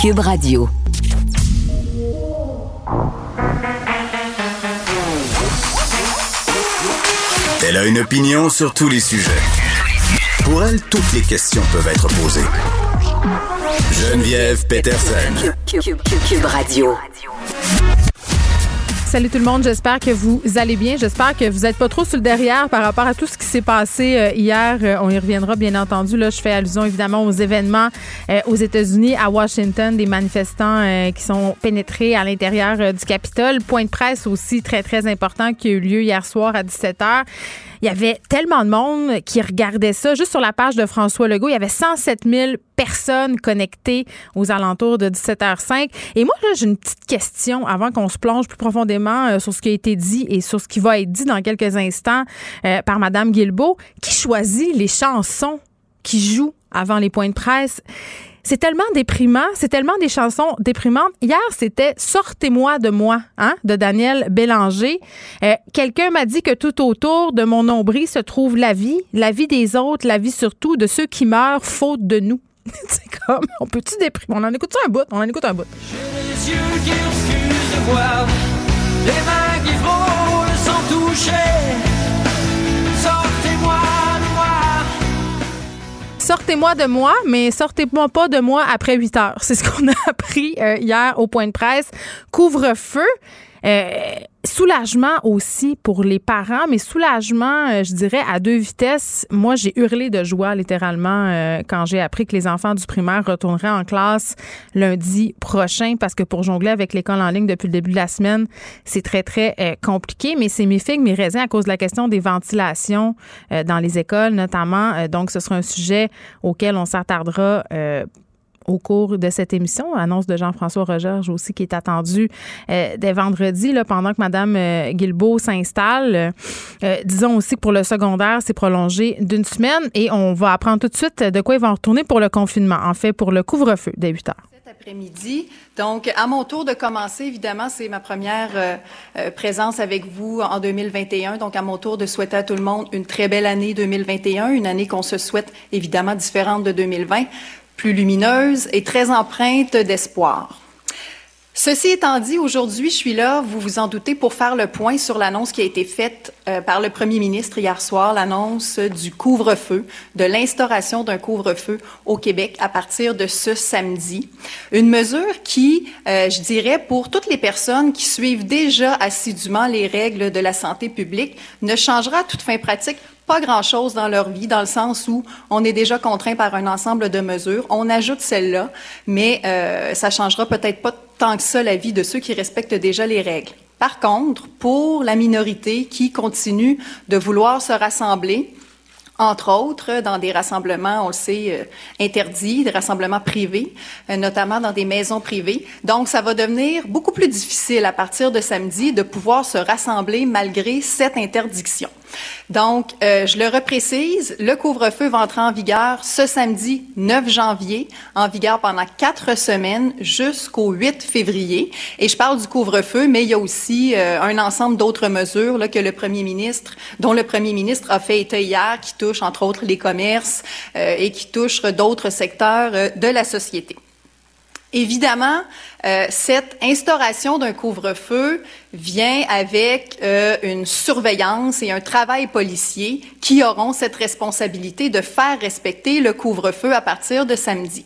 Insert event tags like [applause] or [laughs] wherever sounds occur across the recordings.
Cube Radio. Elle a une opinion sur tous les sujets. Pour elle, toutes les questions peuvent être posées. Geneviève Peterson. Cube, Radio. Salut tout le monde, j'espère que vous allez bien. J'espère que vous n'êtes pas trop sur le derrière par rapport à tout ce qui s'est passé euh, hier. Euh, on y reviendra bien entendu. Là, je fais allusion évidemment aux événements euh, aux États-Unis, à Washington, des manifestants qui sont pénétrés à l'intérieur du Capitole. Point de presse aussi très très important qui a eu lieu hier soir à 17h. Il y avait tellement de monde qui regardait ça. Juste sur la page de François Legault, il y avait 107 000 personnes connectées aux alentours de 17h05. Et moi, là, j'ai une petite question avant qu'on se plonge plus profondément sur ce qui a été dit et sur ce qui va être dit dans quelques instants par Mme Qui choisit les chansons qui jouent avant les points de presse? C'est tellement déprimant, c'est tellement des chansons déprimantes. Hier, c'était Sortez-moi de moi, hein, de Daniel Bélanger. Euh, quelqu'un m'a dit que tout autour de mon nombril se trouve la vie, la vie des autres, la vie surtout de ceux qui meurent faute de nous. [laughs] c'est comme, on peut-tu déprimer? On en écoute un bout? On en écoute un bout. Qui de voir, les mains qui. Sortez-moi de moi, mais sortez-moi pas de moi après 8 heures. C'est ce qu'on a [laughs] appris euh, hier au point de presse. Couvre-feu. Euh, soulagement aussi pour les parents, mais soulagement, euh, je dirais, à deux vitesses. Moi, j'ai hurlé de joie littéralement euh, quand j'ai appris que les enfants du primaire retourneraient en classe lundi prochain parce que pour jongler avec l'école en ligne depuis le début de la semaine, c'est très, très compliqué. Mais c'est mes figues, mes raisins à cause de la question des ventilations dans les écoles notamment. donc, ce sera un sujet auquel on s'attardera au cours de cette émission. Annonce de Jean-François Roger aussi qui est attendu euh, dès vendredi là, pendant que Mme euh, Guilbeault s'installe. Euh, disons aussi que pour le secondaire, c'est prolongé d'une semaine et on va apprendre tout de suite de quoi ils vont retourner pour le confinement, en fait pour le couvre-feu dès 8 heures Cet après-midi. Donc, à mon tour de commencer, évidemment, c'est ma première présence avec vous en 2021. Donc, à mon tour de souhaiter à tout le monde une très belle année 2021, une année qu'on se souhaite évidemment différente de 2020 plus lumineuse et très empreinte d'espoir. Ceci étant dit, aujourd'hui, je suis là, vous vous en doutez, pour faire le point sur l'annonce qui a été faite euh, par le premier ministre hier soir, l'annonce du couvre-feu, de l'instauration d'un couvre-feu au Québec à partir de ce samedi. Une mesure qui, euh, je dirais, pour toutes les personnes qui suivent déjà assidûment les règles de la santé publique, ne changera à toute fin pratique pas grand-chose dans leur vie, dans le sens où on est déjà contraint par un ensemble de mesures. On ajoute celle-là, mais euh, ça changera peut-être pas tant que ça la vie de ceux qui respectent déjà les règles. Par contre, pour la minorité qui continue de vouloir se rassembler, entre autres dans des rassemblements, on le sait, euh, interdits, des rassemblements privés, euh, notamment dans des maisons privées. Donc, ça va devenir beaucoup plus difficile à partir de samedi de pouvoir se rassembler malgré cette interdiction. Donc, euh, je le reprécise, le couvre-feu va entrer en vigueur ce samedi 9 janvier, en vigueur pendant quatre semaines jusqu'au 8 février. Et je parle du couvre-feu, mais il y a aussi euh, un ensemble d'autres mesures là, que le premier ministre, dont le premier ministre a fait état hier, qui touchent entre autres les commerces euh, et qui touchent d'autres secteurs de la société. Évidemment, euh, cette instauration d'un couvre-feu vient avec euh, une surveillance et un travail policier qui auront cette responsabilité de faire respecter le couvre-feu à partir de samedi.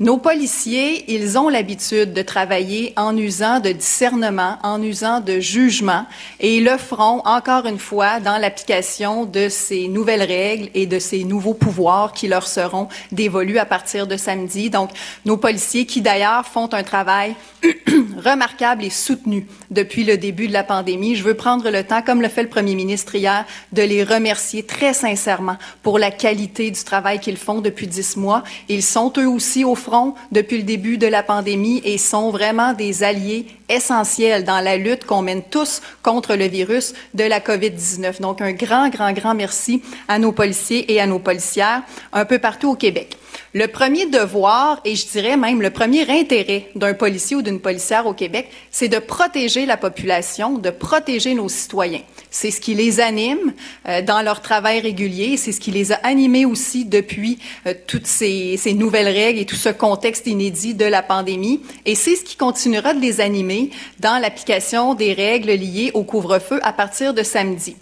Nos policiers, ils ont l'habitude de travailler en usant de discernement, en usant de jugement, et ils le feront encore une fois dans l'application de ces nouvelles règles et de ces nouveaux pouvoirs qui leur seront dévolus à partir de samedi. Donc, nos policiers qui d'ailleurs font un travail [clears throat] remarquable et soutenu depuis le début de la pandémie. Je veux prendre le temps, comme le fait le premier ministre hier, de les remercier très sincèrement pour la qualité du travail qu'ils font depuis dix mois. Ils sont eux aussi au front depuis le début de la pandémie et sont vraiment des alliés essentiels dans la lutte qu'on mène tous contre le virus de la COVID-19. Donc, un grand, grand, grand merci à nos policiers et à nos policières un peu partout au Québec. Le premier devoir, et je dirais même le premier intérêt d'un policier ou d'une policière au Québec, c'est de protéger la population, de protéger nos citoyens. C'est ce qui les anime euh, dans leur travail régulier, c'est ce qui les a animés aussi depuis euh, toutes ces, ces, nouvelles règles et tout ce contexte inédit de la pandémie. Et c'est ce qui continuera de les animer dans l'application des règles liées au couvre-feu à partir de samedi.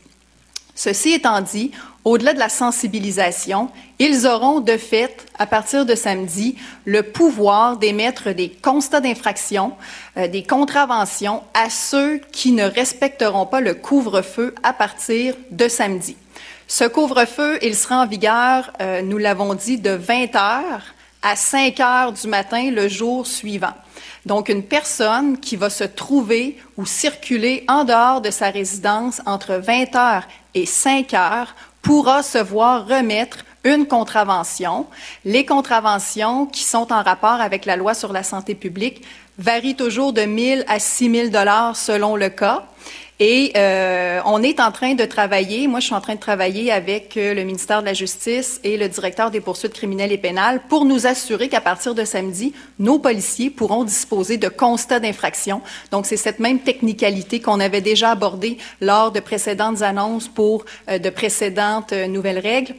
Ceci étant dit, au-delà de la sensibilisation, ils auront de fait, à partir de samedi, le pouvoir d'émettre des constats d'infraction, euh, des contraventions à ceux qui ne respecteront pas le couvre-feu à partir de samedi. Ce couvre-feu, il sera en vigueur, euh, nous l'avons dit, de 20 heures à 5 heures du matin le jour suivant. Donc, une personne qui va se trouver ou circuler en dehors de sa résidence entre 20 heures et 5 heures pourra se voir remettre une contravention. Les contraventions qui sont en rapport avec la loi sur la santé publique varient toujours de 1000 à 6000 dollars selon le cas. Et euh, on est en train de travailler, moi je suis en train de travailler avec euh, le ministère de la Justice et le directeur des poursuites criminelles et pénales pour nous assurer qu'à partir de samedi, nos policiers pourront disposer de constats d'infraction. Donc c'est cette même technicalité qu'on avait déjà abordée lors de précédentes annonces pour euh, de précédentes nouvelles règles.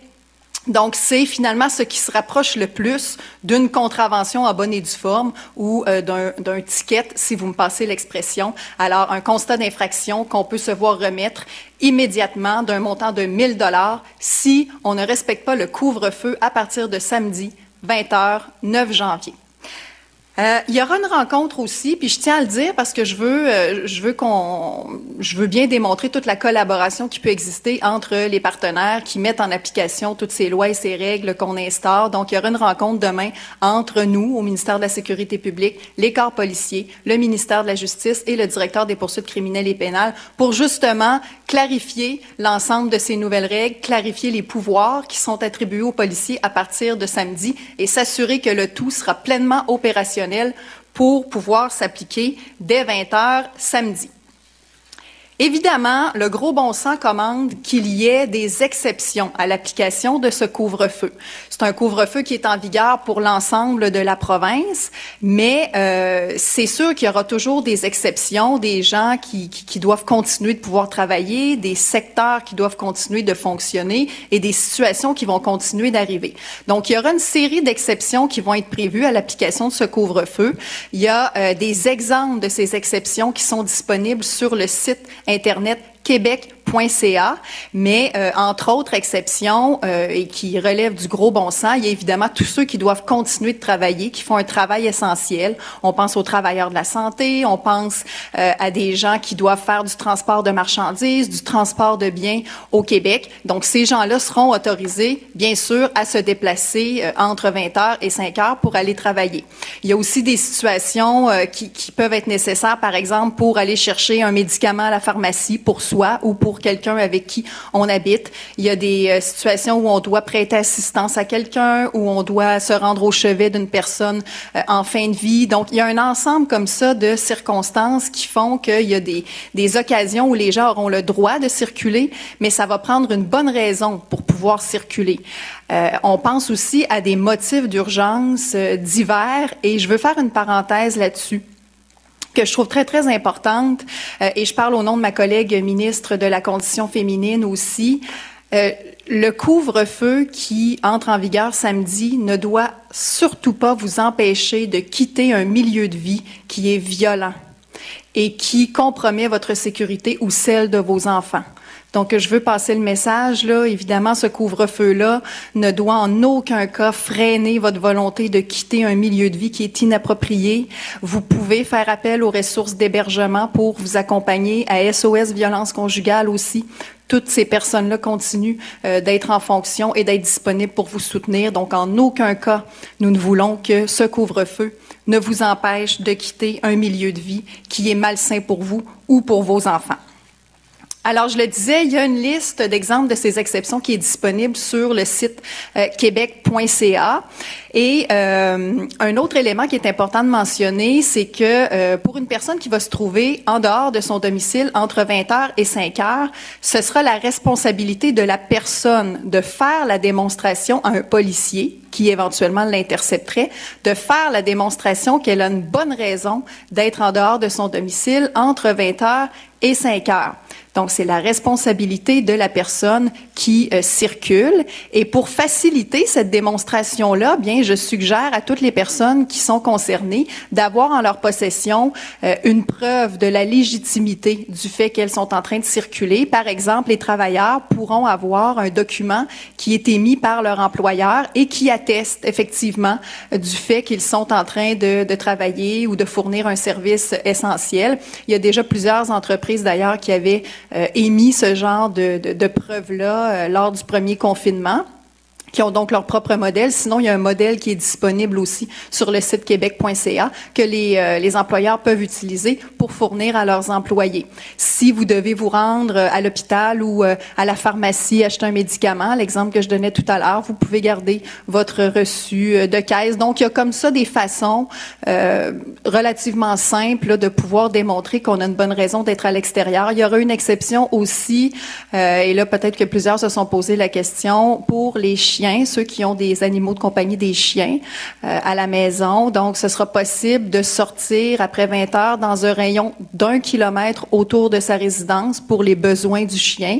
Donc, c'est finalement ce qui se rapproche le plus d'une contravention en bonne et due forme ou euh, d'un ticket, si vous me passez l'expression. Alors, un constat d'infraction qu'on peut se voir remettre immédiatement d'un montant de 1000 dollars si on ne respecte pas le couvre-feu à partir de samedi 20 h 9 janvier. Euh, il y aura une rencontre aussi, puis je tiens à le dire parce que je veux, euh, je veux qu'on, je veux bien démontrer toute la collaboration qui peut exister entre les partenaires qui mettent en application toutes ces lois et ces règles qu'on instaure. Donc, il y aura une rencontre demain entre nous, au ministère de la Sécurité publique, les corps policiers, le ministère de la Justice et le directeur des poursuites criminelles et pénales pour justement clarifier l'ensemble de ces nouvelles règles, clarifier les pouvoirs qui sont attribués aux policiers à partir de samedi et s'assurer que le tout sera pleinement opérationnel pour pouvoir s'appliquer dès 20 heures samedi. Évidemment, le gros bon sens commande qu'il y ait des exceptions à l'application de ce couvre-feu. C'est un couvre-feu qui est en vigueur pour l'ensemble de la province, mais euh, c'est sûr qu'il y aura toujours des exceptions, des gens qui, qui, qui, doivent continuer de pouvoir travailler, des secteurs qui doivent continuer de fonctionner et des situations qui vont continuer d'arriver. Donc, il y aura une série d'exceptions qui vont être prévues à l'application de ce couvre-feu. Il y a euh, des exemples de ces exceptions qui sont disponibles sur le site Internet Québec mais euh, entre autres exceptions euh, et qui relèvent du gros bon sens, il y a évidemment tous ceux qui doivent continuer de travailler, qui font un travail essentiel. On pense aux travailleurs de la santé, on pense euh, à des gens qui doivent faire du transport de marchandises, du transport de biens au Québec. Donc ces gens-là seront autorisés, bien sûr, à se déplacer entre 20 heures et 5 heures pour aller travailler. Il y a aussi des situations qui peuvent être nécessaires, par exemple, pour aller chercher un médicament à la pharmacie pour soi ou pour quelqu'un avec qui on habite. Il y a des euh, situations où on doit prêter assistance à quelqu'un, où on doit se rendre au chevet d'une personne euh, en fin de vie. Donc, il y a un ensemble comme ça de circonstances qui font qu'il y a des, des occasions où les gens auront le droit de circuler, mais ça va prendre une bonne raison pour pouvoir circuler. Euh, on pense aussi à des motifs d'urgence divers et je veux faire une parenthèse là-dessus que je trouve très, très importante, euh, et je parle au nom de ma collègue ministre de la Condition féminine aussi, euh, le couvre-feu qui entre en vigueur samedi ne doit surtout pas vous empêcher de quitter un milieu de vie qui est violent et qui compromet votre sécurité ou celle de vos enfants. Donc, je veux passer le message, là. Évidemment, ce couvre-feu-là ne doit en aucun cas freiner votre volonté de quitter un milieu de vie qui est inapproprié. Vous pouvez faire appel aux ressources d'hébergement pour vous accompagner à SOS violence conjugale aussi. Toutes ces personnes-là continuent euh, d'être en fonction et d'être disponibles pour vous soutenir. Donc, en aucun cas, nous ne voulons que ce couvre-feu ne vous empêche de quitter un milieu de vie qui est malsain pour vous ou pour vos enfants. Alors, je le disais, il y a une liste d'exemples de ces exceptions qui est disponible sur le site euh, québec.ca. Et euh, un autre élément qui est important de mentionner, c'est que euh, pour une personne qui va se trouver en dehors de son domicile entre 20 heures et 5 heures, ce sera la responsabilité de la personne de faire la démonstration à un policier qui éventuellement l'intercepterait, de faire la démonstration qu'elle a une bonne raison d'être en dehors de son domicile entre 20 heures et 5 heures. Donc, c'est la responsabilité de la personne qui euh, circule. Et pour faciliter cette démonstration-là, bien, je suggère à toutes les personnes qui sont concernées d'avoir en leur possession euh, une preuve de la légitimité du fait qu'elles sont en train de circuler. Par exemple, les travailleurs pourront avoir un document qui est émis par leur employeur et qui atteste effectivement du fait qu'ils sont en train de, travailler ou de fournir un service essentiel. Il y a déjà plusieurs entreprises d'ailleurs qui avaient émis ce genre de, de, de preuves-là euh, lors du premier confinement qui ont donc leur propre modèle. Sinon, il y a un modèle qui est disponible aussi sur le site québec.ca que les, euh, les employeurs peuvent utiliser pour fournir à leurs employés. Si vous devez vous rendre euh, à l'hôpital ou euh, à la pharmacie acheter un médicament, l'exemple que je donnais tout à l'heure, vous pouvez garder votre reçu de caisse. Donc, il y a comme ça des façons relativement simples de pouvoir démontrer qu'on a une bonne raison d'être à l'extérieur. Il y aura une exception aussi, et là peut-être que plusieurs se sont posé la question, pour les ceux qui ont des animaux de compagnie, des chiens euh, à la maison. Donc, ce sera possible de sortir après 20 heures dans un rayon d'un kilomètre autour de sa résidence pour les besoins du chien.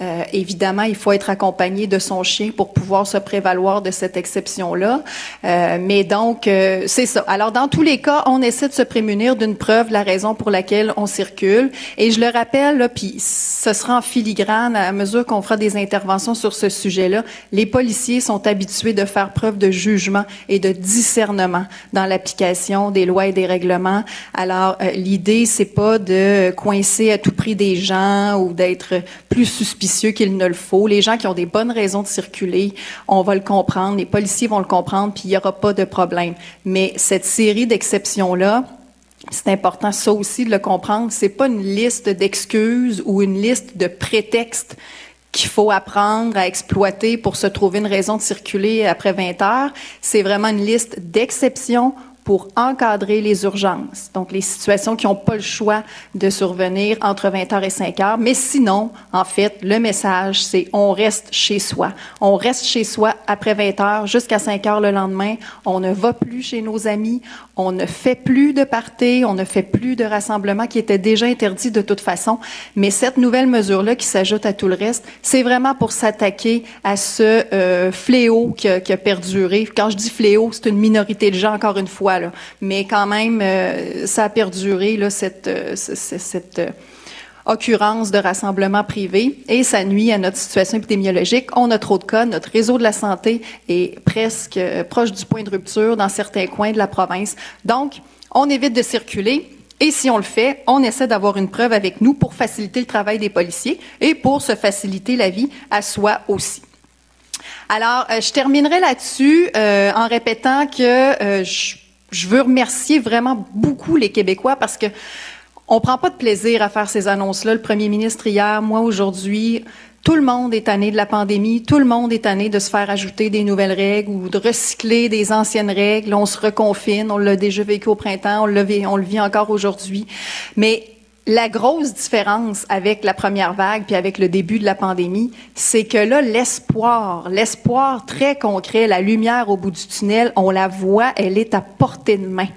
Euh, évidemment, il faut être accompagné de son chien pour pouvoir se prévaloir de cette exception-là. Euh, mais donc, euh, c'est ça. Alors, dans tous les cas, on essaie de se prémunir d'une preuve, la raison pour laquelle on circule. Et je le rappelle, puis ce sera en filigrane à mesure qu'on fera des interventions sur ce sujet-là. Les policiers sont habitués de faire preuve de jugement et de discernement dans l'application des lois et des règlements. Alors, euh, l'idée, c'est pas de coincer à tout prix des gens ou d'être plus suspicieux qu'il ne le faut. Les gens qui ont des bonnes raisons de circuler, on va le comprendre, les policiers vont le comprendre, puis il n'y aura pas de problème. Mais cette série d'exceptions-là, c'est important ça aussi de le comprendre, c'est pas une liste d'excuses ou une liste de prétextes qu'il faut apprendre à exploiter pour se trouver une raison de circuler après 20 heures. C'est vraiment une liste d'exceptions pour encadrer les urgences, donc les situations qui n'ont pas le choix de survenir entre 20h et 5h. Mais sinon, en fait, le message, c'est on reste chez soi. On reste chez soi après 20h jusqu'à 5h le lendemain. On ne va plus chez nos amis. On ne fait plus de parties, on ne fait plus de rassemblements qui étaient déjà interdits de toute façon. Mais cette nouvelle mesure-là qui s'ajoute à tout le reste, c'est vraiment pour s'attaquer à ce euh, fléau qui a, qui a, perduré. Quand je dis fléau, c'est une minorité de gens, encore une fois, mais quand même, euh, ça a perduré, cette, euh, cette occurrence de rassemblements privés et ça nuit à notre situation épidémiologique. On a trop de cas, notre réseau de la santé est presque euh, proche du point de rupture dans certains coins de la province. Donc, on évite de circuler. Et si on le fait, on essaie d'avoir une preuve avec nous pour faciliter le travail des policiers et pour se faciliter la vie à soi aussi. Alors, euh, je terminerai là-dessus euh, en répétant que euh, je, je veux remercier vraiment beaucoup les Québécois parce que on prend pas de plaisir à faire ces annonces-là. Le premier ministre hier, moi aujourd'hui, tout le monde est tanné de la pandémie, tout le monde est tanné de se faire ajouter des nouvelles règles ou de recycler des anciennes règles. On se reconfine, on l'a déjà vécu au printemps, on, le, on le vit encore aujourd'hui. Mais la grosse différence avec la première vague puis avec le début de la pandémie, c'est que là, l'espoir, l'espoir très concret, la lumière au bout du tunnel, on la voit, elle est à portée de main.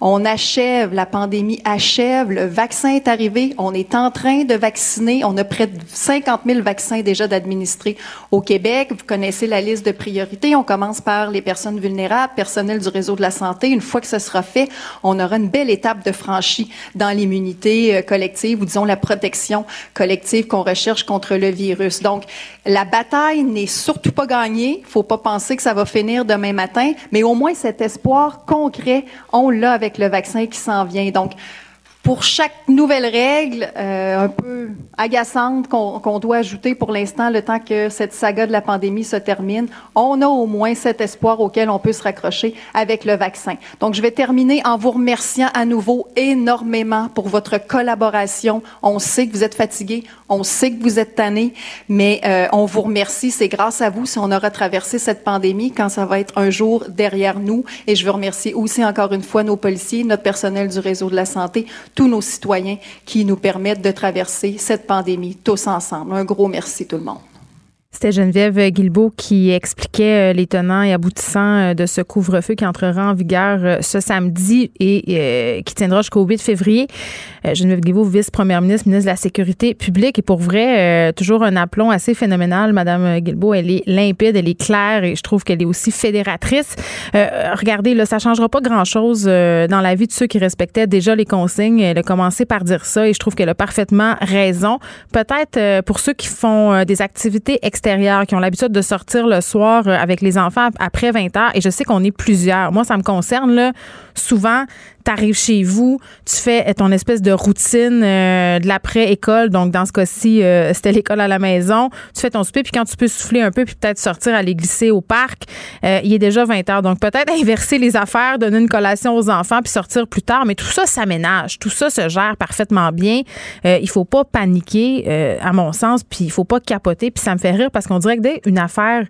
On achève, la pandémie achève, le vaccin est arrivé, on est en train de vacciner, on a près de 50 000 vaccins déjà d'administrer au Québec. Vous connaissez la liste de priorités. On commence par les personnes vulnérables, personnel du réseau de la santé. Une fois que ce sera fait, on aura une belle étape de franchie dans l'immunité euh, collective ou disons la protection collective qu'on recherche contre le virus. Donc, la bataille n'est surtout pas gagnée. Il faut pas penser que ça va finir demain matin, mais au moins cet espoir concret, on l'a avec le vaccin qui s'en vient. Donc, Pour chaque nouvelle règle, euh, un peu agaçante qu'on doit ajouter pour l'instant, le temps que cette saga de la pandémie se termine, on a au moins cet espoir auquel on peut se raccrocher avec le vaccin. Donc, je vais terminer en vous remerciant à nouveau énormément pour votre collaboration. On sait que vous êtes fatigués, on sait que vous êtes tannés, mais euh, on vous remercie. C'est grâce à vous si on aura traversé cette pandémie quand ça va être un jour derrière nous. Et je veux remercier aussi encore une fois nos policiers, notre personnel du réseau de la santé, tous nos citoyens qui nous permettent de traverser cette pandémie tous ensemble. Un gros merci tout le monde. C'était Geneviève Guilbeault qui expliquait euh, les tenants et aboutissants euh, de ce couvre-feu qui entrera en vigueur euh, ce samedi et qui tiendra jusqu'au 8 février. Geneviève Guilbeault, vice-première ministre, ministre de la Sécurité publique. Et pour vrai, toujours un aplomb assez phénoménal. Madame Guilbeault, elle est limpide, elle est claire et je trouve qu'elle est aussi fédératrice. regardez, là, ça changera pas grand-chose dans la vie de ceux qui respectaient déjà les consignes. Elle a commencé par dire ça et je trouve qu'elle a parfaitement raison. Peut-être pour ceux qui font des activités qui ont l'habitude de sortir le soir euh, avec les enfants après 20 heures. Et je sais qu'on est plusieurs. Moi, ça me concerne, là. Souvent, tu arrives chez vous, tu fais ton espèce de routine euh, de l'après-école. Donc, dans ce cas-ci, euh, c'était l'école à la maison. Tu fais ton souper, puis quand tu peux souffler un peu, puis peut-être sortir aller glisser au parc, euh, il est déjà 20 heures. Donc, peut-être [laughs] inverser les affaires, donner une collation aux enfants, puis sortir plus tard. Mais tout ça s'aménage. Tout ça se gère parfaitement bien. il faut pas paniquer, à mon sens, puis il faut pas capoter. Puis ça me fait rire parce qu'on dirait que dès une affaire,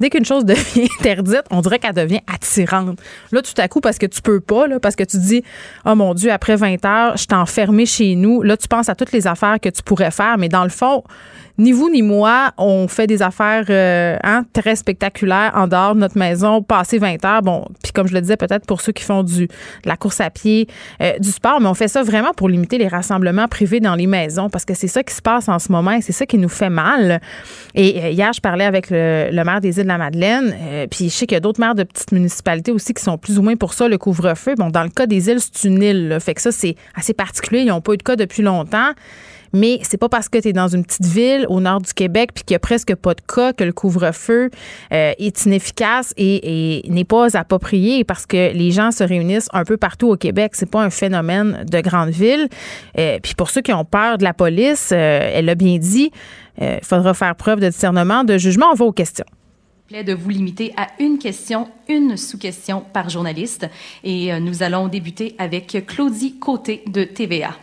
dès qu'une chose [laughs] devient interdite, on dirait qu'elle devient attirante. Là, tout à coup, parce que tu peux pas, là, parce que tu dis oh mon Dieu, après 20 heures, je t'ai enfermé chez nous. Là, tu penses à toutes les affaires que tu pourrais faire, mais dans le fond, ni vous ni moi, on fait des affaires euh, hein, très spectaculaires en dehors de notre maison, passer 20 heures. Bon, puis comme je le disais, peut-être pour ceux qui font du de la course à pied, euh, du sport, mais on fait ça vraiment pour limiter les rassemblements privés dans les maisons parce que c'est ça qui se passe en ce moment et c'est ça qui nous fait mal. Et euh, hier, je parlais avec le, maire des îles de la Madeleine, puis je sais qu'il y a d'autres maires de petites municipalités aussi qui sont plus ou moins pour ça, le couvre-feu. Bon, dans le cas des îles, c'est une île, fait que ça, c'est assez particulier. Ils n'ont pas eu de cas depuis longtemps. Mais c'est pas parce que tu es dans une petite ville au nord du Québec puis qu'il y a presque pas de cas que le couvre-feu euh, est inefficace et, n'est pas approprié parce que les gens se réunissent un peu partout au Québec. C'est pas un phénomène de grande ville. Euh, puis pour ceux qui ont peur de la police, euh, elle l'a bien dit, il faudra faire preuve de discernement, de jugement. On va aux questions de vous limiter à une question, une sous-question par journaliste. Et nous allons débuter avec Claudie Côté de TVA.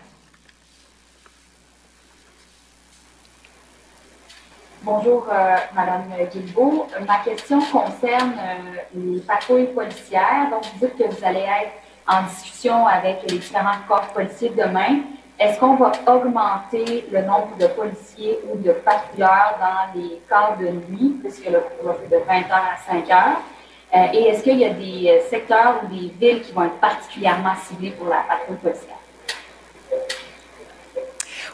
Bonjour, euh, Madame Guilbeault. Ma question concerne euh, les patrouilles policières. Donc, vous dites que vous allez être en discussion avec les différents corps policiers demain. Est-ce qu'on va augmenter le nombre de policiers ou de patrouilleurs dans les quarts de nuit, puisque le va de 20h à 5h? Euh, et est-ce qu'il y a des secteurs ou des villes qui vont être particulièrement ciblés pour la patrouille policière?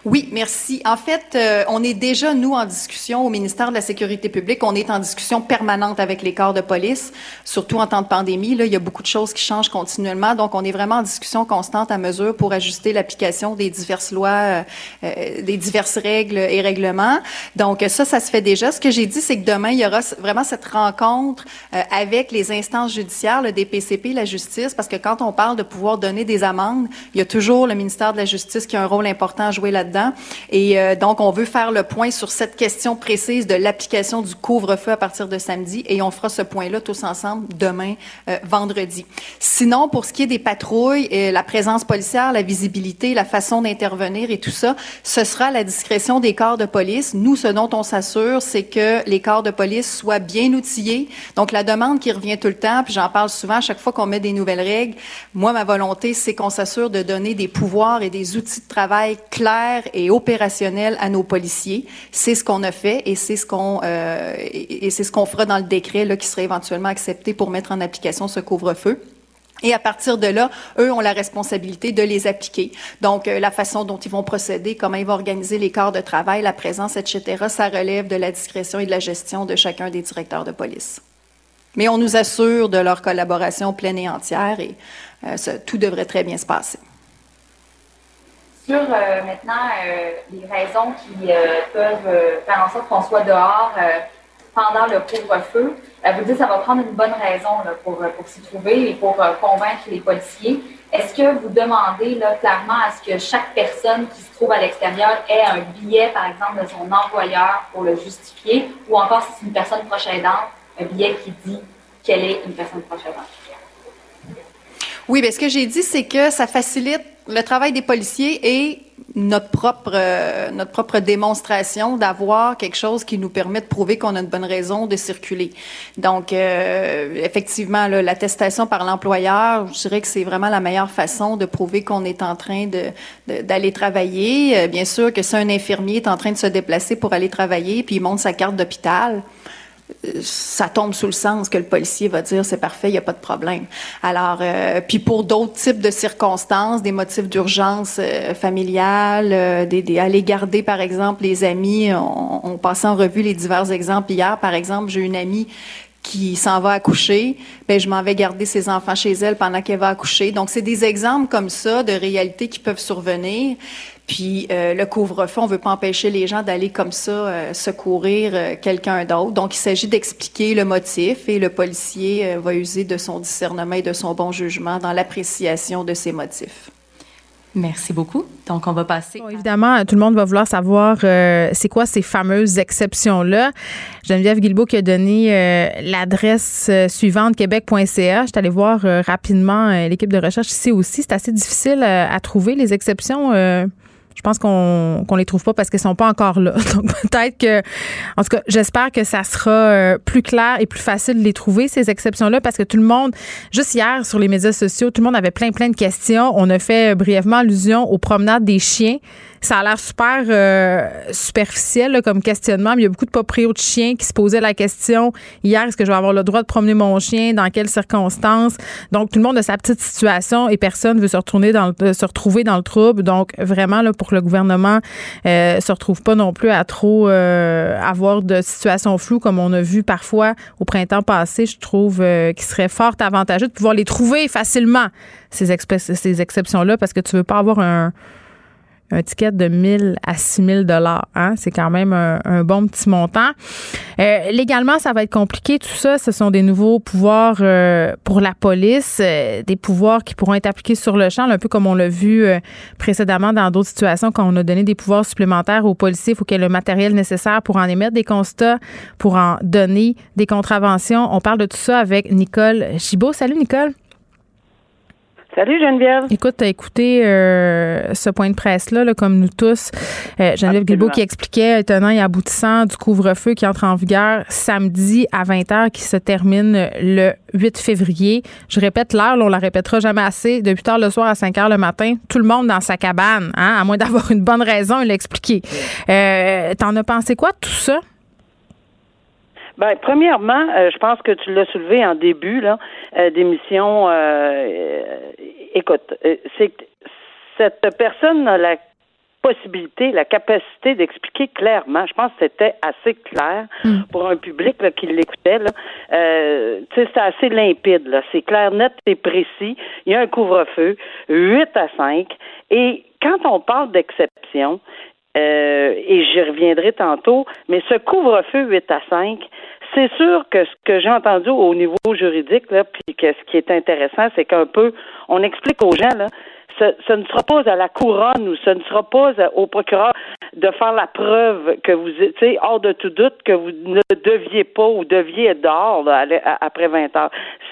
Oui, merci. En fait, euh, on est déjà, nous, en discussion au ministère de la Sécurité publique. On est en discussion permanente avec les corps de police, surtout en temps de pandémie. Là, il y a beaucoup de choses qui changent continuellement. Donc, on est vraiment en discussion constante à mesure pour ajuster l'application des diverses lois, euh, euh, des diverses règles et règlements. Donc, ça, ça se fait déjà. Ce que j'ai dit, c'est que demain, il y aura vraiment cette rencontre avec les instances judiciaires, le DPCP, la justice, parce que quand on parle de pouvoir donner des amendes, il y a toujours le ministère de la Justice qui a un rôle important à jouer là-dedans et euh, donc, on veut faire le point sur cette question précise de l'application du couvre-feu à partir de samedi et on fera ce point-là tous ensemble demain, euh, vendredi. Sinon, pour ce qui est des patrouilles, et la présence policière, la visibilité, la façon d'intervenir et tout ça, ce sera la discrétion des corps de police. Nous, ce dont on s'assure, c'est que les corps de police soient bien outillés. Donc, la demande qui revient tout le temps, puis j'en parle souvent à chaque fois qu'on met des nouvelles règles, moi, ma volonté, c'est qu'on s'assure de donner des pouvoirs et des outils de travail clairs et opérationnel à nos policiers. C'est ce qu'on a fait et c'est ce qu'on euh, et c'est ce qu'on fera dans le décret qui serait éventuellement accepté pour mettre en application ce couvre-feu. Et à partir de là, eux ont la responsabilité de les appliquer. Donc, euh, la façon dont ils vont procéder, comment ils vont organiser les corps de travail, la présence, etc., ça relève de la discrétion et de la gestion de chacun des directeurs de police. Mais on nous assure de leur collaboration pleine et entière et euh, tout devrait très bien se passer sur euh, maintenant euh, les raisons qui euh, peuvent faire en sorte qu'on soit dehors pendant le couvre-feu. vous dites que ça va prendre une bonne raison pour, pour s'y trouver et pour convaincre les policiers. Est-ce que vous demandez là, clairement à ce que chaque personne qui se trouve à l'extérieur ait un billet, par exemple, de son employeur pour le justifier, ou encore si c'est une personne proche aidante, un billet qui dit qu'elle est une personne proche aidante? Oui, bien, ce que j'ai dit, c'est que ça facilite le travail des policiers et notre propre euh, notre propre démonstration d'avoir quelque chose qui nous permet de prouver qu'on a une bonne raison de circuler. Donc euh, effectivement l'attestation par l'employeur, je dirais que c'est vraiment la meilleure façon de prouver qu'on est en train de d'aller travailler. Euh, bien sûr que si un infirmier est en train de se déplacer pour aller travailler puis il montre sa carte d'hôpital, ça tombe sous le sens que le policier va dire c'est parfait, il n'y a pas de problème. Alors, euh, puis pour d'autres types de circonstances, des motifs d'urgence euh, familiale, euh, des, aller garder par exemple les amis, on, on passait en revue les divers exemples hier. Par exemple, j'ai une amie qui s'en va accoucher, ben je m'en vais garder ses enfants chez elle pendant qu'elle va accoucher. Donc c'est des exemples comme ça de réalités qui peuvent survenir. Puis euh, le couvre-feu, on veut pas empêcher les gens d'aller comme ça euh, secourir euh, quelqu'un d'autre. Donc il s'agit d'expliquer le motif et le policier va user de son discernement et de son bon jugement dans l'appréciation de ses motifs. Merci beaucoup. Donc, on va passer. évidemment, tout le monde va vouloir savoir c'est quoi ces fameuses exceptions-là. Geneviève Guilbeault qui a donné l'adresse suivante, québec.ca. Je suis allée voir rapidement l'équipe de recherche ici aussi. C'est assez difficile à trouver les exceptions je pense qu'on qu'on les trouve pas parce qu'elles sont pas encore là. [laughs] Donc peut-être que, en tout cas, j'espère que ça sera euh, plus clair et plus facile de les trouver ces exceptions-là parce que tout le monde, juste hier sur les médias sociaux, tout le monde avait plein plein de questions. On a fait brièvement allusion aux promenades des chiens. Ça a l'air super euh, superficiel comme questionnement, mais il y a beaucoup de propriétaires de chiens qui se posaient la question hier est-ce que je vais avoir le droit de promener mon chien dans quelles circonstances? Donc tout le monde a sa petite situation et personne veut se retourner dans le, se retrouver dans le trouble. Donc vraiment là pour que le gouvernement euh, se retrouve pas non plus à trop euh, avoir de situations floues comme on a vu parfois au printemps passé, je trouve euh, qu'il serait fort avantageux de pouvoir les trouver facilement ces, ces exceptions là parce que tu veux pas avoir un un ticket de 1000 à 6000 dollars. Hein? C'est quand même un, bon petit montant. Euh, légalement, ça va être compliqué. Tout ça, ce sont des nouveaux pouvoirs euh, pour la police, euh, des pouvoirs qui pourront être appliqués sur le champ, un peu comme on l'a vu précédemment dans d'autres situations quand on a donné des pouvoirs supplémentaires aux policiers. Il faut qu'il y ait le matériel nécessaire pour en émettre des constats, pour en donner des contraventions. On parle de tout ça avec Nicole Chibault. Salut Nicole. Salut Geneviève. Écoute, tu as écouté euh, ce point de presse-là, comme nous tous. Euh, Geneviève Guilbeault qui expliquait, tenant et aboutissant du couvre-feu qui entre en vigueur samedi à 20h, qui se termine le 8 février. Je répète l'heure, on la répétera jamais assez. De 8h le soir à 5h le matin, tout le monde dans sa cabane, hein, à moins d'avoir une bonne raison, il l'a expliqué. Euh, T'en as pensé quoi de tout ça? Ben, premièrement, euh, je pense que tu l'as soulevé en début là euh, d'émission. Euh, écoute, c'est que cette personne a la possibilité, la capacité d'expliquer clairement. Je pense que c'était assez clair hmm. pour un public qui l'écoutait. Euh, c'est assez limpide. Là. C'est clair, net et précis. Il y a un couvre-feu, 8 à 5. Et quand on parle d'exception, euh, et j'y reviendrai tantôt, mais ce couvre-feu 8 à 5, c'est sûr que ce que j'ai entendu au niveau juridique, là, puis que ce qui est intéressant, c'est qu'un peu, on explique aux gens, là, ce, ne sera pas à la couronne ou ce ne sera pas au procureur de faire la preuve que vous, tu hors de tout doute que vous ne deviez pas ou deviez être dehors après 20 heures.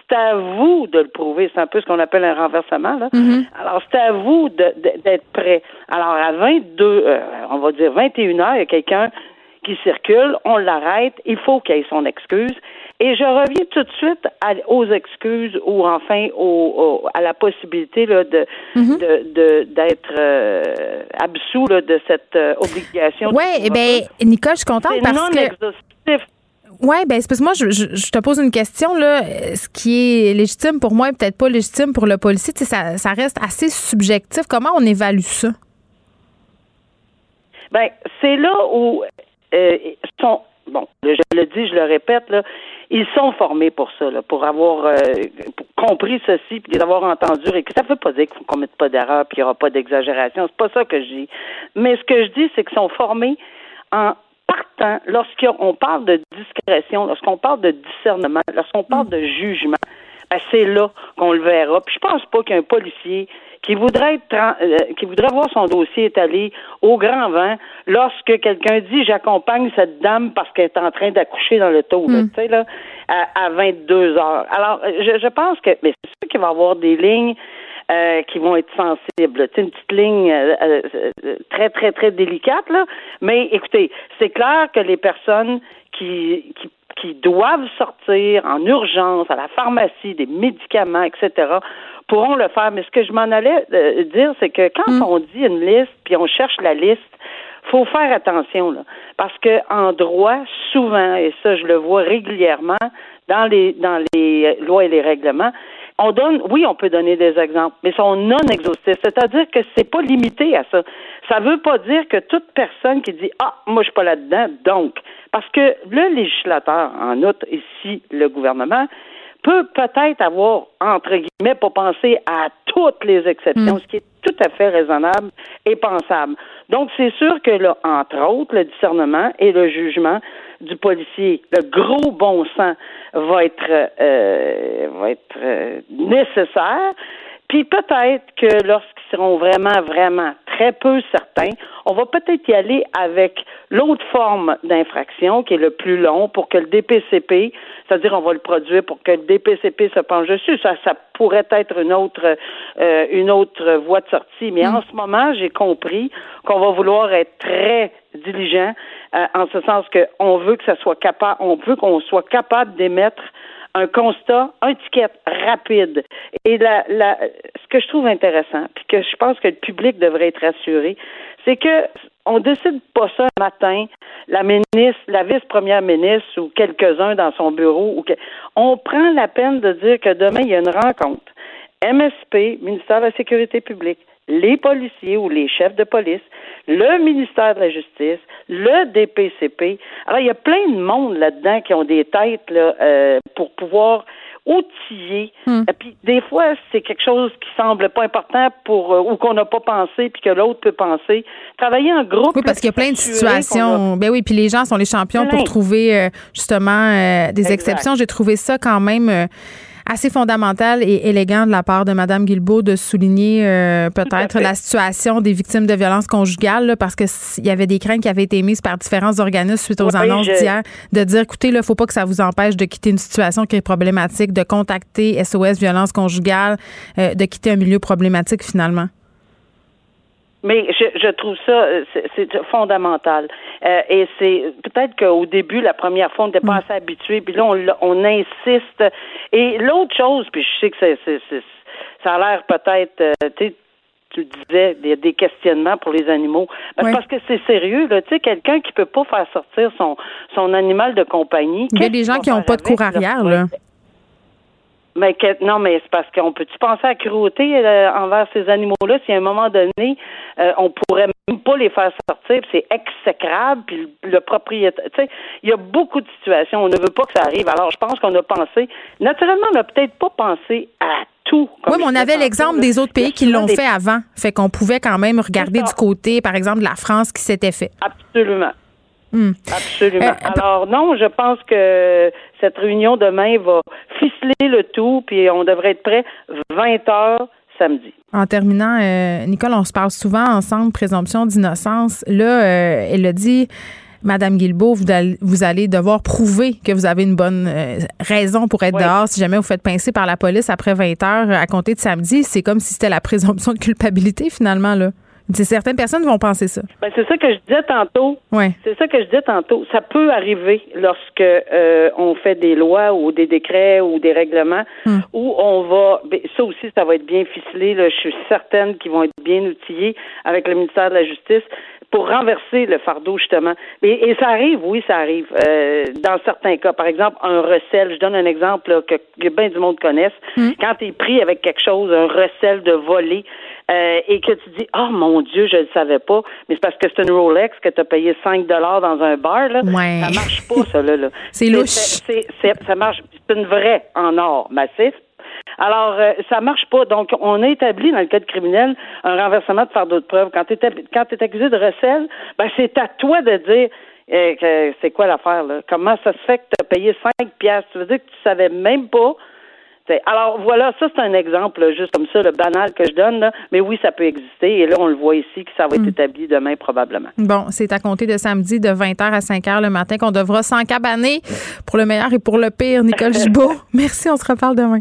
C'est à vous de le prouver. C'est un peu ce qu'on appelle un renversement. Là. Mm-hmm. Alors, c'est à vous d'être prêt. Alors, à 22, euh, on va dire 21 heures, il y a quelqu'un qui circule, on l'arrête, il faut qu'il ait son excuse. Et je reviens tout de suite aux excuses ou enfin à la possibilité là, de, mhm. d'être euh, absous de cette euh, obligation. Oui, eh bien, Nicole, je suis contente parce non que. Oui, ben c'est parce que moi, je, je, te pose une question. Là. Ce qui est légitime pour moi et peut-être pas légitime pour le policier, ça, ça reste assez subjectif. Comment on évalue ça? Ben, c'est là où euh, sont bon, je le dis, je le répète, là, ils sont formés pour ça, là, pour avoir euh, compris ceci, puis d'avoir entendu, et que ça ne veut pas dire qu'on ne commette pas d'erreur, puis il n'y aura pas d'exagération. C'est pas ça que je dis. Mais ce que je dis, c'est qu'ils sont formés en partant, lorsqu'on parle de discrétion, lorsqu'on parle de discernement, lorsqu'on parle de jugement, ben, c'est là qu'on le verra. Puis je pense pas qu'un policier qui voudrait être, euh, qui voudrait voir son dossier étalé au grand vent lorsque quelqu'un dit j'accompagne cette dame parce qu'elle est en train d'accoucher dans le taux, Hmm. tu sais là, à, à 22 heures. Alors je, je pense que mais c'est sûr qu'il va y avoir des lignes euh, qui vont être sensibles. Tu sais, une petite ligne euh, euh, euh, très, très, très délicate, là. Mais écoutez, c'est clair que les personnes qui, qui, qui doivent sortir en urgence à la pharmacie des médicaments, etc., pourront le faire. Mais ce que je m'en allais euh, dire, c'est que quand on dit une liste, puis on cherche la liste, faut faire attention là, parce que en droit, souvent, et ça je le vois régulièrement dans les dans les lois et les règlements, on donne, oui, on peut donner des exemples, mais sont non exhaustifs. C'est-à-dire que c'est pas limité à ça. Ça veut pas dire que toute personne qui dit ah moi je suis pas là-dedans, donc parce que le législateur, en outre ici le gouvernement, peut peut-être avoir, entre guillemets, pas pensé à toutes les exceptions, ce qui est tout à fait raisonnable et pensable. Donc, c'est sûr que là, entre autres, le discernement et le jugement du policier, le gros bon sens va être euh, va être euh, nécessaire. Puis peut-être que lorsqu'ils seront vraiment, vraiment très peu certains, on va peut-être y aller avec l'autre forme d'infraction qui est le plus long pour que le DPCP, c'est-à-dire on va le produire pour que le DPCP se penche dessus. Ça, ça pourrait être une autre, euh, une autre voie de sortie. Mais en ce moment, j'ai compris qu'on va vouloir être très diligent euh, en ce sens qu'on veut que ça soit capable, on veut qu'on soit capable d'émettre un constat, un ticket rapide. Et la, la, ce que je trouve intéressant, puis que je pense que le public devrait être assuré, c'est que on décide pas ça le matin, la ministre, la vice-première ministre ou quelques-uns dans son bureau. Ou que, on prend la peine de dire que demain, il y a une rencontre. MSP, ministère de la Sécurité publique, les policiers ou les chefs de police, le ministère de la Justice, le DPCP. Alors, il y a plein de monde là-dedans qui ont des têtes là, euh, pour pouvoir outiller. Et puis, des fois, c'est quelque chose qui semble pas important pour euh, ou qu'on n'a pas pensé puis que l'autre peut penser. Travailler en groupe. Oui, parce qu'il y a plein de a- situations. Ben oui, puis les gens sont les champions Plein. pour trouver euh, justement des Exact. exceptions. J'ai trouvé ça quand même assez fondamental et élégant de la part de Mme Guilbeault de souligner euh, peut-être la situation des victimes de violences conjugales, là, parce que s- il y avait des craintes qui avaient été émises par différents organismes suite aux Oui, annonces je- d'hier, de dire, écoutez, il ne faut pas que ça vous empêche de quitter une situation qui est problématique, de contacter SOS Violence conjugale, euh, de quitter un milieu problématique finalement. Mais je, je trouve ça euh, c'est- fondamental. Euh, et c'est peut-être qu'au début, la première fois, on n'était pas assez habitué, puis là, on, on insiste. Et l'autre chose, puis je sais que c'est, ça a l'air peut-être, euh, tu sais, tu disais, il y a des questionnements pour les animaux. Ben, c'est Oui. Parce que c'est sérieux, là. Tu sais, quelqu'un qui peut pas faire sortir son, son animal de compagnie. Il y a des gens qui n'ont pas de cour arrière, là. Mais que- non, mais c'est parce qu'on peut-tu penser à la cruauté euh, envers ces animaux-là si à un moment donné euh, on pourrait même pas les faire sortir, puis c'est exécrable, puis le, le propriétaire, tu sais, il y a beaucoup de situations, on ne veut pas que ça arrive. Alors je pense qu'on a pensé, naturellement, on n'a peut-être pas pensé à tout. Oui, mais on avait l'exemple des autres pays qui l'ont des- fait avant. Fait qu'on pouvait quand même regarder du côté, par exemple, de la France qui s'était fait. Absolument. Hmm. Absolument. Euh, Alors non, je pense que cette réunion demain va ficeler le tout, puis on devrait être prêt 20 heures samedi. En terminant, euh, Nicole, on se parle souvent ensemble, présomption d'innocence. Là, euh, elle a dit, Madame Guilbeault, vous allez, devoir prouver que vous avez une bonne euh, raison pour être Oui. dehors si jamais vous faites pincer par la police après 20 heures à compter de samedi. C'est comme si c'était la présomption de culpabilité, finalement, là. Certaines personnes vont penser ça. Ben, c'est ça que je disais tantôt. Ouais. C'est ça que je disais tantôt. Ça peut arriver lorsque euh, on fait des lois ou des décrets ou des règlements Hmm. où on va. ben, ça aussi, ça va être bien ficelé. Là. Je suis certaine qu'ils vont être bien outillés avec le ministère de la Justice pour renverser le fardeau justement. Et, et ça arrive, oui, ça arrive. Euh, dans certains cas, par exemple, un recel. Je donne un exemple là, que, que bien du monde connaisse. Quand tu es pris avec quelque chose, un recel de voler. Euh, et que tu dis oh mon Dieu je ne le savais pas mais c'est parce que c'est une Rolex que tu as payé 5 dollars dans un bar là Ouais. ça marche pas ça là, là. [laughs] C'est louche. c'est- c'est- ça marche c'est une vraie en or massif alors, euh, ça marche pas. Donc, on a établi dans le code criminel un renversement de fardeau de preuve. Quand tu es, accusé de recel, ben, c'est à toi de dire euh, que c'est quoi l'affaire, là? Comment ça se fait que tu as payé 5 piastres? Tu veux dire que tu savais même pas Alors voilà, ça c'est un exemple juste comme ça, le banal que je donne, là. mais oui, ça peut exister. Et là, on le voit ici que ça va être Mm. établi demain probablement. Bon, c'est à compter de samedi de 20h à 5h le matin qu'on devra s'encabaner pour le meilleur et pour le pire. Nicole Gibault, [laughs] merci, on se reparle demain.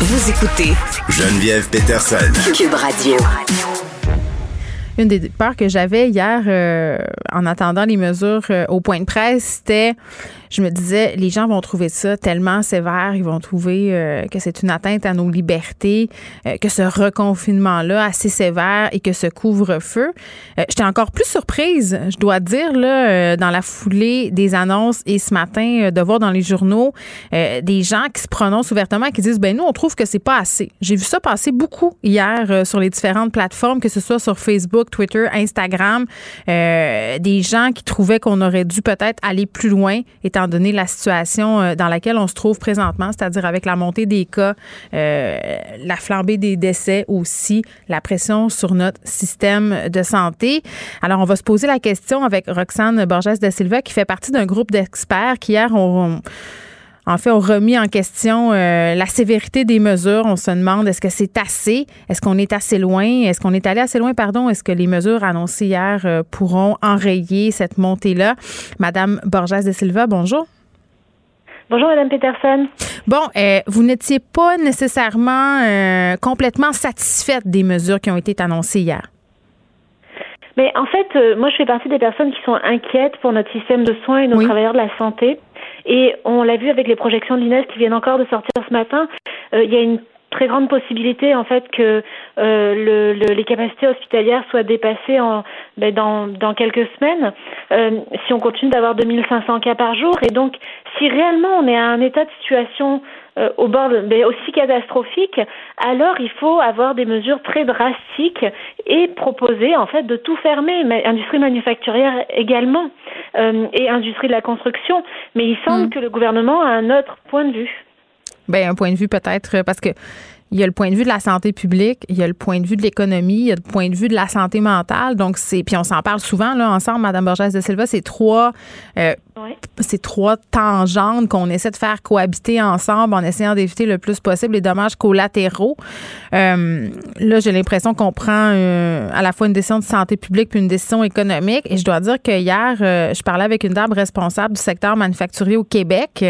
Vous écoutez Geneviève Peterson. Cube Radio. Une des peurs que j'avais hier euh, en attendant les mesures euh, au point de presse, c'était, je me disais, les gens vont trouver ça tellement sévère, ils vont trouver euh, que c'est une atteinte à nos libertés, que ce reconfinement-là assez sévère et que ce couvre-feu. J'étais encore plus surprise, je dois dire, là, dans la foulée des annonces et ce matin, de voir dans les journaux des gens qui se prononcent ouvertement et qui disent, ben nous, on trouve que c'est pas assez. J'ai vu ça passer beaucoup hier sur les différentes plateformes, que ce soit sur Facebook, Twitter, Instagram, euh, des gens qui trouvaient qu'on aurait dû peut-être aller plus loin, étant donné la situation euh, dans laquelle on se trouve présentement, c'est-à-dire avec la montée des cas, euh, la flambée des décès aussi, la pression sur notre système de santé. Alors, on va se poser la question avec Roxane Borges de Silva, qui fait partie d'un groupe d'experts qui hier ont en fait, ont remis en question euh, la sévérité des mesures. On se demande est-ce que c'est assez? Est-ce qu'on est assez loin? Est-ce qu'on est allé assez loin, pardon? Est-ce que les mesures annoncées hier euh, pourront enrayer cette montée-là? Madame Borges de Silva, bonjour. Bonjour, Madame Peterson. Bon, euh, vous n'étiez pas nécessairement euh, complètement satisfaite des mesures qui ont été annoncées hier. Mais en fait, euh, moi, je fais partie des personnes qui sont inquiètes pour notre système de soins et nos Oui. travailleurs de la santé. Et on l'a vu avec les projections de l'INES qui viennent encore de sortir ce matin. euh, Il y a une très grande possibilité en fait que euh, le, le- les capacités hospitalières soient dépassées en, ben, dans, dans quelques semaines euh, si on continue d'avoir 2500 cas par jour et donc si réellement on est à un état de situation euh, au bord de- ben, aussi catastrophique alors il faut avoir des mesures très drastiques et proposer en fait de tout fermer mais industrie manufacturière également euh, et industrie de la construction mais il semble Mm. que le gouvernement a un autre point de vue Ben un point de vue peut-être parce que il y a le point de vue de la santé publique, il y a le point de vue de l'économie, il y a le point de vue de la santé mentale. Donc c'est puis on s'en parle souvent là ensemble, Madame Borges de Silva, c'est trois euh, Ouais. ces trois tangentes qu'on essaie de faire cohabiter ensemble en essayant d'éviter le plus possible les dommages collatéraux. Euh, là, j'ai l'impression qu'on prend euh, à la fois une décision de santé publique puis une décision économique. Et je dois dire que hier, euh, je parlais avec une dame responsable du secteur manufacturier au Québec.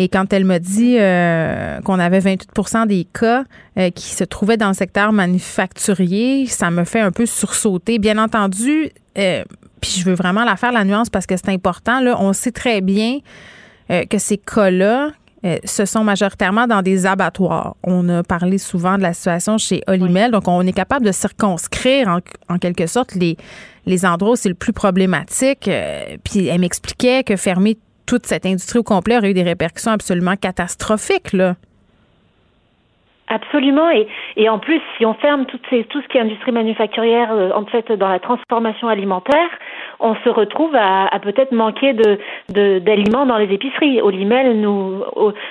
Et quand elle m'a dit euh, qu'on avait 28% des cas euh, qui se trouvaient dans le secteur manufacturier, ça me fait un peu sursauter. Bien entendu, euh, puis je veux vraiment la faire la nuance parce que c'est important. Là, on sait très bien que ces cas-là, ce sont majoritairement dans des abattoirs. On a parlé souvent de la situation chez Olimel, donc on est capable de circonscrire en, en quelque sorte les, les endroits où c'est le plus problématique. Puis elle m'expliquait que fermer toute cette industrie au complet aurait eu des répercussions absolument catastrophiques. Là. Absolument, et, et en plus, si on ferme toutes ces, tout ce qui est industrie manufacturière, euh, en fait, dans la transformation alimentaire, on se retrouve à, à peut-être manquer de, de, d'aliments dans les épiceries. Olimel nous,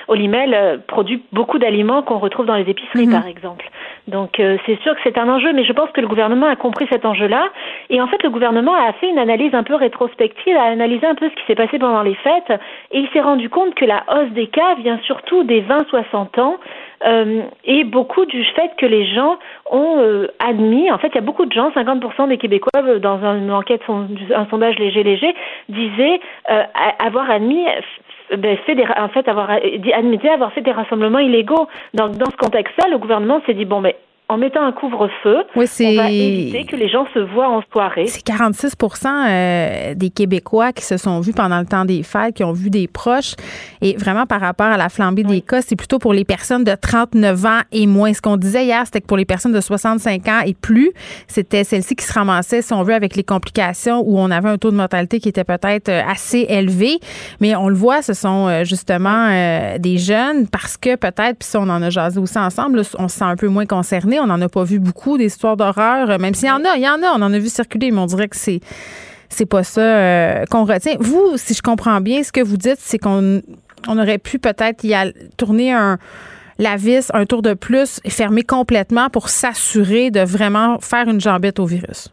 Olimel euh, produit beaucoup d'aliments qu'on retrouve dans les épiceries, Mhm. par exemple. Donc, euh, c'est sûr que c'est un enjeu, mais je pense que le gouvernement a compris cet enjeu-là. Et en fait, le gouvernement a fait une analyse un peu rétrospective, a analysé un peu ce qui s'est passé pendant les fêtes, et il s'est rendu compte que la hausse des cas vient surtout des 20-60 ans, euh, et beaucoup du fait que les gens ont euh, admis, en fait, il y a beaucoup de gens, 50% des Québécois, dans une enquête, un sondage léger léger, disaient avoir admis ben, fait des, en fait, avoir euh, admis avoir fait des rassemblements illégaux. Donc, dans ce contexte-là, le gouvernement s'est dit bon, mais en mettant un couvre-feu, Oui, on va éviter que les gens se voient en soirée. C'est 46% euh, des Québécois qui se sont vus pendant le temps des fêtes, qui ont vu des proches. Et vraiment, par rapport à la flambée des cas, c'est plutôt pour les personnes de 39 ans et moins. Ce qu'on disait hier, c'était que pour les personnes de 65 ans et plus, c'était celles-ci qui se ramassaient, si on veut, avec les complications où on avait un taux de mortalité qui était peut-être euh, assez élevé. Mais on le voit, ce sont euh, justement euh, des jeunes parce que peut-être, puis ça, on en a jasé aussi ensemble, on se sent un peu moins concerné. On n'en a pas vu beaucoup des histoires d'horreur, euh, même s'il y en a, il y en a, on en a vu circuler, mais on dirait que c'est c'est pas ça euh, qu'on retient. Vous, si je comprends bien, ce que vous dites, c'est qu'on on aurait pu peut-être y aller- tourner un la vis un tour de plus et fermer complètement pour s'assurer de vraiment faire une jambette au virus.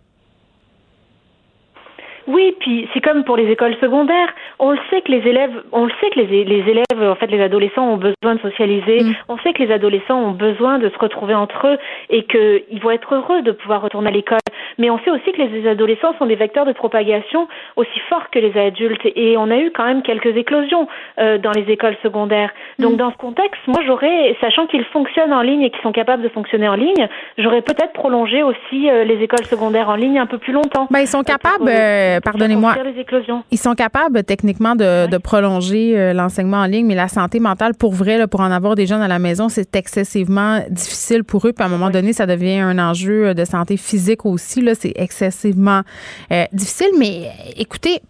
Oui, puis c'est comme pour les écoles secondaires. On le sait que les élèves, on le sait que les, les élèves, en fait, les adolescents ont besoin de socialiser. Mm. On sait que les adolescents ont besoin de se retrouver entre eux et qu'ils vont être heureux de pouvoir retourner à l'école. Mais on sait aussi que les adolescents sont des vecteurs de propagation aussi forts que les adultes. Et on a eu quand même quelques éclosions euh, dans les écoles secondaires. Donc, Mm. dans ce contexte, moi, j'aurais, sachant qu'ils fonctionnent en ligne et qu'ils sont capables de fonctionner en ligne, j'aurais peut-être prolongé aussi euh, les écoles secondaires en ligne un peu plus longtemps. Ben, ils sont capables, euh, pardonnez-moi, contenir les éclosions. Ils sont capables techniquement de, de prolonger l'enseignement en ligne, mais la santé mentale, pour vrai, là, pour en avoir des jeunes à la maison, c'est excessivement difficile pour eux. Puis à un moment donné, ça devient un enjeu de santé physique aussi. Là, c'est excessivement euh, difficile. Mais euh, écoutez,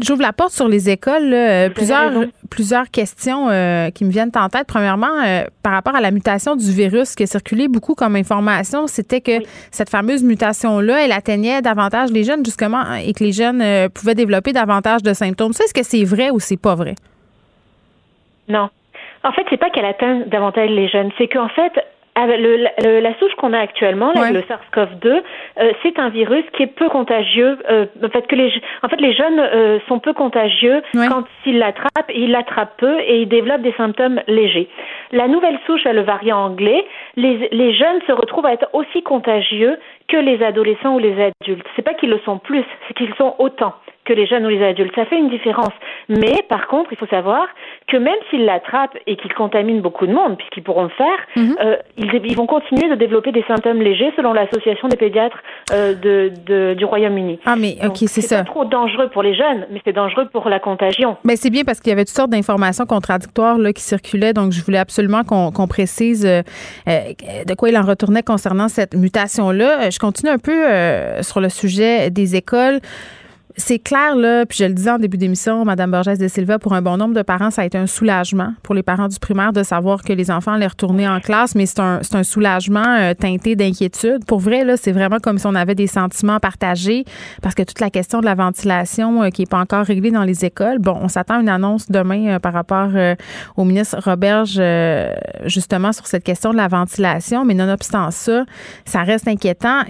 J'ouvre la porte sur les écoles. là. Euh, plusieurs, plusieurs questions euh, qui me viennent en tête. Premièrement, euh, par rapport à la mutation du virus qui a circulé beaucoup comme information, c'était que cette fameuse mutation-là, elle atteignait davantage les jeunes, justement, hein, et que les jeunes euh, pouvaient développer davantage de symptômes. Ça, est-ce que c'est vrai ou c'est pas vrai? Non. En fait, c'est pas qu'elle atteint davantage les jeunes, c'est qu'en fait, avec le- le- la souche qu'on a actuellement, là, Ouais. le SARS-CoV-2, euh, c'est un virus qui est peu contagieux. euh, en fait, que les, en fait, les jeunes euh, sont peu contagieux Ouais. quand ils l'attrapent. Ils l'attrapent peu et ils développent des symptômes légers. La nouvelle souche, le variant anglais, les, les jeunes se retrouvent à être aussi contagieux que les adolescents ou les adultes. C'est pas qu'ils le sont plus, c'est qu'ils sont autant que les jeunes ou les adultes. Ça fait une différence. Mais par contre, il faut savoir que même s'ils l'attrapent et qu'ils contaminent beaucoup de monde, puisqu'ils pourront le faire, Mhm. euh, ils, ils vont continuer de développer des symptômes légers selon l'association des pédiatres euh, de, de- du Royaume-Uni. Ah, mais OK, c'est C'est ça. pas trop dangereux pour les jeunes, mais c'est dangereux pour la contagion. Ben, c'est bien parce qu'il y avait toutes sortes d'informations contradictoires là, qui circulaient. Donc, je voulais absolument qu'on précise euh, de quoi il en retournait concernant cette mutation-là. Euh, Je continue un peu euh, sur le sujet des écoles. C'est clair, là, puis je le disais en début d'émission, Mme Borges de Silva, pour un bon nombre de parents, ça a été un soulagement pour les parents du primaire de savoir que les enfants allaient retourner en classe, mais c'est un, soulagement euh, teinté d'inquiétude. Pour vrai, là, c'est vraiment comme si on avait des sentiments partagés parce que toute la question de la ventilation euh, qui n'est pas encore réglée dans les écoles, bon, on s'attend à une annonce demain euh, par rapport au ministre Roberge, justement, sur cette question de la ventilation, mais nonobstant ça, ça reste inquiétant.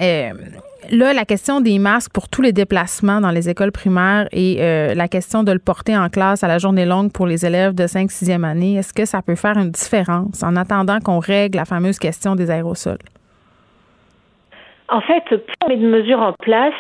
Là, la question des masques pour tous les déplacements dans les écoles primaires et euh, la question de le porter en classe à la journée longue pour les élèves de 5 6e année, est-ce que ça peut faire une différence en attendant qu'on règle la fameuse question des aérosols? En fait, plus on met de mesures en place,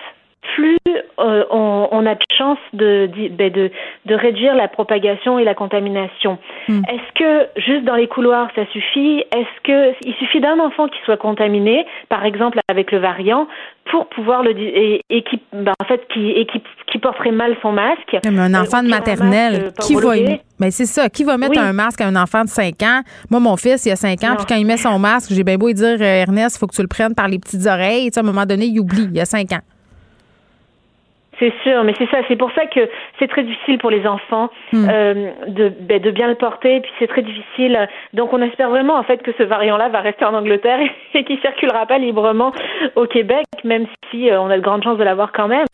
plus euh, on, on a de chances de, ben, de, de réduire la propagation et la contamination. Hmm. Est-ce que juste dans les couloirs ça suffit? Est-ce que il suffit d'un enfant qui soit contaminé, par exemple avec le variant, pour pouvoir le et, et qui ben, en fait qui et qui, qui porterait mal son masque? Mais un euh, enfant de maternelle, masque, euh, qui va y... Ben c'est ça, qui va mettre Oui. un masque à un enfant de 5 ans? Moi, mon fils, il a 5 ans, puis quand il met son masque, j'ai bien beau lui dire, Ernest, il faut que tu le prennes par les petites oreilles. Tu sais, à un moment donné, il oublie, il a 5 ans. C'est sûr, mais c'est ça, c'est pour ça que c'est très difficile pour les enfants Hmm. euh, de, ben, de bien le porter, puis c'est très difficile. Donc on espère vraiment en fait que ce variant-là va rester en Angleterre [laughs] et qu'il circulera pas librement au Québec, même si euh, on a de grandes chances de l'avoir quand même.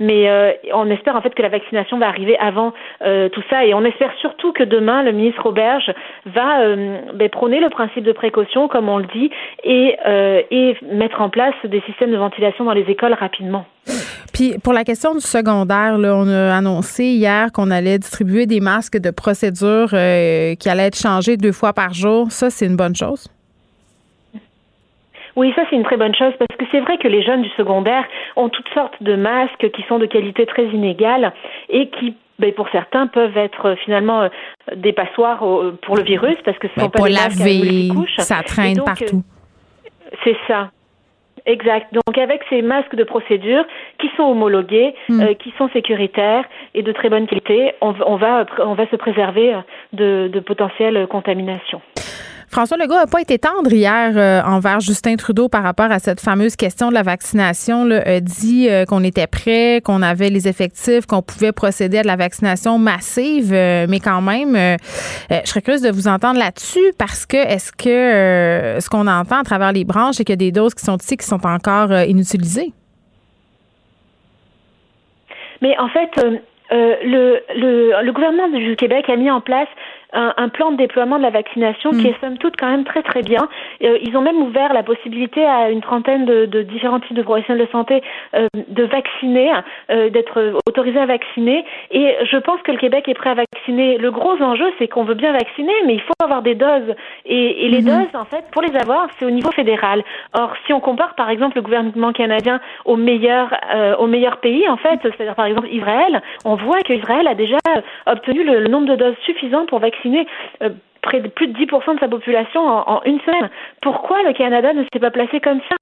Mais euh, on espère en fait que la vaccination va arriver avant euh, tout ça, et on espère surtout que demain le ministre Auberge va euh, ben, prôner le principe de précaution, comme on le dit, et, euh, et mettre en place des systèmes de ventilation dans les écoles rapidement. Puis pour la question du secondaire, là, on a annoncé hier qu'on allait distribuer des masques de procédure euh, qui allaient être changés deux fois par jour. Ça, c'est une bonne chose? Oui, ça c'est une très bonne chose parce que c'est vrai que les jeunes du secondaire ont toutes sortes de masques qui sont de qualité très inégale et qui ben, pour certains peuvent être euh, finalement euh, des passoires pour le virus parce que ce Ben, sont pas pas des masques à laver, multicouches. ça traîne donc, partout. C'est ça. Exact. Donc avec ces masques de procédure qui sont homologués, Hmm. euh, qui sont sécuritaires et de très bonne qualité, on, va- on va on va se préserver de, de potentielles contaminations. François Legault n'a pas été tendre hier euh, envers Justin Trudeau par rapport à cette fameuse question de la vaccination. Là, a dit euh, qu'on était prêt, qu'on avait les effectifs, qu'on pouvait procéder à de la vaccination massive, euh, mais quand même, je serais curieuse de vous entendre là-dessus parce que est-ce que ce qu'on entend à travers les branches, c'est qu'il y a des doses qui sont ici qui sont encore inutilisées? Mais en fait, le, le, le gouvernement du Québec a mis en place un, un, plan de déploiement de la vaccination qui est somme toute quand même très très bien. Euh, ils ont même ouvert la possibilité à une trentaine de, de différents types de professionnels de santé euh, de vacciner, euh, d'être autorisés à vacciner. Et je pense que le Québec est prêt à vacciner. Le gros enjeu, c'est qu'on veut bien vacciner, mais il faut avoir des doses. Et, et les mhm. doses, en fait, pour les avoir, c'est au niveau fédéral. Or, si on compare par exemple le gouvernement canadien au meilleur, euh, au meilleur pays, en fait, c'est-à-dire par exemple Israël, on voit qu'Israël a déjà obtenu le, nombre de doses suffisant pour vacciner euh, près de plus de 10% de sa population en, en une semaine. Pourquoi le Canada ne s'est pas placé comme ça?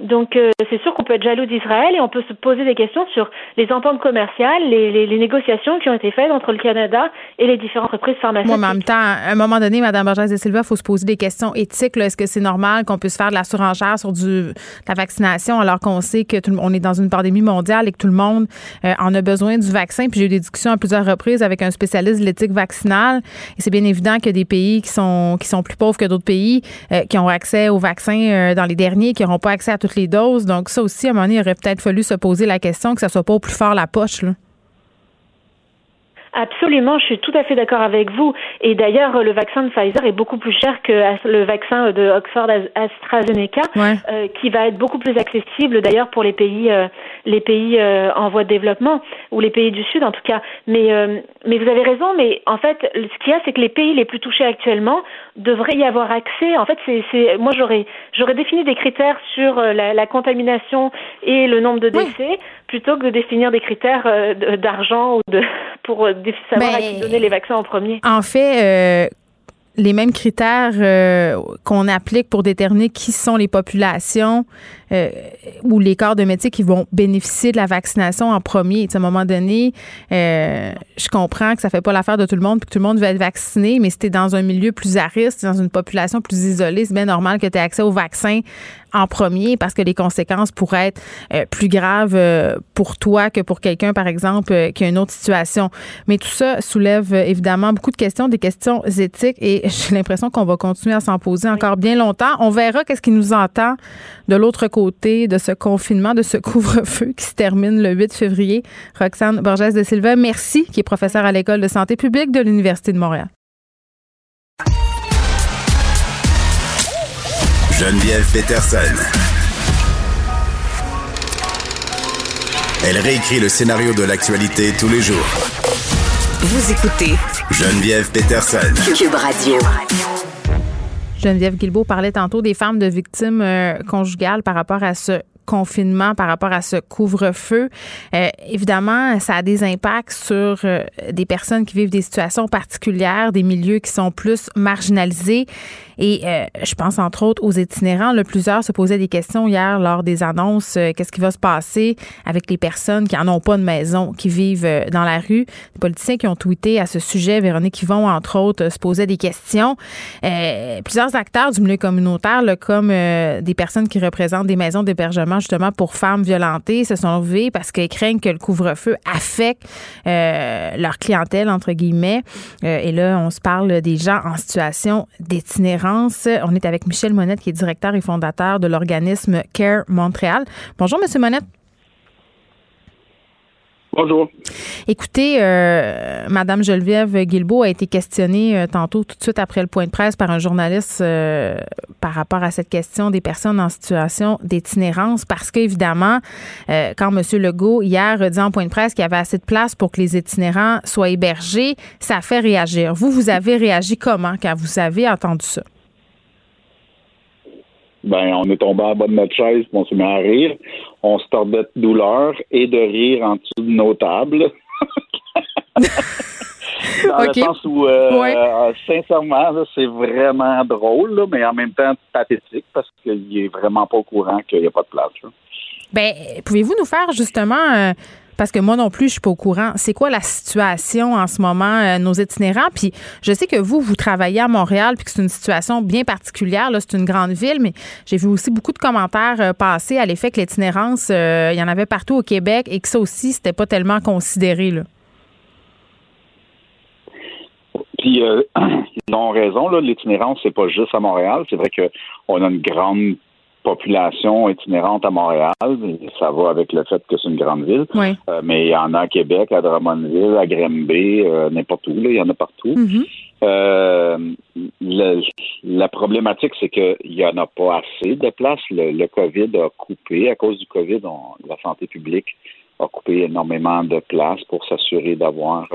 Donc euh, c'est sûr qu'on peut être jaloux d'Israël et on peut se poser des questions sur les ententes commerciales, les, les, les, négociations qui ont été faites entre le Canada et les différentes entreprises pharmaceutiques. Moi, en même temps, à un moment donné, Mme Borges de Silva, il faut se poser des questions éthiques. Est-ce que c'est normal qu'on puisse faire de la surenchère sur du, la vaccination alors qu'on sait que tout, on est dans une pandémie mondiale et que tout le monde euh, en a besoin du vaccin? Puis j'ai eu des discussions à plusieurs reprises avec un spécialiste de l'éthique vaccinale et c'est bien évident qu'il y a des pays qui sont qui sont plus pauvres que d'autres pays euh, qui ont accès au vaccin dans les derniers, qui n'auront pas accès à toutes les doses. Donc, ça aussi, à un moment donné, il aurait peut-être fallu se poser la question que ça soit pas au plus fort la poche. Là. Absolument, je suis tout à fait d'accord avec vous. Et d'ailleurs, le vaccin de Pfizer est beaucoup plus cher que le vaccin de Oxford AstraZeneca, euh, qui va être beaucoup plus accessible d'ailleurs pour les pays, euh, les pays euh, en voie de développement ou les pays du Sud en tout cas. Mais, mais vous avez raison. Mais en fait, ce qu'il y a, c'est que les pays les plus touchés actuellement devraient y avoir accès. En fait, c'est, moi j'aurais, j'aurais défini des critères sur la, la, contamination et le nombre de décès plutôt que de définir des critères d'argent ou de [laughs] pour savoir à qui donner les vaccins en premier. En fait, euh, les mêmes critères euh, qu'on applique pour déterminer qui sont les populations euh, ou les corps de métier qui vont bénéficier de la vaccination en premier. à un moment donné, je comprends que ça fait pas l'affaire de tout le monde puis que tout le monde veut être vacciné, mais si tu es dans un milieu plus à risque, dans une population plus isolée, c'est bien normal que tu aies accès au vaccin en premier parce que les conséquences pourraient être euh, plus graves euh, pour toi que pour quelqu'un, par exemple, euh, qui a une autre situation. Mais tout ça soulève évidemment beaucoup de questions, des questions éthiques et [laughs] j'ai l'impression qu'on va continuer à s'en poser encore bien longtemps. On verra qu'est-ce qui nous entend de l'autre côté de ce confinement, de ce couvre-feu qui se termine le 8 février. Roxane Borges de Silva, merci, qui est professeure à l'École de santé publique de l'Université de Montréal. Geneviève Peterson. Elle réécrit le scénario de l'actualité tous les jours. Vous écoutez Geneviève Peterson. Cube Radio. Geneviève Guilbeault parlait tantôt des femmes de victimes euh, conjugales par rapport à ce confinement, par rapport à ce couvre-feu. Euh, évidemment, ça a des impacts sur euh, des personnes qui vivent des situations particulières, des milieux qui sont plus marginalisés. Et euh, je pense entre autres aux itinérants. Plusieurs se posaient des questions hier lors des annonces. Euh, qu'est-ce qui va se passer avec les personnes qui n'en ont pas de maison, qui vivent euh, dans la rue? Les politiciens qui ont tweeté à ce sujet, Véronique Yvon, entre autres, se posaient des questions. plusieurs acteurs du milieu communautaire, comme des personnes qui représentent des maisons d'hébergement justement pour femmes violentées, se sont levés parce qu'ils craignent que le couvre-feu affecte leur clientèle, entre guillemets. et là, on se parle des gens en situation d'itinérance on est avec Michel Monette, qui est directeur et fondateur de l'organisme CARE Montréal. Bonjour, Monsieur Monette. Bonjour. Écoutez, euh, Madame Geneviève Guilbeault a été questionnée euh, tantôt, tout de suite après le point de presse, par un journaliste euh, par rapport à cette question des personnes en situation d'itinérance, parce qu'évidemment, quand M. Legault, hier, dit en point de presse qu'il y avait assez de place pour que les itinérants soient hébergés, ça a fait réagir. Vous, vous avez réagi comment quand vous avez entendu ça? Ben, on est tombé en bas de notre chaise, on se met à rire. On se tordait de douleur et de rire en dessous de nos tables. [laughs] Dans le sens où, euh, sincèrement, c'est vraiment drôle, mais en même temps pathétique parce qu'il est vraiment pas au courant qu'il n'y a pas de place. Ben, pouvez-vous nous faire justement euh, parce que moi non plus, je suis pas au courant. C'est quoi la situation en ce moment, euh, nos itinérants? Puis je sais que vous, vous travaillez à Montréal, puis que c'est une situation bien particulière. Là, c'est une grande ville, mais j'ai vu aussi beaucoup de commentaires euh, passer à l'effet que l'itinérance, euh, il y en avait partout au Québec et que ça aussi, c'était pas tellement considéré. Là. Puis [clears throat] ils ont raison, là, l'itinérance, c'est pas juste à Montréal. C'est vrai qu'on a une grande population itinérante à Montréal. Ça va avec le fait que c'est une grande ville. Euh, mais il y en a à Québec, à Drummondville, à Granby, euh, n'importe où. Là, il y en a partout. Mm-hmm. Euh, la problématique, c'est qu'il n'y en a pas assez de place. Le, COVID a coupé. À cause du COVID, la santé publique a coupé énormément de place pour s'assurer d'avoir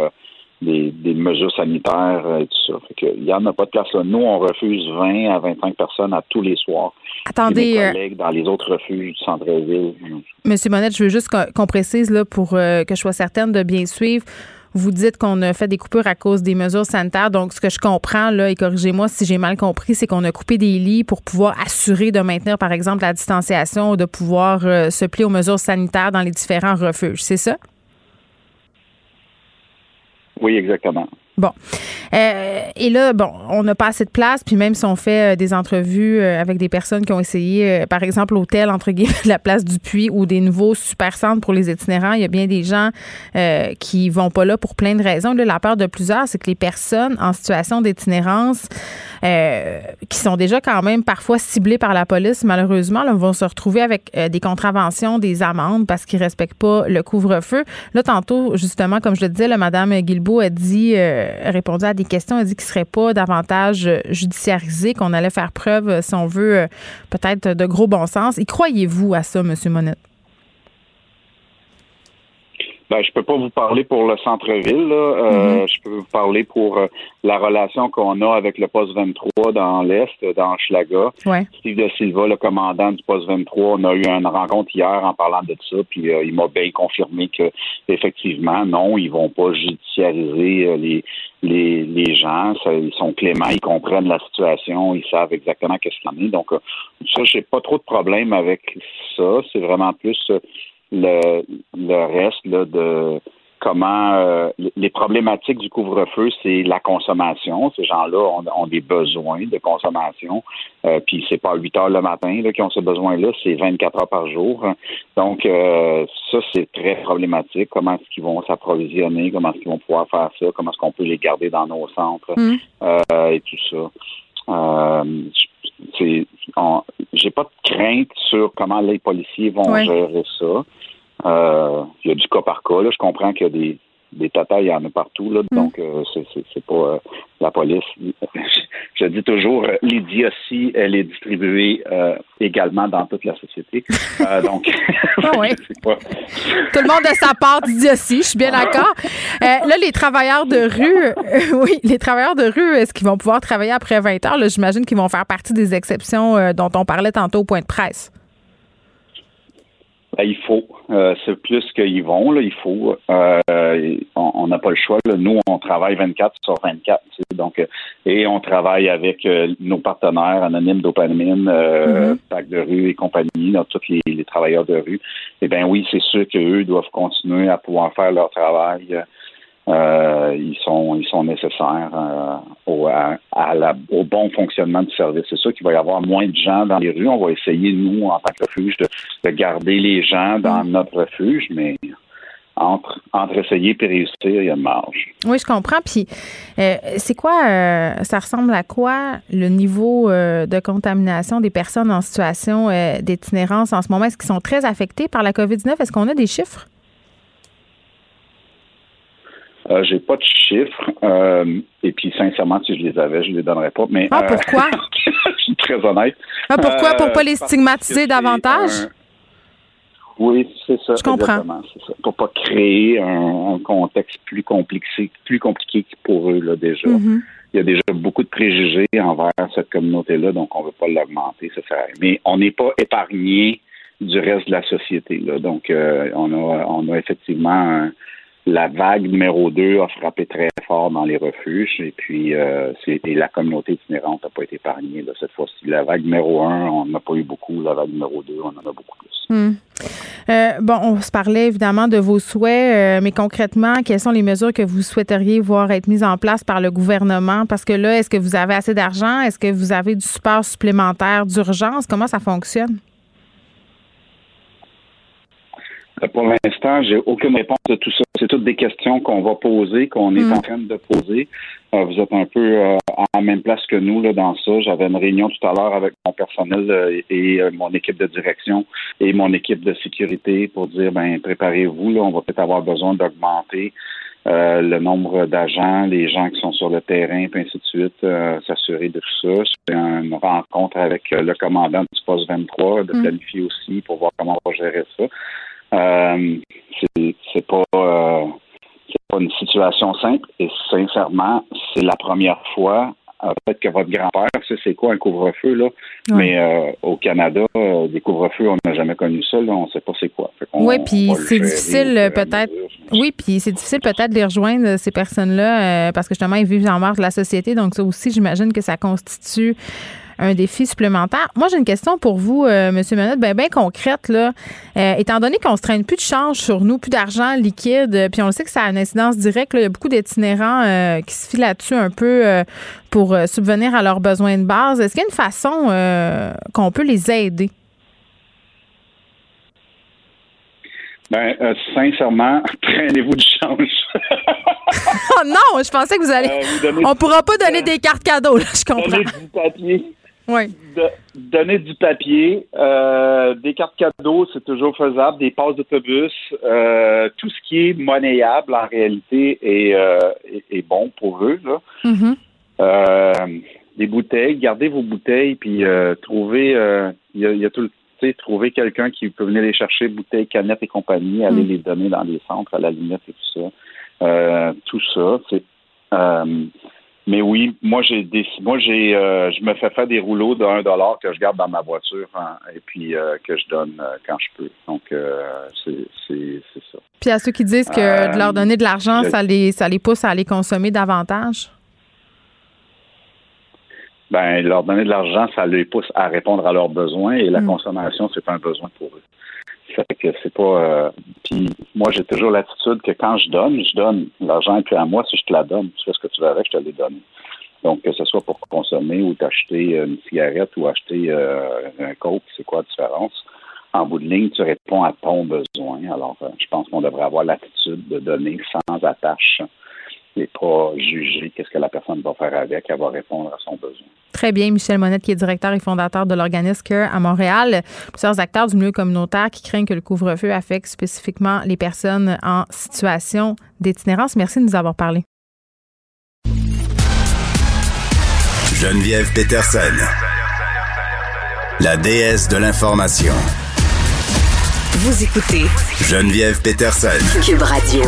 des, mesures sanitaires et tout ça. il n'y en a pas de place là. Nous, on refuse 20 à 25 personnes à tous les soirs. Attendez. Euh, collègues dans les autres refuges du centre-ville. Monsieur Monette, je veux juste qu'on précise là, pour euh, que je sois certaine de bien suivre. Vous dites qu'on a fait des coupures à cause des mesures sanitaires. Donc, ce que je comprends, là, et corrigez-moi si j'ai mal compris, c'est qu'on a coupé des lits pour pouvoir assurer de maintenir, par exemple, la distanciation ou de pouvoir euh, se plier aux mesures sanitaires dans les différents refuges. C'est ça? Oui, exactement. Bon. Euh, et là, bon, on n'a pas assez de place, puis même si on fait euh, des entrevues euh, avec des personnes qui ont essayé, par exemple, l'hôtel, entre guillemets, [laughs] la place du Puy ou des nouveaux super centres pour les itinérants, il y a bien des gens qui vont pas là pour plein de raisons. Là, la peur de plusieurs, c'est que les personnes en situation d'itinérance, qui sont déjà quand même parfois ciblées par la police, malheureusement, là, vont se retrouver avec des contraventions, des amendes parce qu'ils respectent pas le couvre-feu. Là, tantôt, justement, comme je le disais, Mme Guilbeault a dit euh, répondu à des questions. a dit qu'il ne serait pas davantage euh, judiciarisé, qu'on allait faire preuve, euh, si on veut, peut-être de gros bon sens. Y croyez-vous à ça, M. Monette? Ben, je peux pas vous parler pour le centre-ville. Mm-hmm. Je peux vous parler pour la relation qu'on a avec le poste 23 dans l'Est, dans Schlaga. Steve De Silva, le commandant du poste 23, on a eu une rencontre hier en parlant de ça, puis il m'a bien confirmé que effectivement, non, ils vont pas judiciariser les, les, les gens, ils sont cléments, ils comprennent la situation, ils savent exactement qu'est-ce qu'il en est. Donc, euh, ça, j'ai pas trop de problème avec ça. C'est vraiment plus euh, le, le reste là, de comment euh, les problématiques du couvre-feu, c'est la consommation. Ces gens-là ont, des besoins de consommation. Euh, puis c'est pas 8 heures le matin là, qui ont ce besoin-là, c'est 24 heures par jour. Donc euh, ça, c'est très problématique. Comment est-ce qu'ils vont s'approvisionner, comment est-ce qu'ils vont pouvoir faire ça, comment est-ce qu'on peut les garder dans nos centres? Mmh. et tout ça. J'ai pas de crainte sur comment les policiers vont gérer ça. Euh, il y a du cas par cas. Là. Je comprends qu'il y a des, des tatas, il y en a partout. Là, mm. Donc, euh, c'est pas euh, la police. [laughs] Je dis toujours, l'idiotie, elle est distribuée également dans toute la société. [laughs] donc, ah [laughs] tout le monde a sa part d'idiotie, je suis bien d'accord. là, les travailleurs de rue, oui, les travailleurs de rue, est-ce qu'ils vont pouvoir travailler après 20 heures? J'imagine qu'ils vont faire partie des exceptions dont on parlait tantôt au point de presse. Ben, il faut. Euh, c'est plus qu'ils vont, là, il faut. Euh, on n'a pas le choix. Nous, on travaille 24 sur 24. donc, euh, et on travaille avec nos partenaires anonymes d'Openmin, euh, mm de rue et compagnie, donc, tous les, travailleurs de rue. Eh bien oui, c'est sûr qu'eux doivent continuer à pouvoir faire leur travail euh, ils sont ils sont nécessaires euh, au, au bon fonctionnement du service. C'est sûr qu'il va y avoir moins de gens dans les rues. On va essayer, nous, en tant que refuge, de, garder les gens dans mm. notre refuge, mais entre, entre essayer et réussir, il y a une marge. Oui, je comprends. Puis, euh, c'est quoi, ça ressemble à quoi le niveau de contamination des personnes en situation d'itinérance en ce moment? Est-ce qu'ils sont très affectés par la COVID-19? Est-ce qu'on a des chiffres? Euh, j'ai pas de chiffres. Euh, et puis, sincèrement, si je les avais, je les donnerais pas. Mais, ah, euh, pourquoi? [laughs] je suis très honnête. Ah, pourquoi? Pour pas les stigmatiser davantage? Oui, c'est ça. Je comprends. Ça. Pour pas créer un, contexte plus compliqué, plus compliqué pour eux, là, déjà. Mm-hmm. Il y a déjà beaucoup de préjugés envers cette communauté-là, donc on ne veut pas l'augmenter, ça fait. Mais on n'est pas épargné du reste de la société. Là. Donc, on, a, on a effectivement un, la vague numéro 2 a frappé très fort dans les refuges et puis euh, la communauté itinérante n'a pas été épargnée cette fois-ci. La vague numéro 1, on n'a pas eu beaucoup. La vague numéro 2, on en a beaucoup plus. Hmm. Euh, bon, on se parlait évidemment de vos souhaits, euh, mais concrètement, quelles sont les mesures que vous souhaiteriez voir être mises en place par le gouvernement? Parce que là, est-ce que vous avez assez d'argent? Est-ce que vous avez du support supplémentaire d'urgence? Comment ça fonctionne? Euh, pour l'instant, j'ai aucune réponse de tout ça. C'est toutes des questions qu'on va poser, qu'on est Mm. en train de poser. Euh, vous êtes un peu euh, à la même place que nous là, dans ça. J'avais une réunion tout à l'heure avec mon personnel euh, et euh, mon équipe de direction et mon équipe de sécurité pour dire ben préparez-vous, là, on va peut-être avoir besoin d'augmenter euh, le nombre d'agents, les gens qui sont sur le terrain, puis ainsi de suite, euh, s'assurer de tout ça. C'est une rencontre avec euh, le commandant du poste 23, de Mm. planifier aussi pour voir comment on va gérer ça. Euh, c'est pas euh, pas une situation simple et sincèrement, c'est la première fois euh, peut-être que votre grand-père sait c'est quoi un couvre-feu là, Ouais. mais euh, au Canada, des couvre-feux, on n'a jamais connu ça là, on sait pas c'est quoi. Puis c'est difficile peut-être. Oui, puis c'est difficile peut-être de les rejoindre, ces personnes-là, parce que justement, ils vivent en marge de la société. Donc, ça aussi, j'imagine que ça constitue un défi supplémentaire. Moi, j'ai une question pour vous, euh, M. Menette, bien ben concrète. Là. Euh, étant donné qu'on se traîne plus de change sur nous, plus d'argent liquide, euh, puis on le sait que ça a une incidence directe, là, il y a beaucoup d'itinérants euh, qui se filent là-dessus un peu pour subvenir à leurs besoins de base. Est-ce qu'il y a une façon qu'on peut les aider? Ben, euh, sincèrement, [laughs] traînez-vous du change. [laughs] oh non, je pensais que vous allez... Euh, vous donnez- On pourra pas donner des cartes cadeaux, là, je comprends. Donnez du papier. Oui. De- donner du papier, euh, des cartes cadeaux, c'est toujours faisable, des passes d'autobus, euh, tout ce qui est monnayable en réalité est, euh, est, est bon pour eux. Là. Mhm. Euh, des bouteilles, gardez vos bouteilles, puis trouvez, il y, a, il y a tout le trouver quelqu'un qui peut venir les chercher, bouteilles, canettes et compagnie, aller Mm. les donner dans les centres à la limite et tout ça. Tout ça, c'est. Mais oui, moi j'ai des, moi j'ai, euh, je me fais faire des rouleaux de 1 dollar que je garde dans ma voiture hein, et puis euh, que je donne euh, quand je peux. Donc euh, c'est, c'est, c'est ça. Puis à ceux qui disent que Euh, de leur donner de l'argent, ça les, ça les pousse à aller consommer davantage? Ben leur donner de l'argent, ça les pousse à répondre à leurs besoins et la Mm. consommation c'est un besoin pour eux. Fait que c'est pas. euh, Puis moi j'ai toujours l'attitude que quand je donne, je donne l'argent puis à moi si je te la donne, tu fais ce que tu veux avec, je te l'ai donné. Donc que ce soit pour consommer ou t'acheter une cigarette ou acheter euh, un coke, c'est quoi la différence? En bout de ligne, tu réponds à ton besoin. Alors, euh, je pense qu'on devrait avoir l'attitude de donner sans attache et pas juger qu'est-ce que la personne va faire avec. Elle va répondre à son besoin. Très bien, Michel Monette, qui est directeur et fondateur de l'organisme Care à Montréal. Plusieurs acteurs du milieu communautaire qui craignent que le couvre-feu affecte spécifiquement les personnes en situation d'itinérance. Merci de nous avoir parlé. Geneviève Peterson, la déesse de l'information. Vous écoutez Geneviève Peterson, Cube Radio.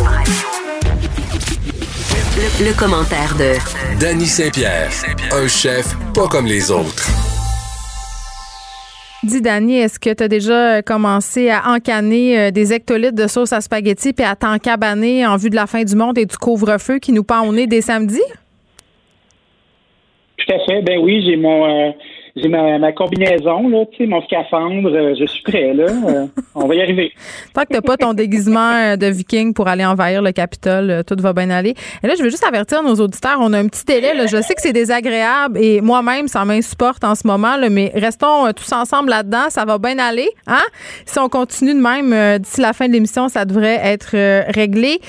Le, le commentaire de Danny Saint-Pierre, un chef pas comme les autres. Dis, Dani, est-ce que tu as déjà commencé à encanner euh, des hectolitres de sauce à spaghetti puis à t'encabaner en vue de la fin du monde et du couvre-feu qui nous pend au nez dès samedi? Tout à fait. Ben oui, j'ai mon euh, j'ai ma, combinaison, là, tu sais, mon scaphandre, euh, je suis prêt, là. Euh, on va y arriver. [laughs] Tant que t'as pas ton déguisement euh, de viking pour aller envahir le Capitole, tout va bien aller. Et là, je veux juste avertir nos auditeurs, on a un petit délai. Là. Je sais que c'est désagréable et moi-même, ça m'insupporte en ce moment, là, mais restons tous ensemble là-dedans, ça va bien aller. Hein? Si on continue de même, d'ici la fin de l'émission, ça devrait être réglé.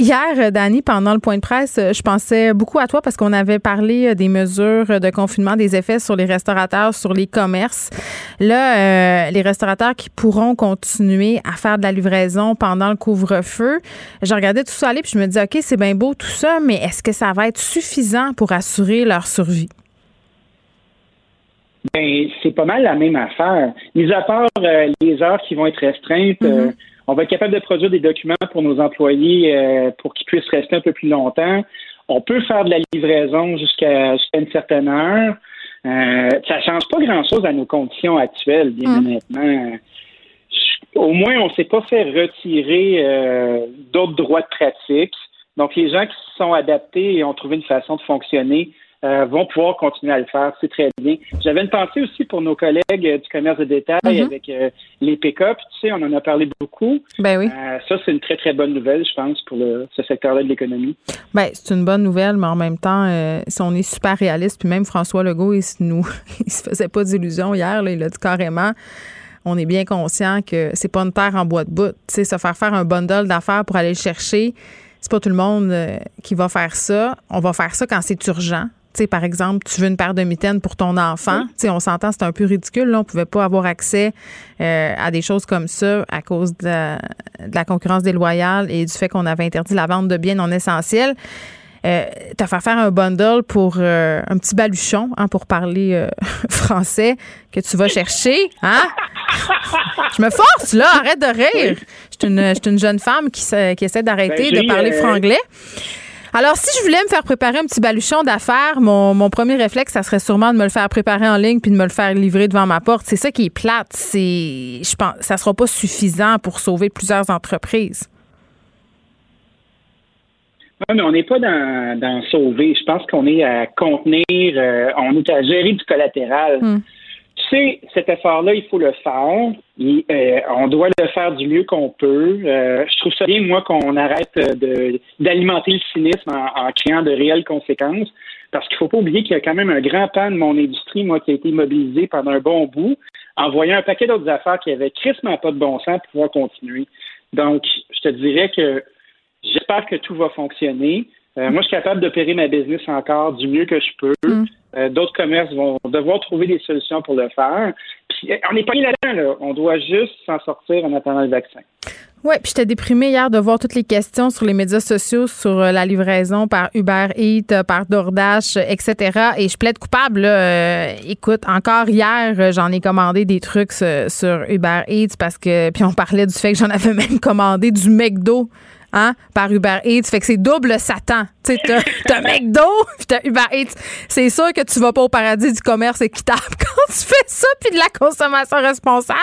Hier, euh, Dani, pendant le point de presse, euh, je pensais beaucoup à toi parce qu'on avait parlé euh, des mesures de confinement, des effets sur les restaurateurs, sur les commerces. Là, euh, les restaurateurs qui pourront continuer à faire de la livraison pendant le couvre-feu. Je regardais tout ça aller puis je me dis, OK, c'est bien beau tout ça, mais est-ce que ça va être suffisant pour assurer leur survie? Ben, c'est pas mal la même affaire. Mis à part euh, les heures qui vont être restreintes, euh, on va être capable de produire des documents pour nos employés euh, pour qu'ils puissent rester un peu plus longtemps. On peut faire de la livraison jusqu'à une certaine heure. Euh, ça change pas grand-chose à nos conditions actuelles, bien honnêtement. Au moins, on s'est pas fait retirer euh, d'autres droits de pratique. Donc, les gens qui se sont adaptés et ont trouvé une façon de fonctionner euh, vont pouvoir continuer à le faire. C'est très bien. J'avais une pensée aussi pour nos collègues euh, du commerce de détail Mhm. avec euh, les pick-up. Tu sais, on en a parlé beaucoup. Ben oui. Euh, ça, c'est une très, très bonne nouvelle, je pense, pour le, ce secteur-là de l'économie. Ben, c'est une bonne nouvelle, mais en même temps, euh, si on est super réaliste, puis même François Legault, il se nous, [laughs] il se faisait pas d'illusions hier, là, il a dit carrément. on est bien conscient que c'est pas une terre en bois de bout. Tu sais, se faire faire un bundle d'affaires pour aller le chercher, c'est pas tout le monde qui va faire ça. On va faire ça quand c'est urgent. Tu sais, par exemple, tu veux une paire de mitaines pour ton enfant. On s'entend, c'est un peu ridicule. Là. On pouvait pas avoir accès euh, à des choses comme ça à cause de la, de la concurrence déloyale et du fait qu'on avait interdit la vente de biens non essentiels. Euh, t'as fait faire un bundle pour euh, un petit baluchon, hein, pour parler euh, [laughs] français, que tu vas chercher, hein? [laughs] Je me force, là, arrête de rire. Je suis une, une, jeune femme qui, qui essaie d'arrêter Ben, de parler franglais. Alors, si je voulais me faire préparer un petit baluchon d'affaires, mon, mon premier réflexe, ça serait sûrement de me le faire préparer en ligne puis de me le faire livrer devant ma porte. C'est ça qui est plate. C'est, je pense, ça sera pas suffisant pour sauver plusieurs entreprises. Non, mais on n'est pas dans, dans sauver. Je pense qu'on est à contenir, euh, on est à gérer du collatéral. Hmm. Sais, cet effort-là, il faut le faire. Et, euh, on doit le faire du mieux qu'on peut. Euh, je trouve ça bien, moi, qu'on arrête d'alimenter le cynisme en, créant de réelles conséquences. Parce qu'il faut pas oublier qu'il y a quand même un grand pan de mon industrie, moi, qui a été mobilisé pendant un bon bout, en voyant un paquet d'autres affaires qui avaient crissement pas de bon sens pour pouvoir continuer. Donc, je te dirais que J'espère que tout va fonctionner. Euh, moi, je suis capable d'opérer ma business encore du mieux que je peux. Euh, D'autres commerces vont devoir trouver des solutions pour le faire. Puis, on n'est pas là-dedans, là. On doit juste s'en sortir en attendant le vaccin. Oui, puis j'étais déprimée hier de voir toutes les questions sur les médias sociaux sur euh, la livraison par Uber Eats, euh, par DoorDash, euh, etc. Et je plaide coupable. Là. Euh, écoute, encore hier, euh, j'en ai commandé des trucs sur Uber Eats parce que puis on parlait du fait que j'en avais [laughs] même commandé du McDo. Hein, par Uber Eats. Fait que c'est double Satan. Tu sais, t'as, [laughs] t'as McDo, puis t'as Uber Eats. C'est sûr que tu vas pas au paradis du commerce équitable [laughs] quand tu fais ça, puis de la consommation responsable.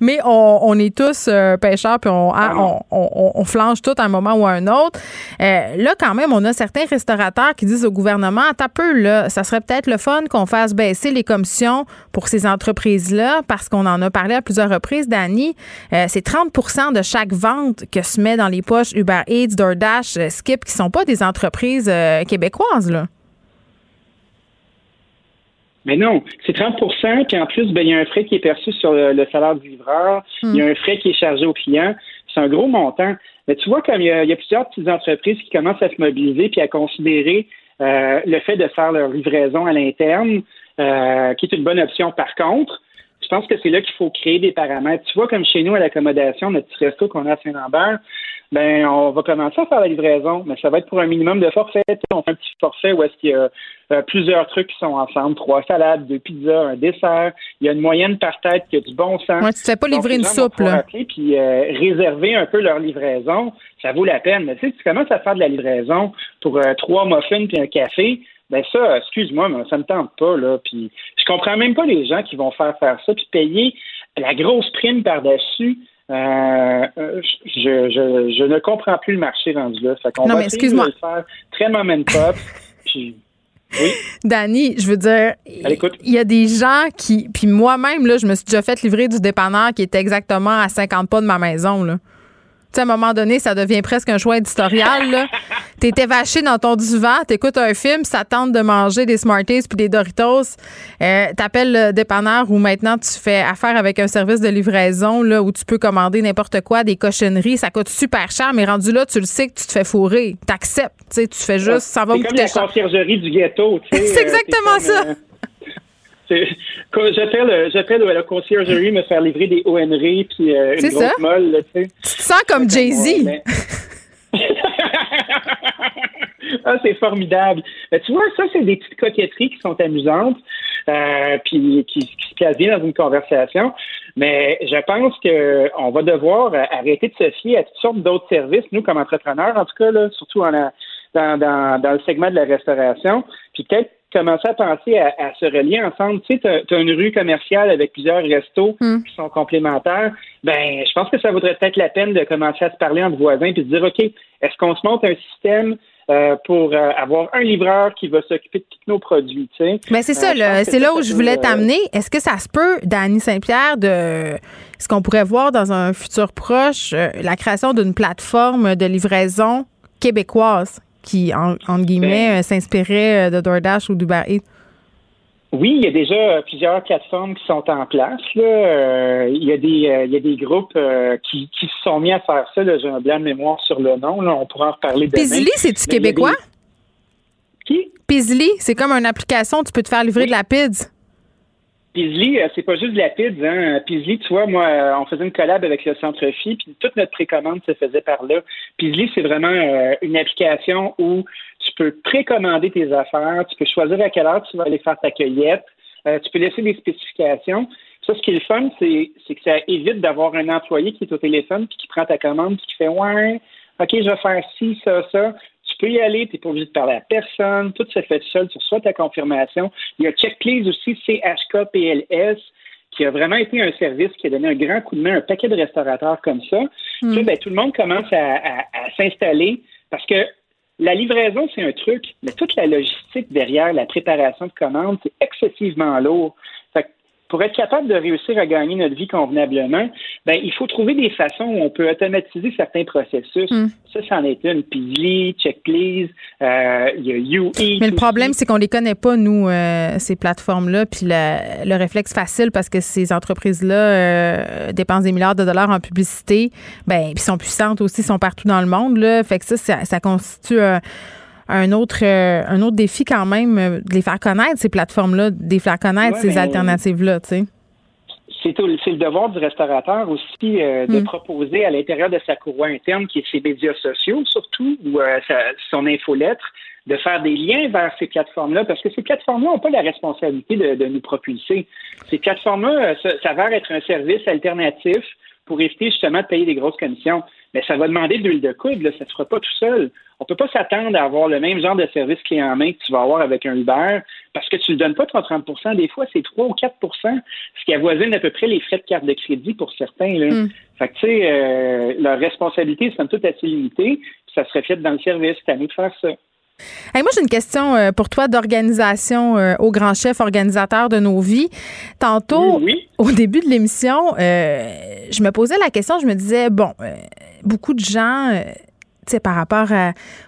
Mais on, on est tous euh, pêcheurs, puis on, hein, on, on, on flanche tout à un moment ou à un autre. Euh, là, quand même, on a certains restaurateurs qui disent au gouvernement, un peu, là, ça serait peut-être le fun qu'on fasse baisser les commissions pour ces entreprises-là, parce qu'on en a parlé à plusieurs reprises, Dani. Euh, c'est 30% de chaque vente que se met dans les poches Uber Eats, DoorDash, Skip, qui sont pas des entreprises euh, québécoises, là. Mais non, c'est 30 puis en plus, ben, il y a un frais qui est perçu sur le, le salaire du livreur. Il y a un frais qui est chargé au client. C'est un gros montant. Mais tu vois, comme il y a, il y a plusieurs petites entreprises qui commencent à se mobiliser puis à considérer euh, le fait de faire leur livraison à l'interne, euh, qui est une bonne option. Par contre, je pense que c'est là qu'il faut créer des paramètres. Tu vois, comme chez nous à l'accommodation, notre petit resto qu'on a à Saint-Lambert, ben on va commencer à faire la livraison, mais ça va être pour un minimum de forfait. On fait un petit forfait où est-ce qu'il y a euh, plusieurs trucs qui sont ensemble, trois salades, deux pizzas, un dessert. Il y a une moyenne par tête qui a du bon sens. Ouais, tu te fais pas livrer une soupe, là. appeler puis euh, réserver un peu leur livraison, ça vaut la peine. Mais tu sais, tu commences à faire de la livraison pour euh, trois muffins puis un café. Ben ça, excuse-moi, mais ça me tente pas là. Puis je comprends même pas les gens qui vont faire faire ça puis payer la grosse prime par dessus. Euh, je, je, je ne comprends plus le marché rendu là. Fait qu'on Non, va mais excuse-moi. de le faire très moment pop. [laughs] puis oui. Dani, je veux dire, il y a des gens qui. Puis moi-même, là, je me suis déjà fait livrer du dépanneur qui était exactement à 50 pas de ma maison, là. Tu sais, à un moment donné, ça devient presque un choix éditorial, là. T'étais vaché dans ton divan, t'écoutes un film, ça tente de manger des Smarties puis des Doritos. Euh, T'appelles le dépanneur où maintenant tu fais affaire avec un service de livraison, là, où tu peux commander n'importe quoi, des cochonneries. Ça coûte super cher, mais rendu là, tu le sais que tu te fais fourrer. T'acceptes. Tu fais juste, ça va C'est me comme coûter la cher. conciergerie du ghetto. [laughs] C'est euh, exactement comme, ça. euh, J'appelle, j'appelle à la conciergerie me faire livrer des ONR puis euh, une grosse ça. molle, là, tu sais. Tu te sens comme Jay-Z. Mais- [laughs] ah, c'est formidable. Mais tu vois, ça, c'est des petites coquetteries qui sont amusantes, euh, puis qui, qui se placent bien dans une conversation. Mais je pense que on va devoir euh, arrêter de se fier à toutes sortes d'autres services, nous, comme entrepreneurs, en tout cas, là, surtout en la- dans, dans, dans le segment de la restauration, puis peut-être commencer à penser à, à se relier ensemble. Tu sais, tu as, une rue commerciale avec plusieurs restos qui sont complémentaires. Ben, je pense que ça vaudrait peut-être la peine de commencer à se parler entre voisins puis de dire, OK, est-ce qu'on se monte un système euh, pour euh, avoir un livreur qui va s'occuper de tous nos produits, tu sais? Mais c'est ça, Euh, pense que c'est là ça, où ça je voulais t'amener. Est-ce que ça se peut, Dany Saint-Pierre, de ce qu'on pourrait voir dans un futur proche, la création d'une plateforme de livraison québécoise? Qui, en, entre guillemets, Ben euh, s'inspirait euh, de DoorDash ou d'Uber Eats? Oui, il y a déjà plusieurs plateformes qui sont en place. Là. il, y a des, il y a des groupes qui, qui se sont mis à faire ça. J'ai un blanc de mémoire sur le nom. Là. On pourra en reparler demain. Pizli, c'est-tu québécois? Qui? Pizli, c'est comme une application. Tu peux te faire livrer de la pizza. Pizli, c'est pas juste de la pizza. Hein. Pizli, tu vois, moi, on faisait une collab avec le Centre Phi, puis toute notre précommande se faisait par là. Pizli, c'est vraiment une application où tu peux précommander tes affaires, tu peux choisir à quelle heure tu vas aller faire ta cueillette, euh, tu peux laisser des spécifications. Ça, ce qui est le fun, c'est, que ça évite d'avoir un employé qui est au téléphone puis qui prend ta commande puis qui fait Ouais, OK, je vais faire ci, ça, ça. Tu peux y aller, tu n'es pas obligé de parler à personne, tout se fait seul, tu reçois ta confirmation. Il y a Checkplease aussi, CHKPLS, qui a vraiment été un service qui a donné un grand coup de main à un paquet de restaurateurs comme ça. Mm. ben, tout le monde commence à s'installer parce que la livraison, c'est un truc, mais toute la logistique derrière la préparation de commandes, c'est excessivement lourd pour être capable de réussir à gagner notre vie convenablement, ben, il faut trouver des façons où on peut automatiser certains processus. Hmm. Ça, c'en est une. Pizly, Checkplease, euh, il y a UE. Mais le problème, c'est qu'on les connaît pas, nous, euh, ces plateformes-là. Puis le, réflexe facile, parce que ces entreprises-là euh, dépensent des milliards de dollars en publicité, ben, puis sont puissantes aussi, sont partout dans le monde. Là. Fait que ça, ça, ça constitue un autre, euh, un autre défi quand même euh, de les faire connaître, ces plateformes-là, de les faire connaître, ces alternatives-là, tu sais. C'est le devoir du restaurateur aussi euh, de mm. proposer à l'intérieur de sa courroie interne, qui est ses médias sociaux surtout, ou son infolettre, de faire des liens vers ces plateformes-là, parce que ces plateformes-là n'ont pas la responsabilité de, nous propulser. Ces plateformes-là s'avèrent être un service alternatif pour éviter justement de payer des grosses commissions. Mais ça va demander de l'huile de coude, là, ça ne se fera pas tout seul. On ne peut pas s'attendre à avoir le même genre de service clé en main que tu vas avoir avec un Uber parce que tu ne le donnes pas 30% Des fois, c'est 3 ou 4% ce qui avoisine à peu près les frais de carte de crédit pour certains. Là. Mm. Fait que, tu sais, euh, leur responsabilité, c'est tout assez limitée, ça se reflète dans le service. C'est à nous de faire ça moi, j'ai une question euh, pour toi d'organisation euh, au grand chef organisateur de nos vies. Tantôt, au début de l'émission, euh, je me posais la question, je me disais, bon, beaucoup de gens par rapport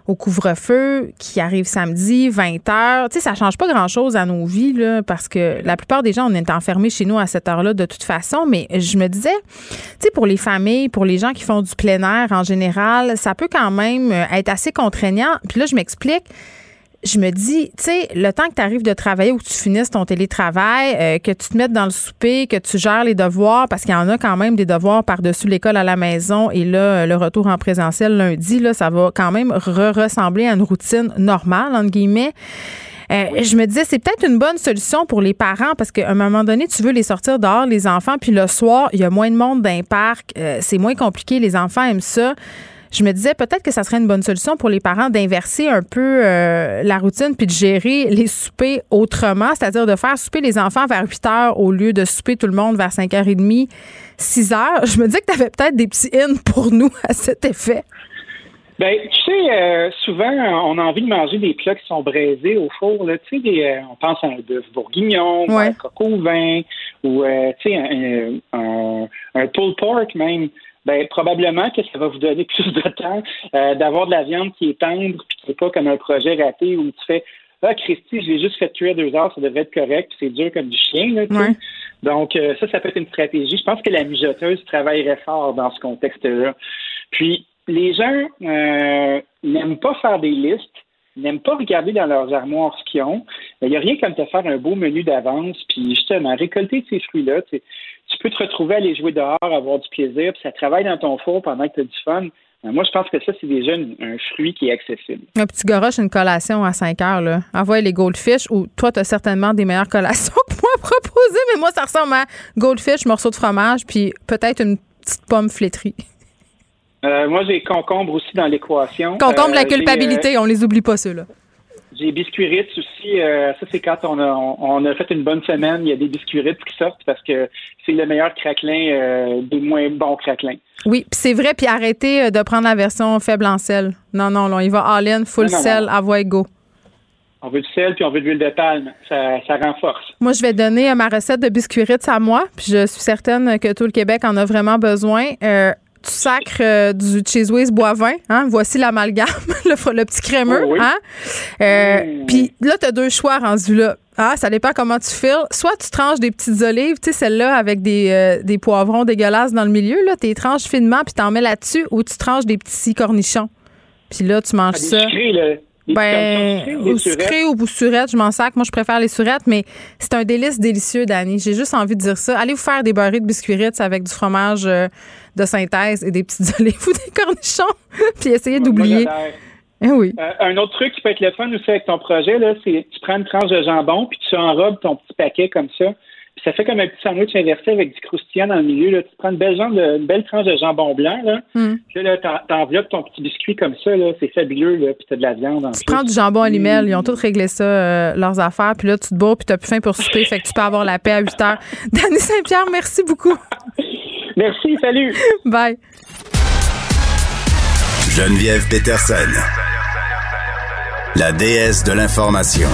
au couvre-feu qui arrive samedi, 20 heures, tu sais, ça change pas grand-chose à nos vies, parce que la plupart des gens, on est enfermés chez nous à cette heure-là de toute façon, mais je me disais, tu sais, pour les familles, pour les gens qui font du plein air en général, ça peut quand même être assez contraignant. Puis là, je m'explique je me dis, tu sais, le temps que tu arrives de travailler ou que tu finisses ton télétravail, euh, que tu te mettes dans le souper, que tu gères les devoirs, parce qu'il y en a quand même des devoirs par-dessus l'école à la maison et là, le retour en présentiel lundi, là, ça va quand même ressembler à une routine normale, entre guillemets. Euh, je me disais, c'est peut-être une bonne solution pour les parents parce qu'à un moment donné, tu veux les sortir dehors, les enfants, puis le soir, il y a moins de monde dans les parcs, euh, c'est moins compliqué, les enfants aiment ça je me disais peut-être que ça serait une bonne solution pour les parents d'inverser un peu euh, la routine puis de gérer les soupers autrement, c'est-à-dire de faire souper les enfants vers 8 heures au lieu de souper tout le monde vers 5h30, 6 heures. Je me disais que tu avais peut-être des petits in pour nous [laughs] à cet effet. Ben, tu sais, euh, souvent, on a envie de manger des plats qui sont braisés au four. Là. Tu sais, euh, on pense à un bœuf bourguignon, un coq au vin, ou tu sais, un, un, un pulled pork même ben probablement que ça va vous donner [laughs] plus de temps euh, d'avoir de la viande qui est tendre, puis qui pas comme un projet raté où tu fais Ah, Christy, je l'ai juste fait cuire deux heures, ça devrait être correct, puis c'est dur comme du chien. Là, Donc, euh, ça, ça peut être une stratégie. Je pense que la mijoteuse travaillerait fort dans ce contexte-là. Puis, les gens euh, n'aiment pas faire des listes, n'aiment pas regarder dans leurs armoires ce qu'ils ont. Il n'y a rien comme te faire un beau menu d'avance, puis justement, récolter ces fruits-là tu peux te retrouver à aller jouer dehors, avoir du plaisir, puis ça travaille dans ton four pendant que tu as du fun. Moi, je pense que ça, c'est déjà un fruit qui est accessible. Un petit garoche, une collation à 5 heures, là. Envoie les goldfish, ou toi, tu as certainement des meilleures collations [laughs] que moi à proposer, mais moi, ça ressemble à goldfish, morceau de fromage, puis peut-être une petite pomme flétrie. Euh, moi, j'ai concombre aussi dans l'équation. Concombre, la euh, culpabilité, on les oublie pas, ceux-là. J'ai biscuits Ritz aussi. Euh, ça, c'est quand on a, on, a fait une bonne semaine. Il y a des biscuits Ritz qui sortent parce que c'est le meilleur craquelin euh, des moins bons craquelins. Oui, c'est vrai. Puis arrêtez euh, de prendre la version faible en sel. Non, non, là, il va all-in, full sel, à voix go. On veut du sel puis on veut de l'huile de palme. Ça, ça renforce. Moi, je vais donner ma recette de biscuits Ritz à moi. Puis je suis certaine que tout le Québec en a vraiment besoin. Tu sacres euh, du Cheese Whiz Boivin. Hein? Voici l'amalgame, [laughs] le, le, petit crémeux. Oh oui. hein? Euh, Mm. Puis là, tu as deux choix rendus là. Ah, ça dépend comment tu files. Soit tu tranches des petites olives, tu sais, celles-là avec des, euh, des poivrons dégueulasses dans le milieu, là, tu les tranches finement puis t'en mets là-dessus, ou tu tranches des petits cornichons. Puis là, tu manges Ah, ça. sucrés, là. Ben, ou sucré ou surette, je m'en sac. Moi, je préfère les surettes, mais c'est un délice délicieux, Dani. J'ai juste envie de dire ça. Allez vous faire des beurrés de biscuits Ritz avec du fromage euh, de synthèse et des petites olives [laughs] ou des cornichons, [laughs] puis essayez Moi, d'oublier. Eh oui. Euh, un autre truc qui peut être le fun aussi avec ton projet, là, c'est tu prends une tranche de jambon, puis tu enrobes ton petit paquet comme ça. Puis ça fait comme un petit sandwich inversé avec du croustillant dans le milieu. Là. Tu prends une belle, jambe de- une belle tranche de jambon blanc, là. Hmm. Puis là, t'en- t'enveloppes ton petit biscuit comme ça, là. C'est fabuleux, là. Puis t'as de la viande en Tu prends du jambon à limel, ils ont tous réglé ça, euh, leurs affaires, puis là, tu te bourres, puis t'as plus faim pour souper, fait que tu peux avoir la paix à 8 heures. [laughs] Dani Saint-Pierre, merci beaucoup. Merci, salut. [laughs] Bye. Geneviève Peterson. La déesse de l'information.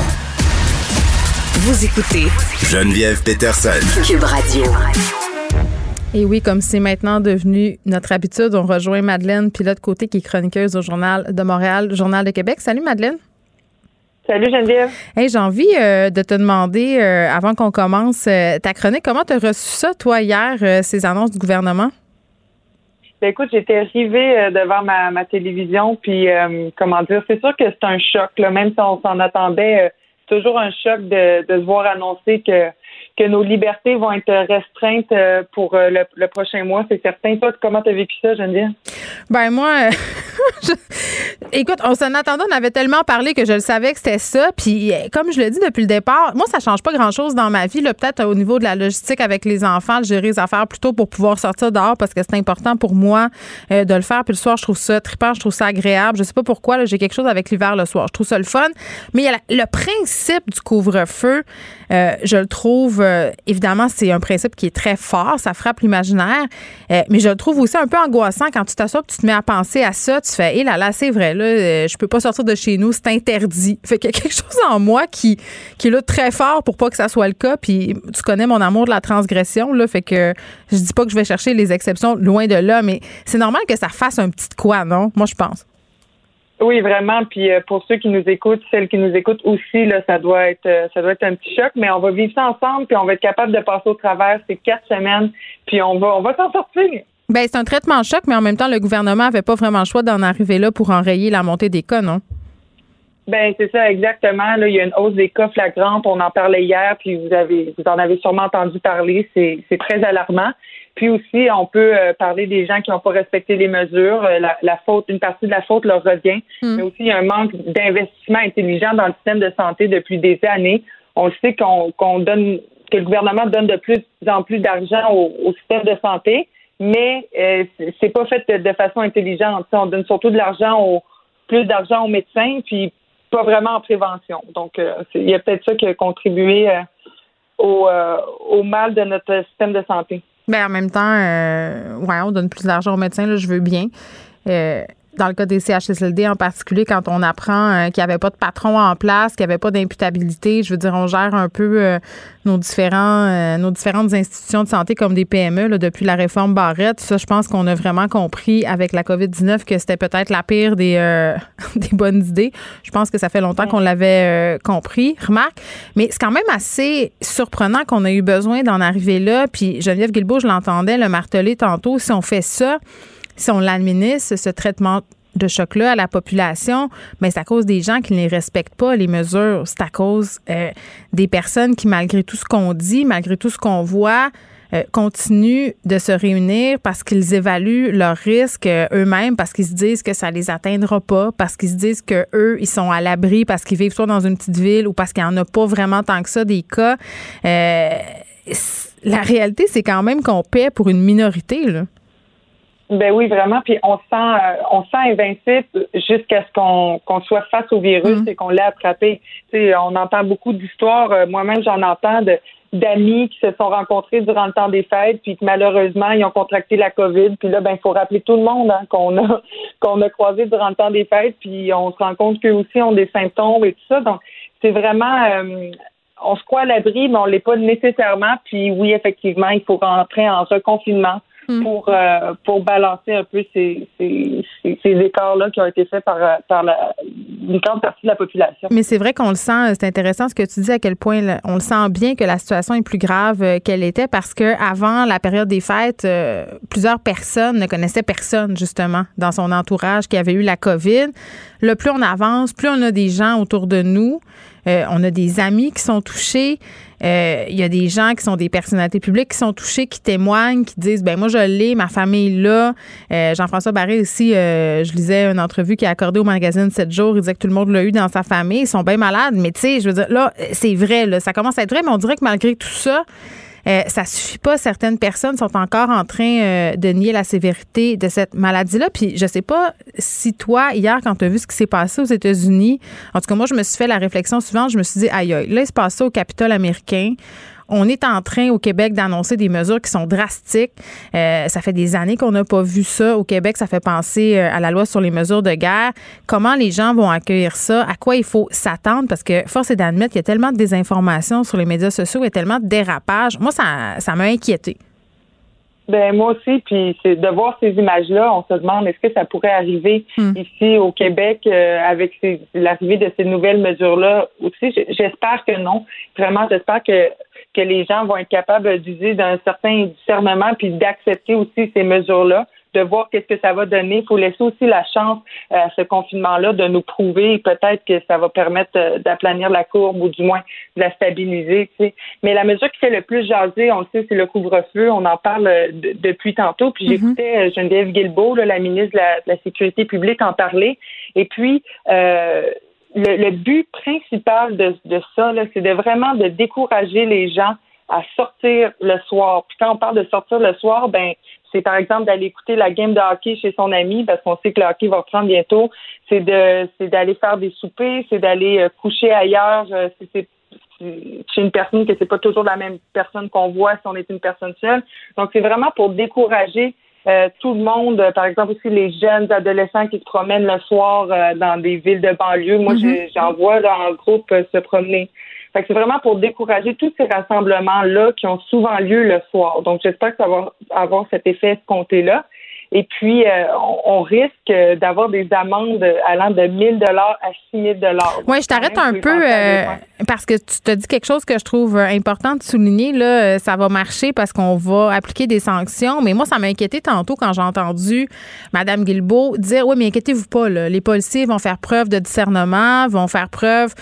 Vous écoutez Geneviève Peterson. Cube Radio. Et oui, comme c'est maintenant devenu notre habitude, on rejoint Madeleine Pilote Côté, qui est chroniqueuse au Journal de Montréal, Journal de Québec. Salut Madeleine. Salut Geneviève. Hey, j'ai envie euh, de te demander, euh, avant qu'on commence euh, ta chronique, comment tu as reçu ça, toi, hier, ces annonces du gouvernement? Ben, écoute, j'étais arrivée devant ma, ma télévision, puis comment dire, c'est sûr que c'est un choc, là, même si on s'en attendait. toujours un choc de, de se voir annoncer que que nos libertés vont être restreintes euh, pour euh, le, prochain mois, c'est certain. Toi, comment t'as vécu ça, Geneviève? Ben moi, euh, [laughs] je- écoute, on s'en attendait, on avait tellement parlé que je le savais que c'était ça. Puis euh, comme je le dis depuis le départ, moi ça change pas grand chose dans ma vie. Peut-être au niveau de la logistique avec les enfants, gérer les affaires plutôt pour pouvoir sortir dehors parce que c'est important pour moi euh, de le faire. Puis le soir, je trouve ça trippant, je trouve ça agréable. Je sais pas pourquoi, j'ai quelque chose avec l'hiver le soir. Je trouve ça le fun. Mais le principe du couvre-feu, euh, je le trouve, euh, évidemment, c'est un principe qui est très fort, ça frappe l'imaginaire, euh, mais je le trouve aussi un peu angoissant quand tu t'assois, tu te mets à penser à ça, tu fais, hé là là, c'est vrai, là, euh, je peux pas sortir de chez nous, c'est interdit. [laughs] Fait qu'il y a quelque chose en moi qui, qui est là très fort pour pas que ça soit le cas, puis tu connais mon amour de la transgression, là, fait que je dis pas que je vais chercher les exceptions loin de là, mais c'est normal que ça fasse un petit quoi, non? Moi, je pense. Oui, vraiment. Puis euh, pour ceux qui nous écoutent, celles qui nous écoutent aussi, là, ça doit être euh, ça doit être un petit choc, mais on va vivre ça ensemble, puis on va être capable de passer au travers ces quatre semaines, puis on va on va s'en sortir. Ben, c'est un traitement choc, mais en même temps, le gouvernement avait pas vraiment le choix d'en arriver là pour enrayer la montée des cas, non? Ben c'est ça exactement. Là, il y a une hausse des cas flagrantes. On en parlait hier, puis vous avez vous en avez sûrement entendu parler. C'est c'est très alarmant. Puis aussi, on peut euh, parler des gens qui n'ont pas respecté les mesures. Euh, La, la faute, une partie de la faute leur revient. Mais aussi, il y a un manque d'investissement intelligent dans le système de santé depuis des années. On sait qu'on donne que le gouvernement donne de plus en plus d'argent au, au système de santé, mais euh, c'est- pas fait de, de façon intelligente. On donne surtout de l'argent au plus d'argent aux médecins, puis pas vraiment en prévention. Donc, euh, il y a peut-être ça qui a contribué euh, au, au mal de notre système de santé. Ben, en même temps, euh, ouais, on donne plus d'argent aux médecins, là, je veux bien. Euh, dans le cas des CHSLD en particulier, quand on apprend euh, qu'il n'y avait pas de patron en place, qu'il n'y avait pas d'imputabilité, je veux dire, on gère un peu euh, nos différents euh, nos différentes institutions de santé comme des PME là, depuis la réforme Barrette. Ça, je pense qu'on a vraiment compris avec la COVID-19 que c'était peut-être la pire des, euh, [laughs] des bonnes idées. Je pense que ça fait longtemps qu'on l'avait compris. Remarque, mais c'est quand même assez surprenant qu'on ait eu besoin d'en arriver là. Puis Geneviève Guilbeault, je l'entendais le marteler tantôt. Si on fait ça, si on l'administre, ce traitement de choc-là à la population, mais c'est à cause des gens qui ne respectent pas, les mesures. C'est à cause euh, des personnes qui, malgré tout ce qu'on dit, malgré tout ce qu'on voit, euh, continuent de se réunir parce qu'ils évaluent leurs risques euh, eux-mêmes, parce qu'ils se disent que ça les atteindra pas, parce qu'ils se disent que eux ils sont à l'abri parce qu'ils vivent soit dans une petite ville ou parce qu'il n'y en a pas vraiment tant que ça des cas. Euh, la réalité, c'est quand même qu'on paie pour une minorité. Là. Ben oui, vraiment. Puis on se sent, euh, on se sent invincible jusqu'à ce qu'on qu'on soit face au virus et qu'on l'ait attrapé. Tu sais, on entend beaucoup d'histoires. euh, Moi-même, j'en entends de d'amis qui se sont rencontrés durant le temps des fêtes, puis que malheureusement, ils ont contracté la COVID. Puis là, ben, il faut rappeler tout le monde hein, qu'on a [laughs] qu'on a croisé durant le temps des fêtes, puis on se rend compte qu'eux aussi ont des symptômes et tout ça. Donc, c'est vraiment euh, on se croit à l'abri, mais on l'est pas nécessairement. Puis oui, effectivement, il faut rentrer en reconfinement mm. pour euh, pour balancer un peu ces, ces, ces, écarts-là qui ont été faits par, par la, une grande partie de la population. Mais c'est vrai qu'on le sent, c'est intéressant ce que tu dis, à quel point on le sent bien que la situation est plus grave euh, qu'elle était parce que avant la période des fêtes, euh, plusieurs personnes ne connaissaient personne, justement, dans son entourage qui avait eu la COVID. Le plus on avance, plus on a des gens autour de nous. Euh, on a des amis qui sont touchés. Euh, il y a des gens qui sont des personnalités publiques qui sont touchés, qui témoignent, qui disent ben moi je l'ai, ma famille là. Euh, Jean-François Barré aussi, je lisais une entrevue qui a accordé au magazine 7 jours. Il disait que tout le monde l'a eu dans sa famille. Ils sont bien malades, mais tu sais, je veux dire là, c'est vrai, là, ça commence à être vrai, mais on dirait que malgré tout ça, euh, ça suffit pas. Certaines personnes sont encore en train euh, de nier la sévérité de cette maladie-là. Puis je sais pas si toi, hier, quand tu as vu ce qui s'est passé aux États-Unis, en tout cas, moi, je me suis fait la réflexion suivante. Je me suis dit, aïe, aïe, là, il se passe au Capitole américain. On est en train au Québec d'annoncer des mesures qui sont drastiques. Euh, ça fait des années qu'on n'a pas vu ça au Québec. Ça fait penser euh, à la loi sur les mesures de guerre. Comment les gens vont accueillir ça? À quoi il faut s'attendre? Parce que force est d'admettre qu'il y a tellement de désinformation sur les médias sociaux et tellement de dérapages. Moi, ça, ça m'a inquiété. Ben moi aussi, puis c'est de voir ces images-là, on se demande est-ce que ça pourrait arriver hmm. ici au Québec euh, avec l'arrivée de ces nouvelles mesures-là aussi? J'espère que non. Vraiment, j'espère que que les gens vont être capables d'user d'un certain discernement puis d'accepter aussi ces mesures-là de voir qu'est-ce que ça va donner. Il faut laisser aussi la chance euh, à ce confinement-là de nous prouver peut-être que ça va permettre euh, d'aplanir la courbe ou du moins de la stabiliser. Tu sais. Mais la mesure qui fait le plus jaser, on le sait, c'est le couvre-feu. On en parle euh, depuis tantôt. Puis mm-hmm. j'écoutais Geneviève Guilbeault, la ministre de la, de la, Sécurité publique, en parler. Et puis, le, but principal de, de ça, c'est de vraiment de décourager les gens à sortir le soir. Puis quand on parle de sortir le soir, ben c'est par exemple d'aller écouter la game de hockey chez son ami parce qu'on sait que le hockey va reprendre bientôt. C'est de c'est d'aller faire des soupers, c'est d'aller euh, coucher ailleurs. Euh, c'est chez une personne que c'est pas toujours la même personne qu'on voit si on est une personne seule. Donc c'est vraiment pour décourager euh, tout le monde, par exemple aussi les jeunes adolescents qui se promènent le soir euh, dans des villes de banlieue. Moi, mm-hmm. j'en vois là, en groupe euh, se promener. Fait c'est vraiment pour décourager tous ces rassemblements-là qui ont souvent lieu le soir. Donc, j'espère que ça va avoir cet effet escompté-là. Et puis, euh, on, risque d'avoir des amendes allant de 1000 dollars à 6000 dollars. Oui, je t'arrête un peu euh, parce que tu te dis quelque chose que je trouve euh, important de souligner. Là, ça va marcher parce qu'on va appliquer des sanctions. Mais moi, ça m'a inquiété tantôt quand j'ai entendu Mme Guilbeault dire Oui, mais inquiétez-vous pas, là, les policiers vont faire preuve de discernement, vont faire preuve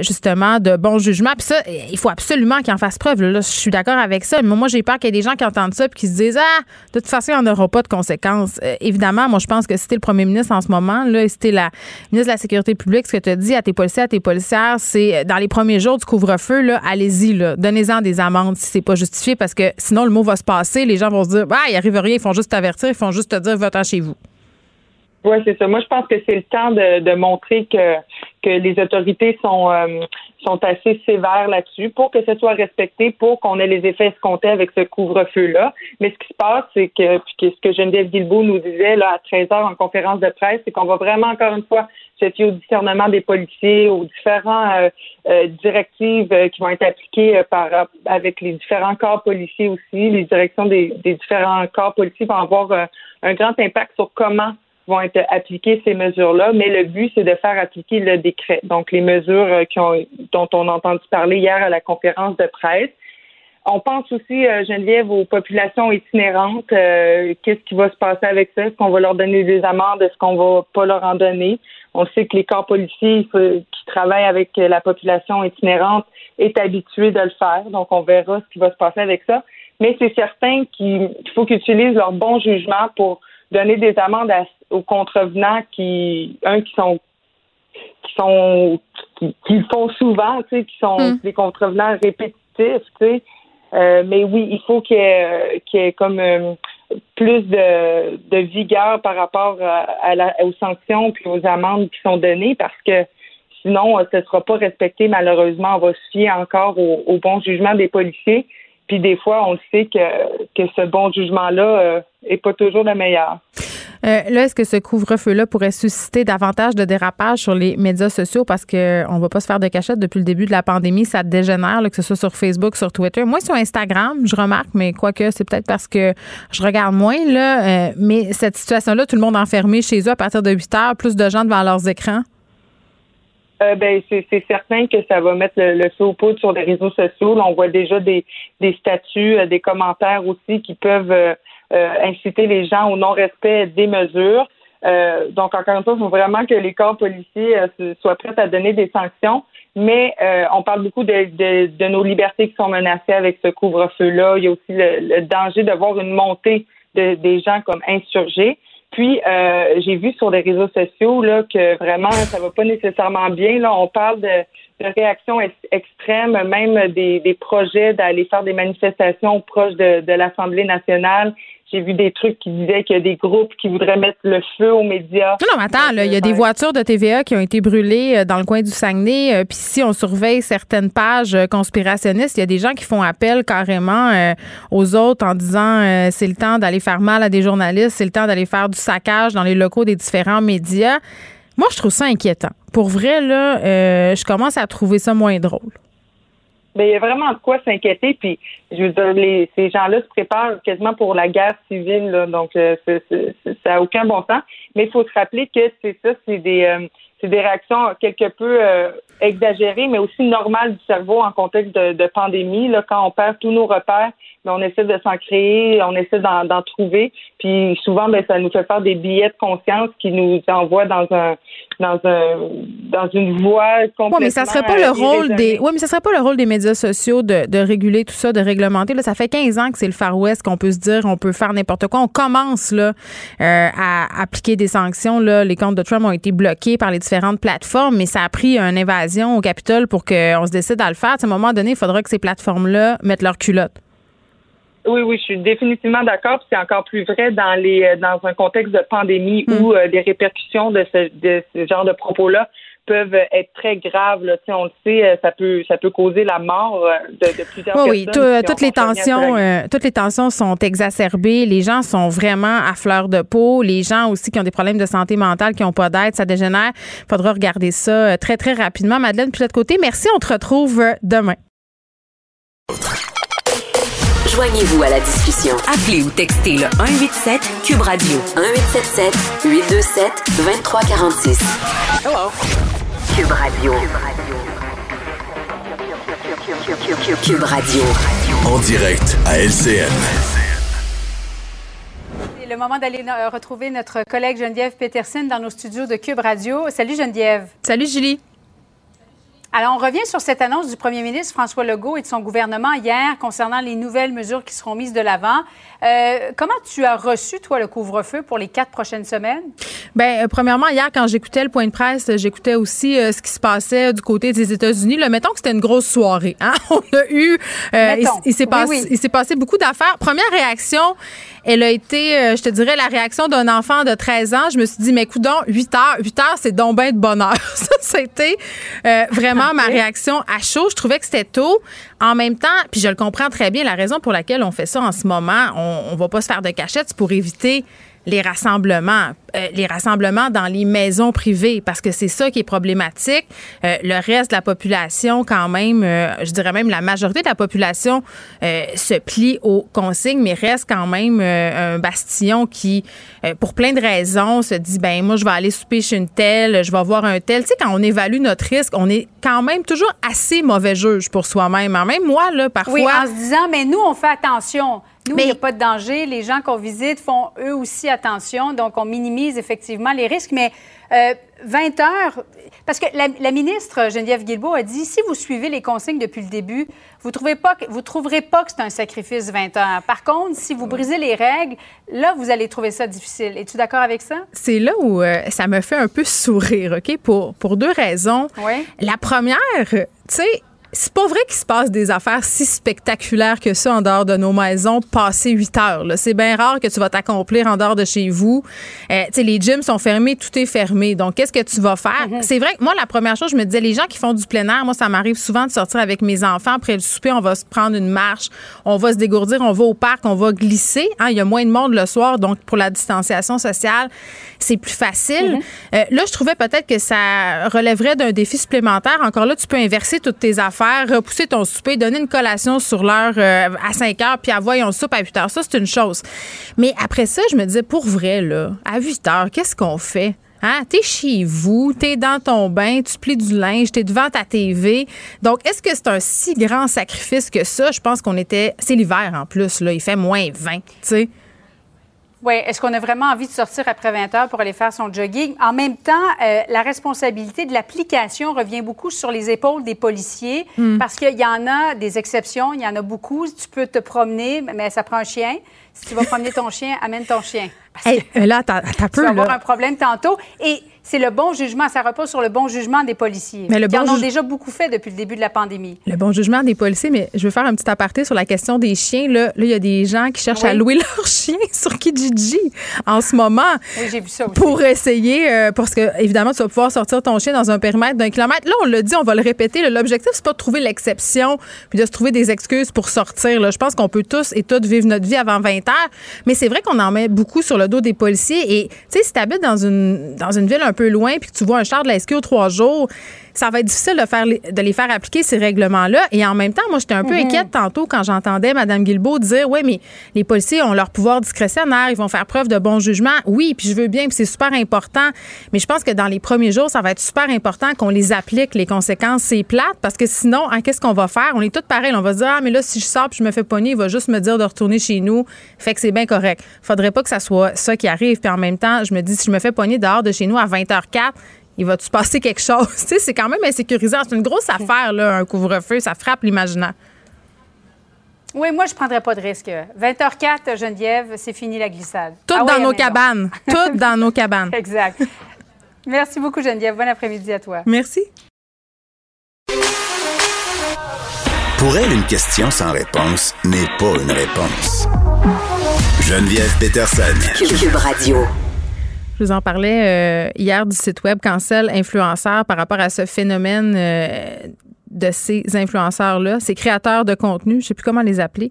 justement de bon jugement. Puis ça, il faut absolument qu'ils en fassent preuve. Là, je suis d'accord avec ça. Mais moi, j'ai peur qu'il y ait des gens qui entendent ça et qui se disent Ah, de toute façon, il n'y en aura pas de conséquences. Euh, évidemment, moi, je pense que si t'es le premier ministre en ce moment, là, si t'es la ministre de la Sécurité publique, ce que tu as dit à tes policiers, à tes policières, c'est euh, dans les premiers jours du couvre-feu, là, allez-y, là, donnez-en des amendes si c'est pas justifié, parce que sinon, le mot va se passer, les gens vont se dire, bah, il arrive rien, ils font juste t'avertir, ils font juste te dire, va-t'en chez vous. Oui, c'est ça. Moi, je pense que c'est le temps de, montrer que, que les autorités sont, euh, sont assez sévères là-dessus pour que ce soit respecté, pour qu'on ait les effets escomptés avec ce couvre-feu-là. Mais ce qui se passe, c'est que, puis ce que Geneviève Guilbeault nous disait là, à 13 heures en conférence de presse, c'est qu'on va vraiment, encore une fois, se fier au discernement des policiers, aux différents euh, euh, directives qui vont être appliquées par avec les différents corps policiers aussi. Les directions des, des différents corps policiers vont avoir un grand impact sur comment vont être appliquées ces mesures-là, mais le but, c'est de faire appliquer le décret. Donc, les mesures euh, dont on a entendu parler hier à la conférence de presse. On pense aussi, euh, Geneviève, aux populations itinérantes. Euh, qu'est-ce qui va se passer avec ça? Est-ce qu'on va leur donner des amendes? Est-ce qu'on va pas leur en donner? On sait que les corps policiers qui travaillent avec la population itinérante est habitué de le faire. Donc, on verra ce qui va se passer avec ça. Mais c'est certain qu'il faut qu'ils utilisent leur bon jugement pour donner des amendes aux contrevenants qui, un, qui sont qui sont qui, font souvent, tu sais, qui sont hmm. des contrevenants répétitifs, tu sais. Euh, mais oui, il faut qu'il y ait, qu'il y ait comme euh, plus de, de vigueur par rapport à, la, aux sanctions puis aux amendes qui sont données parce que sinon, ce ne sera pas respecté malheureusement. On va se fier encore au, au bon jugement des policiers. Puis des fois, on sait que, que ce bon jugement-là euh, est pas toujours le meilleur. Euh, là, est-ce que ce couvre-feu-là pourrait susciter davantage de dérapages sur les médias sociaux? Parce qu'on ne va pas se faire de cachette depuis le début de la pandémie, ça dégénère, que ce soit sur Facebook, sur Twitter. Moi, sur Instagram, je remarque, mais quoique, c'est peut-être parce que je regarde moins, là, euh, mais cette situation-là, tout le monde enfermé chez eux à partir de 8 heures, plus de gens devant leurs écrans. Euh, ben, c'est certain que ça va mettre le, feu au poudre sur les réseaux sociaux. on voit déjà des, des statuts, des commentaires aussi qui peuvent euh, inciter les gens au non-respect des mesures. Euh, donc, encore une fois, il faut vraiment que les corps policiers euh, soient prêts à donner des sanctions. Mais on parle beaucoup de, de, nos libertés qui sont menacées avec ce couvre-feu-là. Il y a aussi le, danger de voir une montée de, des gens comme insurgés. Puis, j'ai vu sur les réseaux sociaux là, que vraiment, ça va pas nécessairement bien. Là, on parle de, de réactions extrêmes, même des, des projets d'aller faire des manifestations proches de, de l'Assemblée nationale. J'ai vu des trucs qui disaient qu'il y a des groupes qui voudraient mettre le feu aux médias. Non, non, attends, il y a des voitures de TVA qui ont été brûlées euh, dans le coin du Saguenay. Euh, puis si on surveille certaines pages euh, conspirationnistes, il y a des gens qui font appel carrément aux autres en disant c'est le temps d'aller faire mal à des journalistes, c'est le temps d'aller faire du saccage dans les locaux des différents médias. Moi, je trouve ça inquiétant. Pour vrai, là, je commence à trouver ça moins drôle. Ben, il y a vraiment de quoi s'inquiéter. Puis, je veux dire, les, ces gens-là se préparent quasiment pour la guerre civile. Là, donc, euh, ça n'a aucun bon sens. Mais il faut se rappeler que c'est ça, c'est des, euh, c'est des réactions quelque peu euh, exagérées, mais aussi normales du cerveau en contexte de, de pandémie. Là, quand on perd tous nos repères, on essaie de s'en créer, on essaie d'en trouver. Puis souvent, ben, ça nous fait faire des billets de conscience qui nous envoient dans un dans un dans une voie complètement. Oui, mais ça serait pas le rôle des. Oui, mais ça serait pas le rôle des médias sociaux de, de réguler tout ça, de réglementer. Là, ça fait 15 ans que c'est le Far West qu'on peut se dire, on peut faire n'importe quoi. On commence là euh, à appliquer des sanctions. Là, les comptes de Trump ont été bloqués par les différentes plateformes, mais ça a pris une invasion au Capitole pour qu'on se décide à le faire. à un moment donné, il faudra que ces plateformes-là mettent leur culotte. Oui, oui, je suis définitivement d'accord. C'est encore plus vrai dans les euh, dans un contexte de pandémie hmm. où euh, les répercussions de ce, de ce genre de propos-là peuvent être très graves. Là. on le sait, euh, ça peut ça peut causer la mort de, de plusieurs personnes. Oui, toutes les tensions, toutes les tensions sont exacerbées. Les gens sont vraiment à fleur de peau. Les gens aussi qui ont des problèmes de santé mentale, qui n'ont pas d'aide, ça dégénère. Il faudra regarder ça très très rapidement. Madeleine, puis de l'autre côté, merci. On te retrouve demain. Joignez-vous à la discussion. Appelez ou textez le 187 Cube Radio 1877 827 2346. Hello. Cube Radio. Cube Radio. En direct à LCN. C'est le moment d'aller euh, retrouver notre collègue Geneviève Peterson dans nos studios de Cube Radio. Salut Geneviève. Salut Julie. Alors, on revient sur cette annonce du premier ministre François Legault et de son gouvernement hier concernant les nouvelles mesures qui seront mises de l'avant. Euh, comment tu as reçu, toi, le couvre-feu pour les quatre prochaines semaines? Bien, euh, premièrement, hier, quand j'écoutais le point de presse, j'écoutais aussi euh, ce qui se passait du côté des États-Unis. Le mettons que c'était une grosse soirée. Hein? [laughs] On a eu. il, s'est passé, il s'est passé beaucoup d'affaires. Première réaction, elle a été, je te dirais, la réaction d'un enfant de 13 ans. Je me suis dit, mais coudon, 8 heures, 8 heures, c'est donc de bonheur. [laughs] Ça, c'était vraiment ma réaction à chaud. Je trouvais que c'était tôt. En même temps, puis je le comprends très bien, la raison pour laquelle on fait ça en ce moment, on, on va pas se faire de cachette, c'est pour éviter les rassemblements, euh, les rassemblements dans les maisons privées, parce que c'est ça qui est problématique. Euh, le reste de la population, quand même, euh, je dirais même la majorité de la population se plie aux consignes, mais reste quand même un bastillon qui, pour plein de raisons, se dit ben moi je vais aller souper chez une telle, je vais voir un tel. Tu sais, quand on évalue notre risque, on est quand même toujours assez mauvais juge pour soi-même. Même moi là, parfois. Oui, en se disant mais nous on fait attention. Nous, il n'y a pas de danger. Les gens qu'on visite font eux aussi attention. Donc, on minimise effectivement les risques. Mais 20 euh, heures, parce que la, ministre Geneviève Guilbeault a dit si vous suivez les consignes depuis le début, vous ne trouverez pas que c'est un sacrifice 20 heures. Par contre, si vous brisez les règles, là, vous allez trouver ça difficile. Es-tu d'accord avec ça? C'est là où euh, ça me fait un peu sourire, OK? Pour, pour deux raisons. Oui. La première, tu sais, c'est pas vrai qu'il se passe des affaires si spectaculaires que ça en dehors de nos maisons passé 8 heures. C'est bien rare que tu vas t'accomplir en dehors de chez vous. Euh, tu sais, les gyms sont fermés, tout est fermé. Donc, qu'est-ce que tu vas faire? Mm-hmm. C'est vrai que moi, la première chose, je me disais, les gens qui font du plein air, moi, ça m'arrive souvent de sortir avec mes enfants. Après le souper, on va se prendre une marche, on va se dégourdir, on va au parc, on va glisser. Hein, il y a moins de monde le soir, donc pour la distanciation sociale, c'est plus facile. Mm-hmm. Euh, là, je trouvais peut-être que ça relèverait d'un défi supplémentaire. Encore là, tu peux inverser toutes tes affaires, repousser ton souper, donner une collation sur l'heure euh, à 5 heures, puis avoir on soupe à 8 heures. Ça, c'est une chose. Mais après ça, je me disais, pour vrai, à 8 heures, qu'est-ce qu'on fait? Hein? T'es chez vous, t'es dans ton bain, tu plies du linge, t'es devant ta TV. Donc, est-ce que c'est un si grand sacrifice que ça? Je pense qu'on était. C'est l'hiver en plus, là. Il fait moins 20, tu sais. Oui, est-ce qu'on a vraiment envie de sortir après 20 heures pour aller faire son jogging? En même temps, euh, la responsabilité de l'application revient beaucoup sur les épaules des policiers Hmm. parce qu'il y en a des exceptions, il y en a beaucoup. Tu peux te promener, mais ça prend un chien. Si tu vas promener ton chien, amène ton chien. Parce Hey, que là, t'as t'as [laughs] tu vas avoir un problème tantôt. Et c'est le bon jugement, ça repose sur le bon jugement des policiers. Mais le qui bon en ont déjà beaucoup fait depuis le début de la pandémie. Le bon jugement des policiers, mais je veux faire un petit aparté sur la question des chiens. Là, Là, il y a des gens qui cherchent à louer [laughs] leurs chiens sur Kijiji en ce moment. Oui, j'ai vu ça aussi. Pour essayer, euh, parce que évidemment, tu vas pouvoir sortir ton chien dans un périmètre d'un kilomètre. Là, on l'a dit, on va le répéter. là, L'objectif, c'est pas de trouver l'exception puis de se trouver des excuses pour sortir. Là. Je pense qu'on peut tous et toutes vivre notre vie avant 20 heures. Mais c'est vrai qu'on en met beaucoup sur le des policiers. Et, tu sais, si tu habites dans une, dans une ville un peu loin puis que tu vois un char de la SQ trois jours, ça va être difficile de, faire les, de les faire appliquer ces règlements-là. Et en même temps, moi, j'étais un peu inquiète tantôt quand j'entendais Mme Guilbeault dire Oui, mais les policiers ont leur pouvoir discrétionnaire, ils vont faire preuve de bon jugement. Oui, puis je veux bien, puis c'est super important. Mais je pense que dans les premiers jours, ça va être super important qu'on les applique, les conséquences. C'est plate parce que sinon, hein, qu'est-ce qu'on va faire? On est tous pareils. On va se dire Ah, mais là, si je sors puis je me fais pogner, il va juste me dire de retourner chez nous. Fait que c'est bien correct. Faudrait pas que ça soit ça qui arrive. Puis en même temps, je me dis, si je me fais pogner dehors de chez nous à 20h04, il va-tu passer quelque chose? [laughs] Tu sais, c'est quand même insécurisant. C'est une grosse affaire, là, un couvre-feu. Ça frappe l'imaginaire. Oui, moi, je ne prendrais pas de risque. 20h04, Geneviève, c'est fini la glissade. Toutes Ah ouais, dans nos cabanes. [laughs] Toutes dans nos cabanes. Exact. Merci beaucoup, Geneviève. Bon après-midi à toi. Merci. Pour elle, une question sans réponse n'est pas une réponse. Geneviève Peterson. Cube Radio. Je vous en parlais euh, hier du site web Cancel Influenceur par rapport à ce phénomène euh, de ces influenceurs-là, ces créateurs de contenu, je ne sais plus comment les appeler,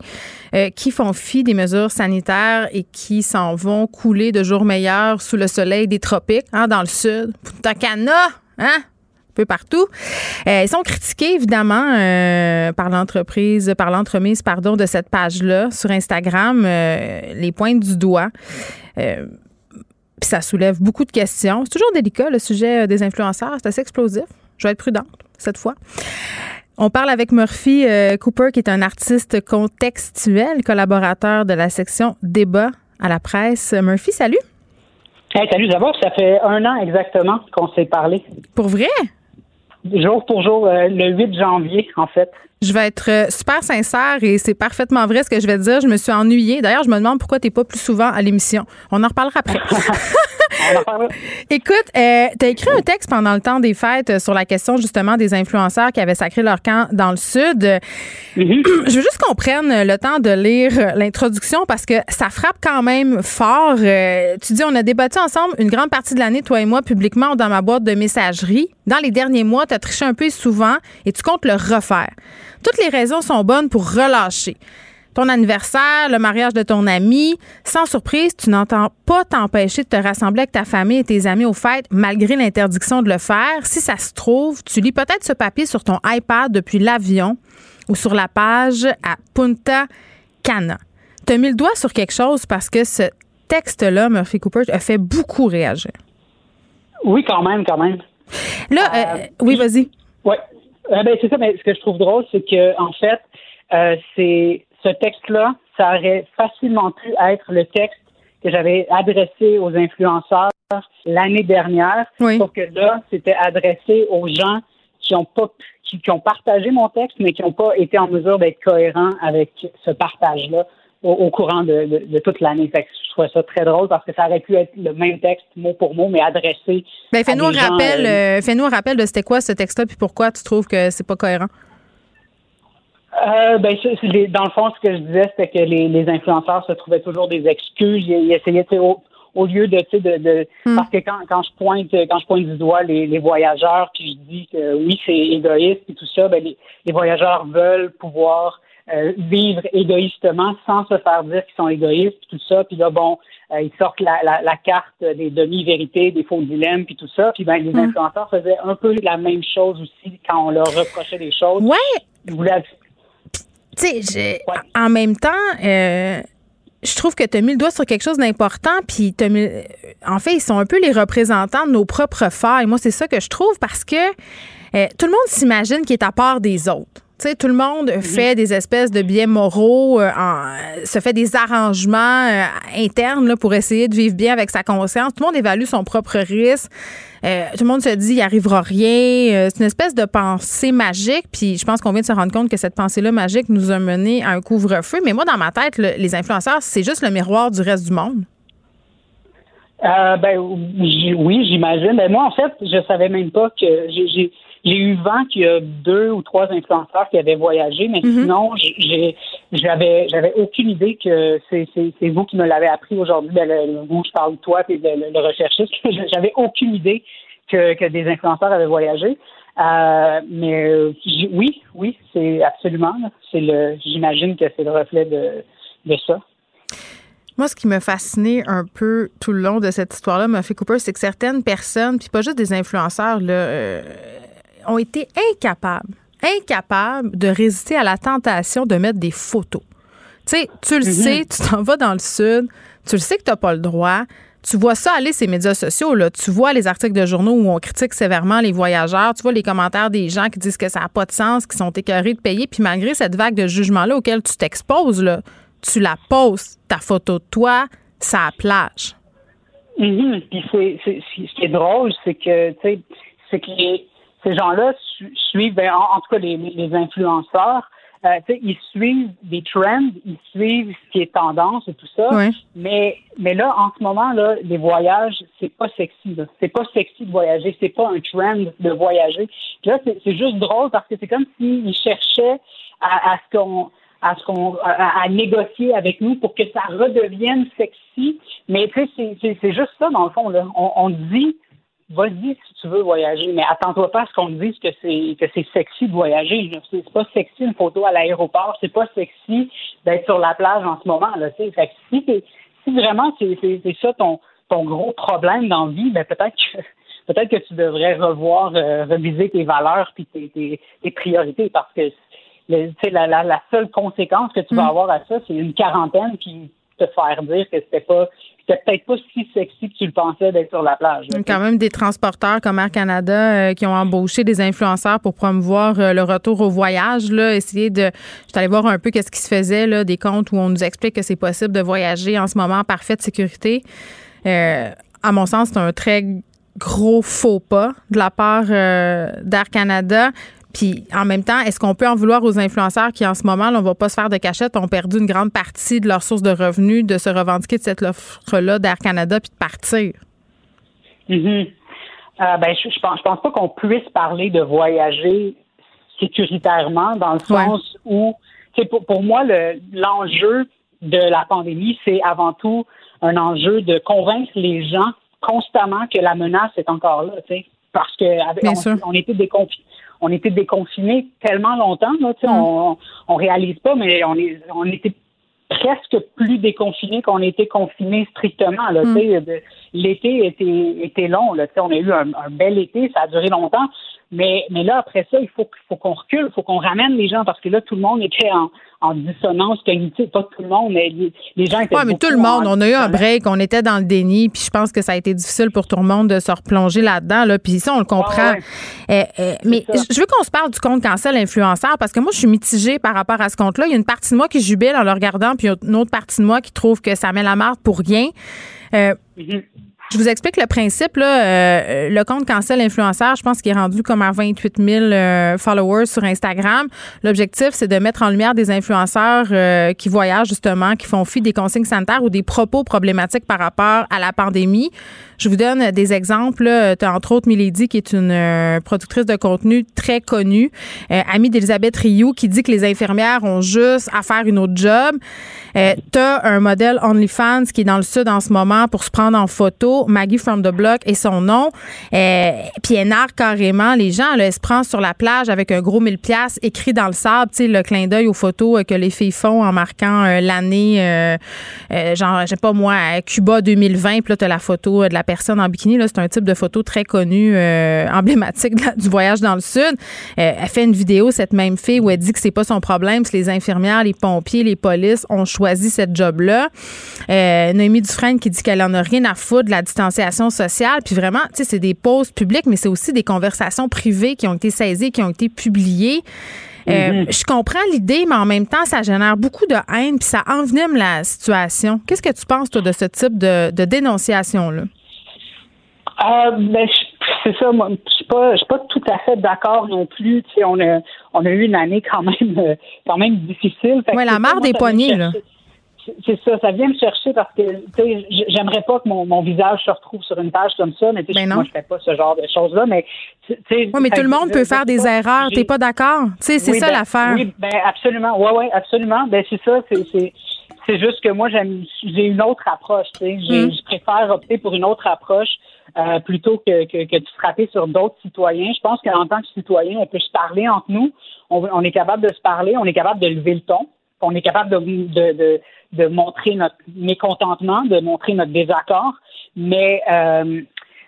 euh, qui font fi des mesures sanitaires et qui s'en vont couler de jours meilleurs sous le soleil des tropiques, hein, dans le sud. Punta Cana, hein? Peu partout. Ils sont critiqués, évidemment, par l'entreprise, par l'entremise, pardon, de cette page-là sur Instagram, les pointes du doigt. Puis ça soulève beaucoup de questions. C'est toujours délicat, le sujet euh, des influenceurs. C'est assez explosif. Je vais être prudente cette fois. On parle avec Murphy euh, Cooper, qui est un artiste contextuel, collaborateur de la section débat à la presse. Murphy, salut. Hey, salut, d'abord, ça fait un an exactement qu'on s'est parlé. Pour vrai? Jour pour jour, euh, le 8 janvier, en fait. Je vais être euh, super sincère et c'est parfaitement vrai ce que je vais te dire. Je me suis ennuyée. D'ailleurs, je me demande pourquoi tu n'es pas plus souvent à l'émission. On en reparlera après. [laughs] Écoute, euh, tu as écrit un texte pendant le temps des fêtes euh, sur la question justement des influenceurs qui avaient sacré leur camp dans le Sud. Je veux juste qu'on prenne le temps de lire l'introduction parce que ça frappe quand même fort. Euh, tu dis, on a débattu ensemble une grande partie de l'année, toi et moi, publiquement dans ma boîte de messagerie. Dans les derniers mois, tu as triché un peu souvent et tu comptes le refaire. Toutes les raisons sont bonnes pour relâcher ton anniversaire, le mariage de ton ami. Sans surprise, tu n'entends pas t'empêcher de te rassembler avec ta famille et tes amis aux fêtes malgré l'interdiction de le faire. Si ça se trouve, tu lis peut-être ce papier sur ton iPad depuis l'avion ou sur la page à Punta Cana. Tu as mis le doigt sur quelque chose parce que ce texte-là, Murphy Cooper, a fait beaucoup réagir. Oui, quand même, quand même. Là, euh, oui, vas-y. Oui. Euh, ben, c'est ça, mais ce que je trouve drôle, c'est que en fait, euh, c'est ce texte-là, ça aurait facilement pu être le texte que j'avais adressé aux influenceurs l'année dernière. Sauf que là, c'était adressé aux gens qui ont pas pu- qui, qui ont partagé mon texte, mais qui n'ont pas été en mesure d'être cohérents avec ce partage-là au, au courant de, de- de toute l'année. Fait que je trouve ça très drôle parce que ça aurait pu être le même texte mot pour mot, mais adressé. Ben, fais-nous un rappel, euh, euh, fais-nous un rappel de c'était quoi ce texte-là puis pourquoi tu trouves que c'est pas cohérent? Euh, ben, dans le fond, ce que je disais, c'était que les, influenceurs se trouvaient toujours des excuses. Ils, essayaient, au, au lieu de, de, de hmm. parce que quand, quand je pointe, quand je pointe du doigt les, voyageurs, puis je dis que oui, c'est égoïste et tout ça, ben, les, les voyageurs veulent pouvoir euh, vivre égoïstement sans se faire dire qu'ils sont égoïstes, tout ça. Puis là, bon, euh, ils sortent la, la, la carte des demi-vérités, des faux dilemmes, puis tout ça. Puis ben, les hmm. influenceurs faisaient un peu la même chose aussi quand on leur reprochait des choses. Ouais. Ils voulaient... Tu sais, en même temps, euh, je trouve que tu as mis le doigt sur quelque chose d'important, puis mis, en fait, ils sont un peu les représentants de nos propres failles. Moi, c'est ça que je trouve parce que tout le monde s'imagine qu'il est à part des autres. Tout le monde mhm. fait des espèces de biais moraux, euh, se fait des arrangements euh, internes là, pour essayer de vivre bien avec sa conscience. Tout le monde évalue son propre risque. Euh, tout le monde se dit, il n'y arrivera rien. c'est une espèce de pensée magique. Puis je pense qu'on vient de se rendre compte que cette pensée-là magique nous a mené à un couvre-feu. Mais moi, dans ma tête, les influenceurs, c'est juste le miroir du reste du monde. ben oui, j'imagine. Mais moi, en fait, je savais même pas que j'ai j'ai eu vent qu'il y a deux ou trois influenceurs qui avaient voyagé, mais mhm. sinon, j'avais, j'avais aucune idée que c'est, vous qui me l'avez appris aujourd'hui. Ben, le, vous, je parle de toi et le, le, recherchiste. [laughs] j'avais aucune idée que, que des influenceurs avaient voyagé. Euh, mais oui, oui, c'est absolument. C'est le, j'imagine que c'est le reflet de, de ça. Moi, ce qui m'a fasciné un peu tout le long de cette histoire-là, m'a fait Cooper, c'est que certaines personnes, puis pas juste des influenceurs, là, euh, ont été incapables, incapables de résister à la tentation de mettre des photos. Tu sais, tu le mhm. sais, tu t'en vas dans le sud, tu le sais que tu n'as pas le droit. Tu vois ça aller ces médias sociaux, là. Tu vois les articles de journaux où on critique sévèrement les voyageurs. Tu vois les commentaires des gens qui disent que ça n'a pas de sens, qui sont écœurés de payer. Puis malgré cette vague de jugement-là auquel tu t'exposes, là, tu la poses, ta photo de toi, ça plage. Mhm. Puis c'est, ce qui est drôle, c'est que, tu sais, c'est que les, ces gens-là suivent, ben, en, tout cas les, influenceurs, euh, ils suivent des trends, ils suivent ce qui est tendance et tout ça. Mais, mais là, en ce moment, là, les voyages, c'est pas sexy. C'est pas sexy de voyager. C'est pas un trend de voyager. là, c'est juste drôle parce que c'est comme s'ils cherchaient à, ce qu'on à ce qu'on à, négocier avec nous pour que ça redevienne sexy. Mais tu sais, c'est juste ça dans le fond. Là. On, on dit vas-y si tu veux voyager, mais attends-toi pas à ce qu'on te dise que c'est que c'est sexy de voyager. C'est pas sexy une photo à l'aéroport, c'est pas sexy d'être sur la plage en ce moment. Là, fait que si, si vraiment c'est ça ton, ton gros problème dans la vie, ben peut-être que [laughs] peut-être que tu devrais revoir, euh, reviser tes valeurs puis tes, tes, priorités parce que le, la, la, la seule conséquence que tu vas mm. avoir à ça, c'est une quarantaine qui te faire dire que c'était pas c'était peut-être pas si sexy que tu le pensais d'être sur la plage. Quand même des transporteurs comme Air Canada euh, qui ont embauché des influenceurs pour promouvoir euh, le retour au voyage. Là, essayer de, je allée voir un peu qu'est-ce qui se faisait là, des comptes où on nous explique que c'est possible de voyager en ce moment en parfaite sécurité. Euh, à mon sens, c'est un très gros faux pas de la part d'Air Canada. Puis en même temps, est-ce qu'on peut en vouloir aux influenceurs qui, en ce moment, là, on va pas se faire de cachette, ont perdu une grande partie de leur source de revenus, de se revendiquer de cette offre-là d'Air Canada puis de partir? Mm-hmm. Euh, ben, je, je pense, je pense pas qu'on puisse parler de voyager sécuritairement dans le sens où, pour, pour moi, l'enjeu de la pandémie, c'est avant tout un enjeu de convaincre les gens constamment que la menace est encore là, parce que on, on, était déconfinés on était déconfinés tellement longtemps, là, mm. on, on réalise pas, mais on est on était presque plus déconfinés qu'on était confinés strictement. Là, mm. L'été était, était long. Là, on a eu un, un, bel été, ça a duré longtemps. Mais, mais là, après ça, il faut, faut qu'on recule, il faut qu'on ramène les gens parce que là, tout le monde était en, en dissonance cognitive. Pas tout le monde, mais les, gens étaient. Oui, mais tout le monde. On a eu un break, on était dans le déni, puis je pense que ça a été difficile pour tout le monde de se replonger là-dedans. Là, puis ça, on le comprend. Eh, eh, mais je veux qu'on se parle du compte cancel influenceur parce que moi, je suis mitigée par rapport à ce compte-là. Il y a une partie de moi qui jubile en le regardant, puis une autre partie de moi qui trouve que ça met la marde pour rien. Euh, mm-hmm. Je vous explique le principe. Là, euh, le compte Cancel Influenceur, je pense qu'il est rendu comme à 28 000 euh, followers sur Instagram. L'objectif, c'est de mettre en lumière des influenceurs euh, qui voyagent justement, qui font fi des consignes sanitaires ou des propos problématiques par rapport à la pandémie. Je vous donne des exemples. Tu as entre autres Milady, qui est une productrice de contenu très connue, amie d'Elisabeth Rioux, qui dit que les infirmières ont juste à faire une autre job. tu as un modèle OnlyFans qui est dans le sud en ce moment pour se prendre en photo. Maggie from the Block et son nom. Euh, puis elle narre carrément les gens. elle se prend sur la plage avec un gros mille pièces écrit dans le sable, tu sais, le clin d'œil aux photos euh, que les filles font en marquant euh, l'année, genre, je sais pas moi, Cuba 2020. Puis là, tu as la photo de la personne en bikini. C'est un type de photo très connu, emblématique du voyage dans le sud. elle fait une vidéo, cette même fille, où elle dit que c'est pas son problème si les infirmières, les pompiers, les polices ont choisi cette job-là. Noémie Dufresne qui dit qu'elle en a rien à foutre distanciation sociale. Puis vraiment, tu sais, c'est des pauses publiques, mais c'est aussi des conversations privées qui ont été saisies, qui ont été publiées. Euh, mm-hmm. je comprends l'idée, mais en même temps, ça génère beaucoup de haine, puis ça envenime la situation. Qu'est-ce que tu penses, toi, de ce type de, dénonciation-là? Euh, ben, c'est ça, moi, je suis pas, suis pas tout à fait d'accord non plus. Tu sais, on a, on a eu une année quand même, euh, quand même difficile. Oui, la marre des poignées, là c'est ça, ça vient me chercher parce que j'aimerais pas que mon, visage se retrouve sur une page comme ça, mais ben moi je fais pas ce genre de choses-là, mais oui, mais tout le monde peut faire des erreurs, t'es pas d'accord? c'est ça ben, l'affaire. Oui, ben absolument, ouais, ouais, absolument. Ben c'est ça, c'est c'est juste que moi j'aime j'ai une autre approche, tu sais, mm. je préfère opter pour une autre approche. Euh, plutôt que, que, que de frapper sur d'autres citoyens. Je pense qu'en tant que citoyen, on peut se parler entre nous. On, on, est capable de se parler, on est capable de lever le ton, on est capable de, de, de, de montrer notre mécontentement, de montrer notre désaccord, mais euh,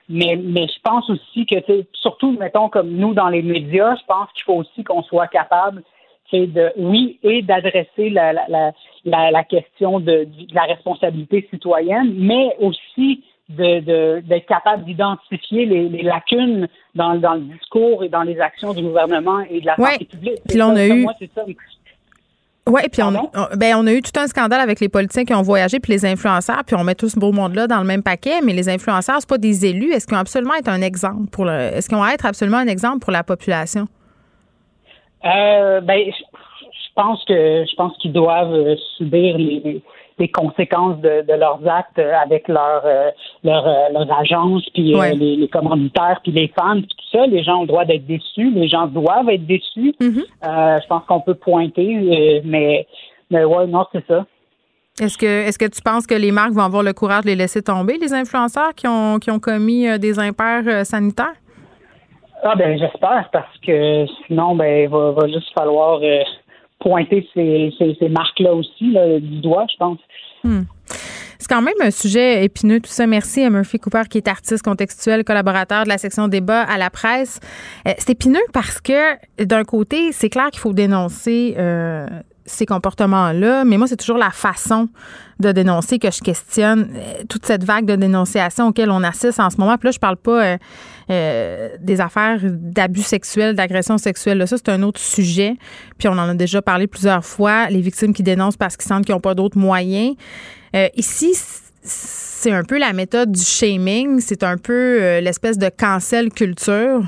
mais, mais je pense aussi que, surtout, mettons, comme nous dans les médias, je pense qu'il faut aussi qu'on soit capable, c'est de, oui, et d'adresser la, la, la, la, question de, de, la responsabilité citoyenne, mais aussi de, d'être capable d'identifier les, les, lacunes dans, dans le discours et dans les actions du gouvernement et de la santé publique. Puis on a eu. Oui, puis on, ben, on a eu tout un scandale avec les politiciens qui ont voyagé, puis les influenceurs, puis on met tout ce beau monde-là dans le même paquet, mais les influenceurs, c'est pas des élus. Est-ce qu'ils vont absolument être un exemple pour le, est-ce qu'ils vont être absolument un exemple pour la population? Euh, ben, je pense que je pense qu'ils doivent euh, subir les, les conséquences de, leurs actes avec leur, euh, leur, euh, leurs agences, puis euh, les, commanditaires, puis les fans, puis tout ça. Les gens ont le droit d'être déçus. Les gens doivent être déçus. Mm-hmm. je pense qu'on peut pointer, mais, mais ouais, non, c'est ça. Est-ce que, est-ce que tu penses que les marques vont avoir le courage de les laisser tomber, les influenceurs qui ont, qui ont commis des impairs sanitaires? Ah ben j'espère parce que sinon ben il va, va juste falloir pointer ces, ces, marques-là aussi du doigt, je pense. Hmm. C'est quand même un sujet épineux, tout ça. Merci à Murphy Cooper, qui est artiste contextuel, collaborateur de la section débat à la presse. Euh, c'est épineux parce que, d'un côté, c'est clair qu'il faut dénoncer euh, ces comportements-là, mais moi, c'est toujours la façon de dénoncer que je questionne euh, toute cette vague de dénonciation auquel on assiste en ce moment. Puis là, je parle pas euh, euh, des affaires d'abus sexuels, d'agression sexuelle. Là, ça, c'est un autre sujet. Puis on en a déjà parlé plusieurs fois. Les victimes qui dénoncent parce qu'ils sentent qu'ils n'ont pas d'autres moyens. ici, c'est un peu la méthode du shaming. C'est un peu l'espèce de cancel culture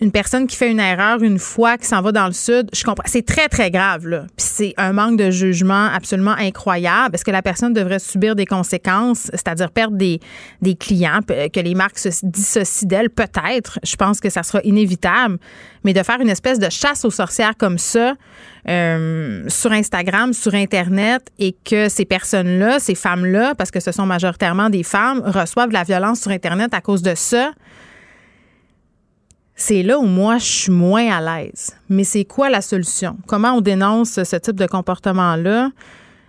une personne qui fait une erreur une fois, qui s'en va dans le sud, je comprends. C'est très, très grave, là. C'est un manque de jugement absolument incroyable. Est-ce que la personne devrait subir des conséquences, c'est-à-dire perdre des, des clients, que les marques se dissocient d'elles? Peut-être. Je pense que ça sera inévitable. Mais de faire une espèce de chasse aux sorcières comme ça, euh, sur Instagram, sur Internet, et que ces personnes-là, ces femmes-là, parce que ce sont majoritairement des femmes, reçoivent de la violence sur Internet à cause de ça, c'est là où moi, je suis moins à l'aise. Mais c'est quoi la solution? Comment on dénonce ce type de comportement-là?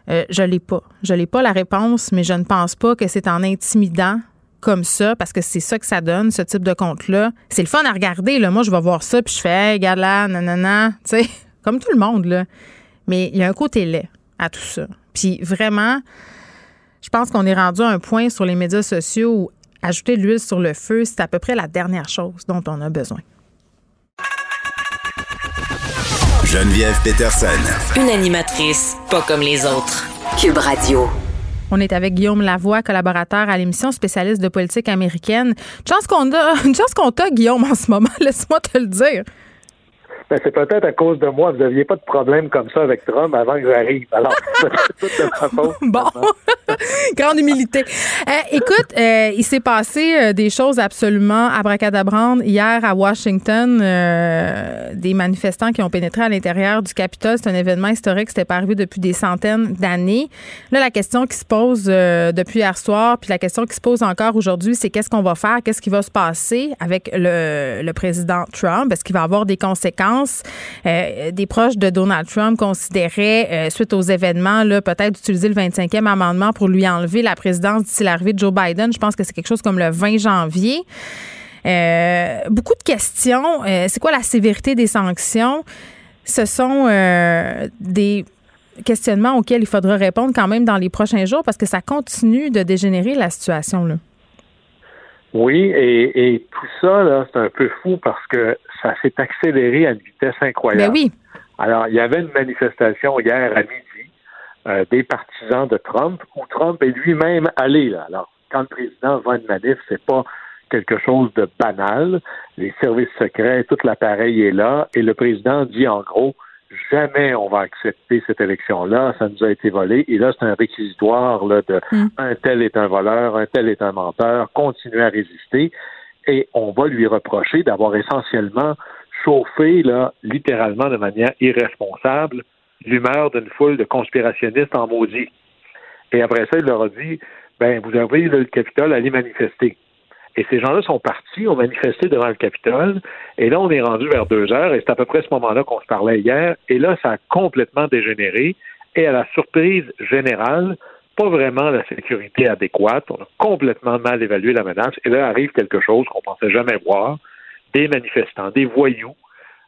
Euh, je l'ai pas. Je n'ai pas la réponse, mais je ne pense pas que c'est en intimidant comme ça, parce que c'est ça que ça donne, ce type de compte-là. C'est le fun à regarder. Là. Moi, je vais voir ça, puis je fais, hey, regarde là, nanana, [laughs] tu sais, comme tout le monde. Là. Mais il y a un côté laid à tout ça. Puis vraiment, je pense qu'on est rendu à un point sur les médias sociaux où Ajouter de l'huile sur le feu, c'est à peu près la dernière chose dont on a besoin. Geneviève Peterson. Une animatrice pas comme les autres. Cube Radio. On est avec Guillaume Lavoie, collaborateur à l'émission spécialiste de politique américaine. Une chance qu'on a, [laughs] une chance qu'on t'a, Guillaume, en ce moment. [laughs] Laisse-moi te le dire. Ben, c'est peut-être à cause de moi. Vous n'aviez pas de problème comme ça avec Trump avant que j'arrive. Alors, [laughs] c'est toute ma faute. Bon. [laughs] Grande humilité. Euh, écoute, euh, il s'est passé euh, des choses absolument abracadabrantes hier à Washington. des manifestants qui ont pénétré à l'intérieur du Capitole. C'est un événement historique. C'était pas arrivé depuis des centaines d'années. Là, la question qui se pose depuis hier soir, puis la question qui se pose encore aujourd'hui, c'est qu'est-ce qu'on va faire? Qu'est-ce qui va se passer avec le, le président Trump? Est-ce qu'il va avoir des conséquences? Euh, des proches de Donald Trump considéraient, euh, suite aux événements, peut-être d'utiliser le 25e amendement pour lui enlever la présidence d'ici l'arrivée de Joe Biden. Je pense que c'est quelque chose comme le 20 janvier. Euh, beaucoup de questions. c'est quoi la sévérité des sanctions? Ce sont des questionnements auxquels il faudra répondre quand même dans les prochains jours parce que ça continue de dégénérer la situation. Oui, et, et tout ça, là, c'est un peu fou parce que ça s'est accéléré à une vitesse incroyable. Ben oui. Alors, il y avait une manifestation hier à midi euh, des partisans de Trump où Trump est lui-même allé. Là. Alors, quand le président va à une manif, c'est pas quelque chose de banal. Les services secrets, tout l'appareil est là, et le président dit en gros jamais on va accepter cette élection-là, ça nous a été volé. Et là, c'est un réquisitoire là, de mm. un tel est un voleur, un tel est un menteur, continuez à résister. Et on va lui reprocher d'avoir essentiellement chauffé, là, littéralement de manière irresponsable, l'humeur d'une foule de conspirationnistes en maudit. Et après ça, il leur a dit, ben, vous avez le Capitole, allez manifester. Et ces gens-là sont partis, ont manifesté devant le Capitole. Et là, on est rendu vers deux heures, et c'est à peu près ce moment-là qu'on se parlait hier. Et là, ça a complètement dégénéré. Et à la surprise générale, pas vraiment la sécurité adéquate. On a complètement mal évalué la menace. Et là, arrive quelque chose qu'on pensait jamais voir. Des manifestants, des voyous,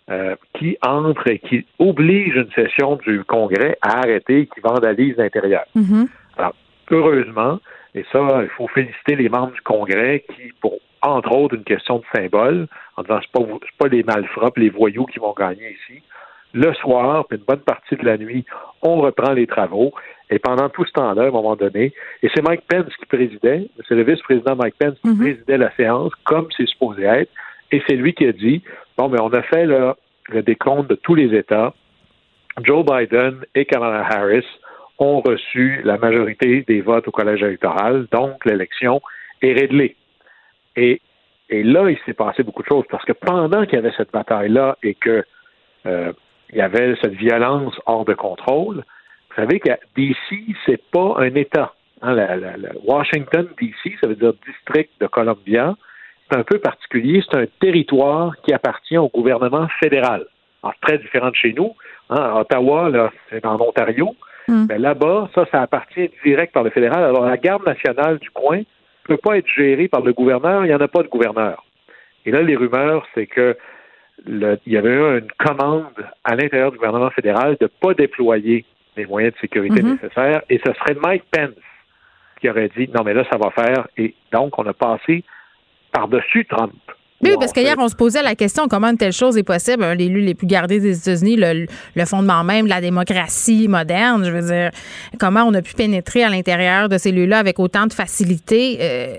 euh, qui entrent et qui obligent une session du Congrès à arrêter, qui vandalisent l'intérieur. Mm-hmm. Alors, heureusement, et ça, il faut féliciter les membres du Congrès qui, pour entre autres une question de symbole, en disant c'est pas pas les malfrats, les voyous qui vont gagner ici. Le soir, puis une bonne partie de la nuit, on reprend les travaux. Et pendant tout ce temps-là, à un moment donné, et c'est Mike Pence qui présidait, c'est le vice-président Mike Pence qui mhm. présidait la séance comme c'est supposé être, et c'est lui qui a dit bon, mais on a fait le décompte de tous les États. Joe Biden et Kamala Harris ont reçu la majorité des votes au collège électoral, donc l'élection est réglée. Et, là, il s'est passé beaucoup de choses parce que pendant qu'il y avait cette bataille-là et que euh, il y avait cette violence hors de contrôle, vous savez que DC, c'est pas un État. Hein, Washington, DC, ça veut dire district de Columbia. C'est un peu particulier. C'est un territoire qui appartient au gouvernement fédéral. Alors, très différent de chez nous. Hein, Ottawa, là, c'est en Ontario. Hmm. Mais là-bas, ça, ça appartient direct par le fédéral. Alors, la garde nationale du coin ne peut pas être gérée par le gouverneur. Il n'y en a pas de gouverneur. Et là, les rumeurs, c'est que il y avait eu une commande à l'intérieur du gouvernement fédéral de ne pas déployer les moyens de sécurité mm-hmm. nécessaires. Et ce serait Mike Pence qui aurait dit non, mais là, ça va faire. Et donc, on a passé par-dessus Trump. Oui, parce qu'hier, on se posait la question comment une telle chose est possible? Un élus les plus gardés des États-Unis, le, fondement même de la démocratie moderne. Je veux dire, comment on a pu pénétrer à l'intérieur de ces lieux-là avec autant de facilité? Euh,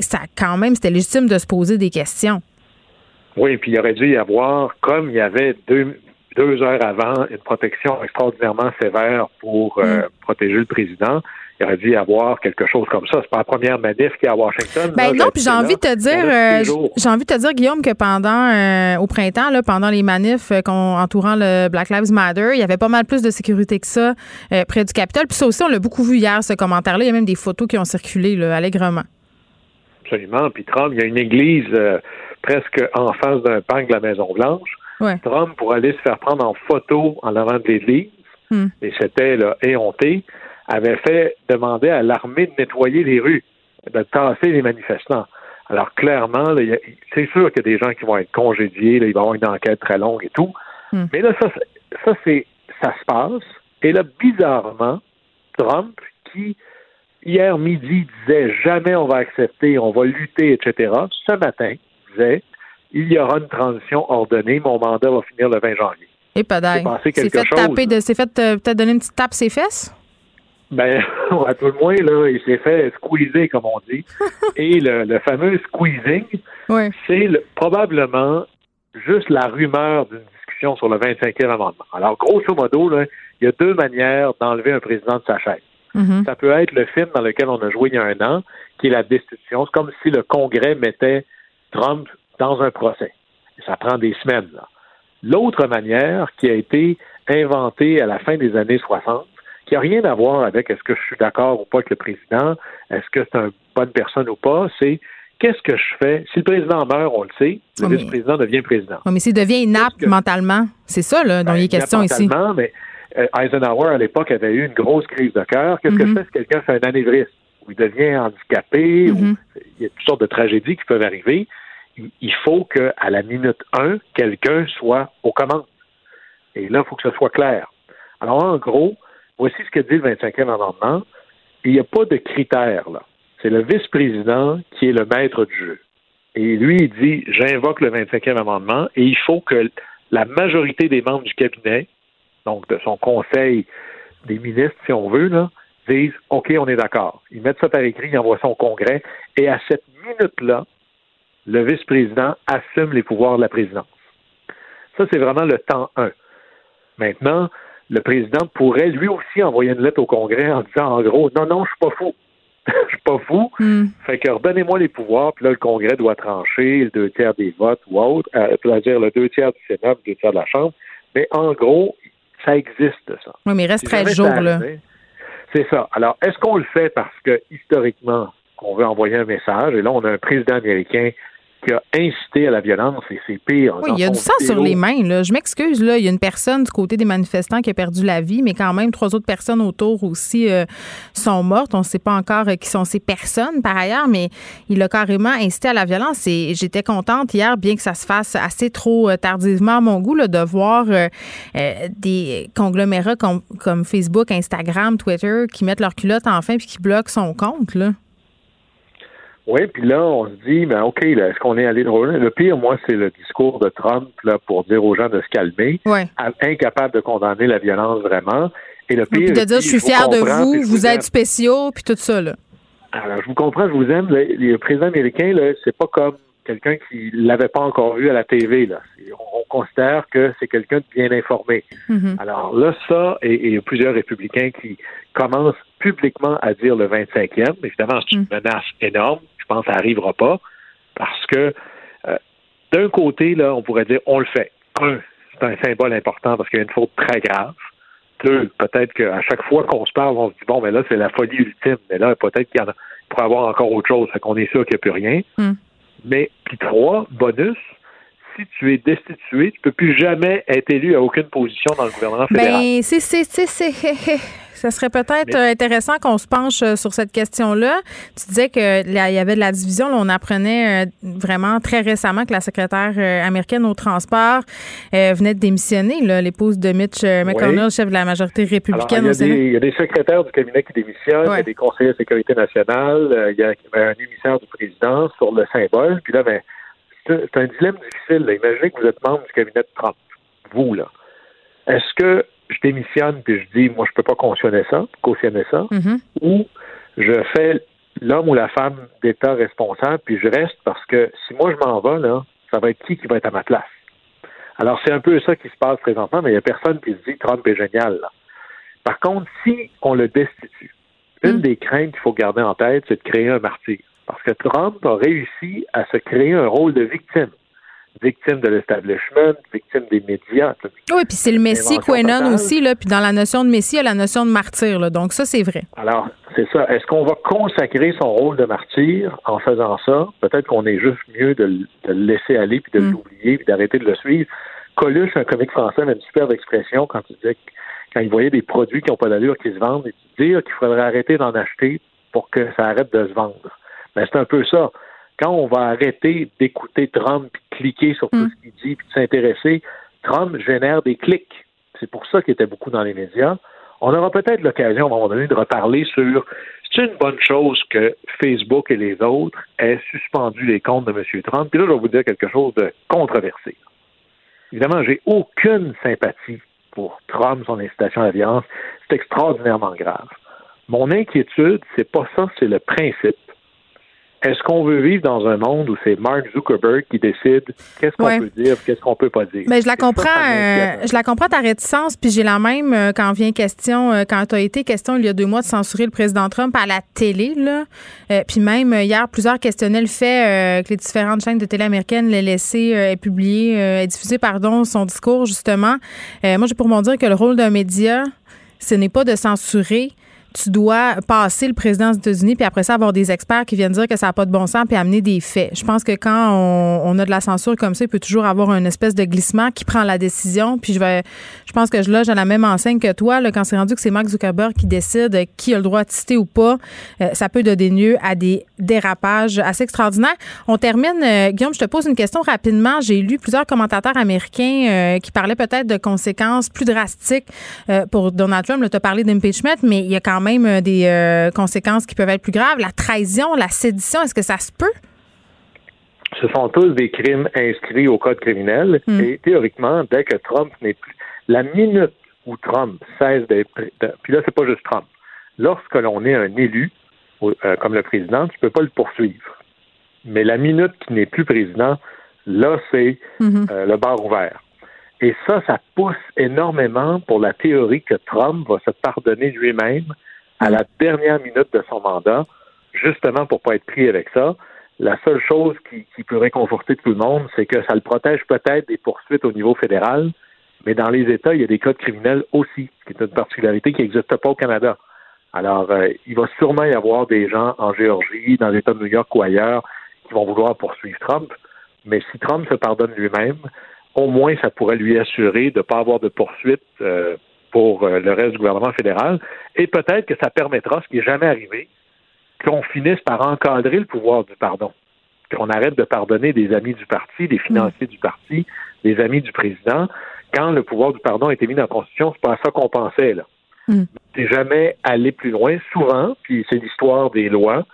ça, quand même, c'était légitime de se poser des questions. Oui, puis il aurait dû y avoir, comme il y avait deux, deux heures avant, une protection extraordinairement sévère pour euh, mm. protéger le président il aurait dû y avoir quelque chose comme ça. C'est pas la première manif qu'il y a à Washington. Ben non, puis j'ai envie de te dire, euh, j'ai envie de te dire, Guillaume, que pendant euh, au printemps, là, pendant les manifs euh, entourant le Black Lives Matter, il y avait pas mal plus de sécurité que ça près du Capitole. Puis ça aussi, on l'a beaucoup vu hier, ce commentaire-là. Il y a même des photos qui ont circulé là, allègrement. Absolument. Puis Trump, il y a une église presque en face d'un parc de la Maison-Blanche. Trump, pour aller se faire prendre en photo en avant de l'église, hmm. et c'était éhonté, avait fait demander à l'armée de nettoyer les rues, de tasser les manifestants. Alors clairement, c'est sûr qu'il y a des gens qui vont être congédiés, là, il va y avoir une enquête très longue et tout. Hmm. Mais là, ça, ça c'est ça se passe. Et là, bizarrement, Trump, qui hier midi disait jamais on va accepter, on va lutter, etc., ce matin disait il y aura une transition ordonnée, mon mandat va finir le 20 janvier. Et pas C'est fait taper de, fait euh, peut-être donner une petite tape ses fesses? Ben, [laughs] à tout le moins, là, il s'est fait squeezer, comme on dit. [laughs] Et le, fameux squeezing, c'est probablement juste la rumeur d'une discussion sur le 25e amendement. Alors, grosso modo, là, il y a deux manières d'enlever un président de sa chaise. Mm-hmm. Ça peut être le film dans lequel on a joué il y a un an, qui est la destitution. C'est comme si le Congrès mettait Trump dans un procès. Ça prend des semaines. L'autre manière qui a été inventée à la fin des années 60, qui n'a rien à voir avec est-ce que je suis d'accord ou pas avec le président, est-ce que c'est une bonne personne ou pas, c'est qu'est-ce que je fais? Si le président meurt, on le sait, le vice-président devient président. mais s'il devient inapte mentalement, c'est ça là, dont il est ben, question ici. mais euh, Eisenhower, à l'époque, avait eu une grosse crise de cœur. Qu'est-ce que je mm-hmm. fais si quelqu'un fait un anévrisme? Ou il devient handicapé ou mm-hmm. il y a toutes sortes de tragédies qui peuvent arriver? Il faut qu'à la minute 1, quelqu'un soit aux commandes. Et là, il faut que ce soit clair. Alors, en gros, voici ce que dit le 25e amendement. Il n'y a pas de critères, là. C'est le vice-président qui est le maître du jeu. Et lui, il dit, j'invoque le 25e amendement et il faut que la majorité des membres du cabinet, donc de son conseil des ministres, si on veut, disent, OK, on est d'accord. Ils mettent ça par écrit, ils envoient ça au Congrès et à cette minute-là, le vice-président assume les pouvoirs de la présidence. Ça, c'est vraiment le temps 1. Maintenant, le président pourrait lui aussi envoyer une lettre au Congrès en disant en gros, non, non, je suis pas fou. [laughs] je suis pas fou. Hmm. Fait que redonnez-moi les pouvoirs, puis là, le Congrès doit trancher le deux tiers des votes ou autre, euh, c'est-à-dire le deux tiers du Sénat, le deux tiers de la Chambre. Mais en gros, ça existe, ça. Oui, mais il reste 13 jours, là. C'est ça. Alors, est-ce qu'on le fait parce que, historiquement, on veut envoyer un message, et là, on a un président américain qui a incité à la violence et c'est pire. Oui, il y a du sang sur les mains. Là. Je m'excuse, là. Il y a une personne du côté des manifestants qui a perdu la vie, mais quand même, trois autres personnes autour aussi euh, sont mortes. On ne sait pas encore euh, qui sont ces personnes, par ailleurs, mais il a carrément incité à la violence. Et j'étais contente hier, bien que ça se fasse assez trop euh, tardivement à mon goût, là, de voir des conglomérats comme, comme, Facebook, Instagram, Twitter qui mettent leur culotte enfin puis qui bloquent son compte. Là. Oui, puis là, on se dit, mais OK, est-ce qu'on est allé trop loin? Le pire, moi, c'est le discours de Trump là, pour dire aux gens de se calmer, incapable de condamner la violence vraiment. Et le pire, puis de dire, je suis fier de vous, vous, êtes spéciaux, puis tout ça. Là. Alors, je vous comprends, je vous aime. Le, président américain, c'est pas comme quelqu'un qui l'avait pas encore vu à la TV. Là. On, considère que c'est quelqu'un de bien informé. Mm-hmm. Alors là, ça, et, et plusieurs républicains qui commencent publiquement à dire le 25e. Évidemment, c'est une mm. menace énorme. Je pense que ça n'arrivera pas parce que euh, d'un côté, là, on pourrait dire on le fait. Un, c'est un symbole important parce qu'il y a une faute très grave. Deux, peut-être qu'à chaque fois qu'on se parle, on se dit bon, mais là, c'est la folie ultime. Mais là, peut-être qu'il y en a pour avoir encore autre chose. Fait qu'on est sûr qu'il n'y a plus rien. Mm. Mais puis trois, bonus, si tu es destitué, tu ne peux plus jamais être élu à aucune position dans le gouvernement fédéral. Ben, c'est, c'est, c'est, [laughs] ça serait peut-être euh, intéressant qu'on se penche euh, sur cette question-là. Tu disais qu'il y avait de la division. on apprenait euh, vraiment très récemment que la secrétaire américaine au transport venait de démissionner, l'épouse de Mitch McConnell, chef de la majorité républicaine au Sénat. Il y a des secrétaires du cabinet qui démissionnent, il y a des conseillers de sécurité nationale, il y a un émissaire du président sur le symbole. Puis là, ben, c'est un dilemme difficile. Imaginez que vous êtes membre du cabinet de Trump, vous, là. Est-ce que je démissionne puis je dis, moi, je peux pas cautionner ça, cautionner ça, mm-hmm. ou je fais l'homme ou la femme d'État responsable puis je reste parce que si moi je m'en vais, là, ça va être qui qui va être à ma place? Alors, c'est un peu ça qui se passe présentement, mais il n'y a personne qui se dit Trump est génial. Là. Par contre, si on le destitue, une mm. des craintes qu'il faut garder en tête, c'est de créer un martyr. Parce que Trump a réussi à se créer un rôle de victime victime de l'establishment, victime des médias. Oui, puis c'est le Messie Quenon aussi, là, puis dans la notion de Messie, il y a la notion de martyr, là, donc ça, c'est vrai. Alors, c'est ça. Est-ce qu'on va consacrer son rôle de martyr en faisant ça? Peut-être qu'on est juste mieux de, le laisser aller, puis de mm. l'oublier, puis d'arrêter de le suivre. Coluche, un comique français, avait une superbe expression quand il disait quand il voyait des produits qui n'ont pas d'allure qui se vendent, et dire qu'il faudrait arrêter d'en acheter pour que ça arrête de se vendre. Mais c'est un peu ça quand on va arrêter d'écouter Trump, cliquer sur tout mm. ce qu'il dit, puis de s'intéresser, Trump génère des clics. C'est pour ça qu'il était beaucoup dans les médias. On aura peut-être l'occasion, à un moment donné, de reparler sur c'est une bonne chose que Facebook et les autres aient suspendu les comptes de M. Trump. Puis là, je vais vous dire quelque chose de controversé. Évidemment, j'ai aucune sympathie pour Trump, son incitation à la violence. C'est extraordinairement grave. Mon inquiétude, c'est pas ça, c'est le principe. Est-ce qu'on veut vivre dans un monde où c'est Mark Zuckerberg qui décide qu'est-ce qu'on peut dire, qu'est-ce qu'on peut pas dire? Mais je la comprends, euh, je la comprends ta réticence, puis j'ai la même euh, quand vient question, euh, quand tu as été question il y a deux mois de censurer le président Trump à la télé, là. puis même hier, plusieurs questionnaient le fait que les différentes chaînes de télé américaines l'aient laissé publier, diffuser, pardon, son discours, justement. moi, j'ai pour mon dire que le rôle d'un média, ce n'est pas de censurer, tu dois passer le président des États-Unis, puis après ça, avoir des experts qui viennent dire que ça n'a pas de bon sens, puis amener des faits. Je pense que quand on, a de la censure comme ça, il peut toujours avoir une espèce de glissement qui prend la décision. Puis je vais, je pense que je loge à la même enseigne que toi. Là, quand c'est rendu que c'est Mark Zuckerberg qui décide qui a le droit de citer ou pas, euh, ça peut donner lieu à des dérapages assez extraordinaires. On termine, euh, Guillaume, je te pose une question rapidement. J'ai lu plusieurs commentateurs américains euh, qui parlaient peut-être de conséquences plus drastiques pour Donald Trump. Tu as parlé d'impeachment, mais il y a quand même euh, des euh, conséquences qui peuvent être plus graves. La trahison, la sédition, est-ce que ça se peut? Ce sont tous des crimes inscrits au code criminel hmm. et théoriquement, dès que Trump n'est plus. La minute où Trump cesse d'être. Puis là, c'est pas juste Trump. Lorsque l'on est un élu, euh, comme le président, tu peux pas le poursuivre. Mais la minute qu'il n'est plus président, là, c'est hmm. le bar ouvert. Et ça, ça pousse énormément pour la théorie que Trump va se pardonner lui-même à la dernière minute de son mandat, justement pour pas être pris avec ça. La seule chose qui, qui peut réconforter tout le monde, c'est que ça le protège peut-être des poursuites au niveau fédéral, mais dans les États, il y a des codes criminels aussi, qui est une particularité qui n'existe pas au Canada. Alors, euh, il va sûrement y avoir des gens en Géorgie, dans l'État de New York ou ailleurs, qui vont vouloir poursuivre Trump. Mais si Trump se pardonne lui-même, au moins ça pourrait lui assurer de ne pas avoir de poursuites euh, pour euh, le reste du gouvernement fédéral. Et peut-être que ça permettra, ce qui n'est jamais arrivé, qu'on finisse par encadrer le pouvoir du pardon. Qu'on arrête de pardonner des amis du parti, des financiers du parti, des amis du président. Quand le pouvoir du pardon a été mis dans la Constitution, c'est pas à ça qu'on pensait, là. Mm. C'est jamais aller plus loin. Souvent, puis c'est l'histoire des lois,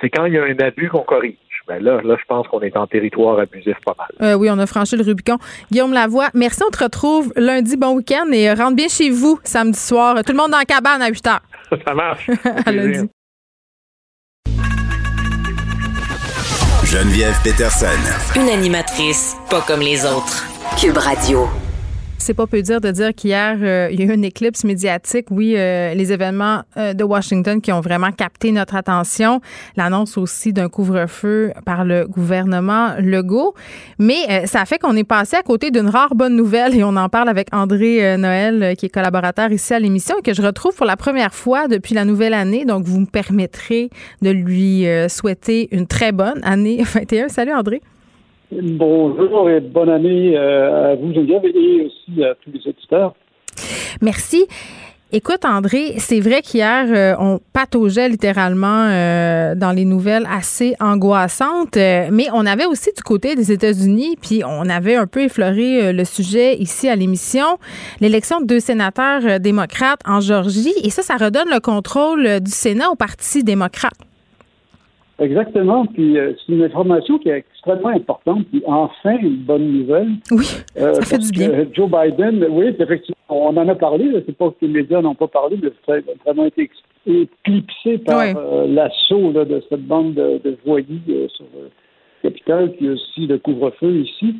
c'est quand il y a un abus qu'on corrige. Ben là, là, je pense qu'on est en territoire abusif pas mal. Euh, oui, on a franchi le Rubicon. Guillaume Lavoie, merci. On te retrouve lundi. Bon week-end et rentre bien chez vous samedi soir. Tout le monde dans la cabane à 8 heures. [laughs] Ça marche. [laughs] à lundi. Geneviève Peterson. Une animatrice pas comme les autres. Cube Radio c'est pas peu dire de dire qu'hier, euh, il y a eu une éclipse médiatique. Oui, euh, les événements euh, de Washington qui ont vraiment capté notre attention. L'annonce aussi d'un couvre-feu par le gouvernement Legault. Mais ça fait qu'on est passé à côté d'une rare bonne nouvelle et on en parle avec André Noël, qui est collaborateur ici à l'émission et que je retrouve pour la première fois depuis la nouvelle année. Donc, vous me permettrez de lui souhaiter une très bonne année [laughs] 21. Salut, André. Bonjour et bonne année euh, à vous, Geneviève, et aussi à tous les auditeurs. Merci. Écoute, André, c'est vrai qu'hier, euh, on pataugeait littéralement euh, dans les nouvelles assez angoissantes, mais on avait aussi du côté des États-Unis, puis on avait un peu effleuré le sujet ici à l'émission, l'élection de deux sénateurs démocrates en Georgie, et ça, ça redonne le contrôle du Sénat au Parti démocrate. Exactement. Puis euh, c'est une information qui est extrêmement importante. Puis enfin, une bonne nouvelle. Oui, euh, ça fait du bien. Joe Biden, oui, effectivement, on en a parlé. C'est pas que les médias n'ont pas parlé, mais ça a vraiment été éclipsé par euh, l'assaut de cette bande de, de voyous sur le capital, puis aussi le couvre-feu ici.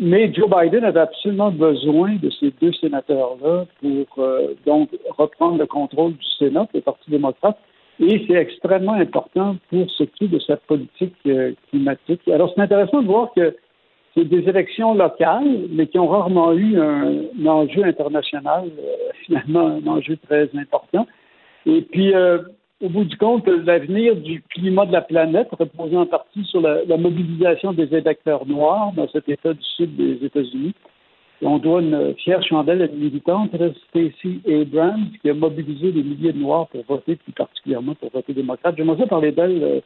mais Joe Biden avait absolument besoin de ces deux sénateurs-là pour donc reprendre le contrôle du Sénat, le Parti démocrate. Et c'est extrêmement important pour ce qui est de sa politique euh, climatique. Alors, c'est intéressant de voir que c'est des élections locales, mais qui ont rarement eu un, enjeu international, euh, [laughs] finalement un enjeu très important. Et puis, euh, au bout du compte, l'avenir du climat de la planète repose en partie sur la mobilisation des électeurs noirs dans cet État du sud des États-Unis on doit une fière chandelle militante, Stacey Abrams, qui a mobilisé des milliers de Noirs pour voter, plus particulièrement pour voter démocrate. J'aimerais parler d'elle euh,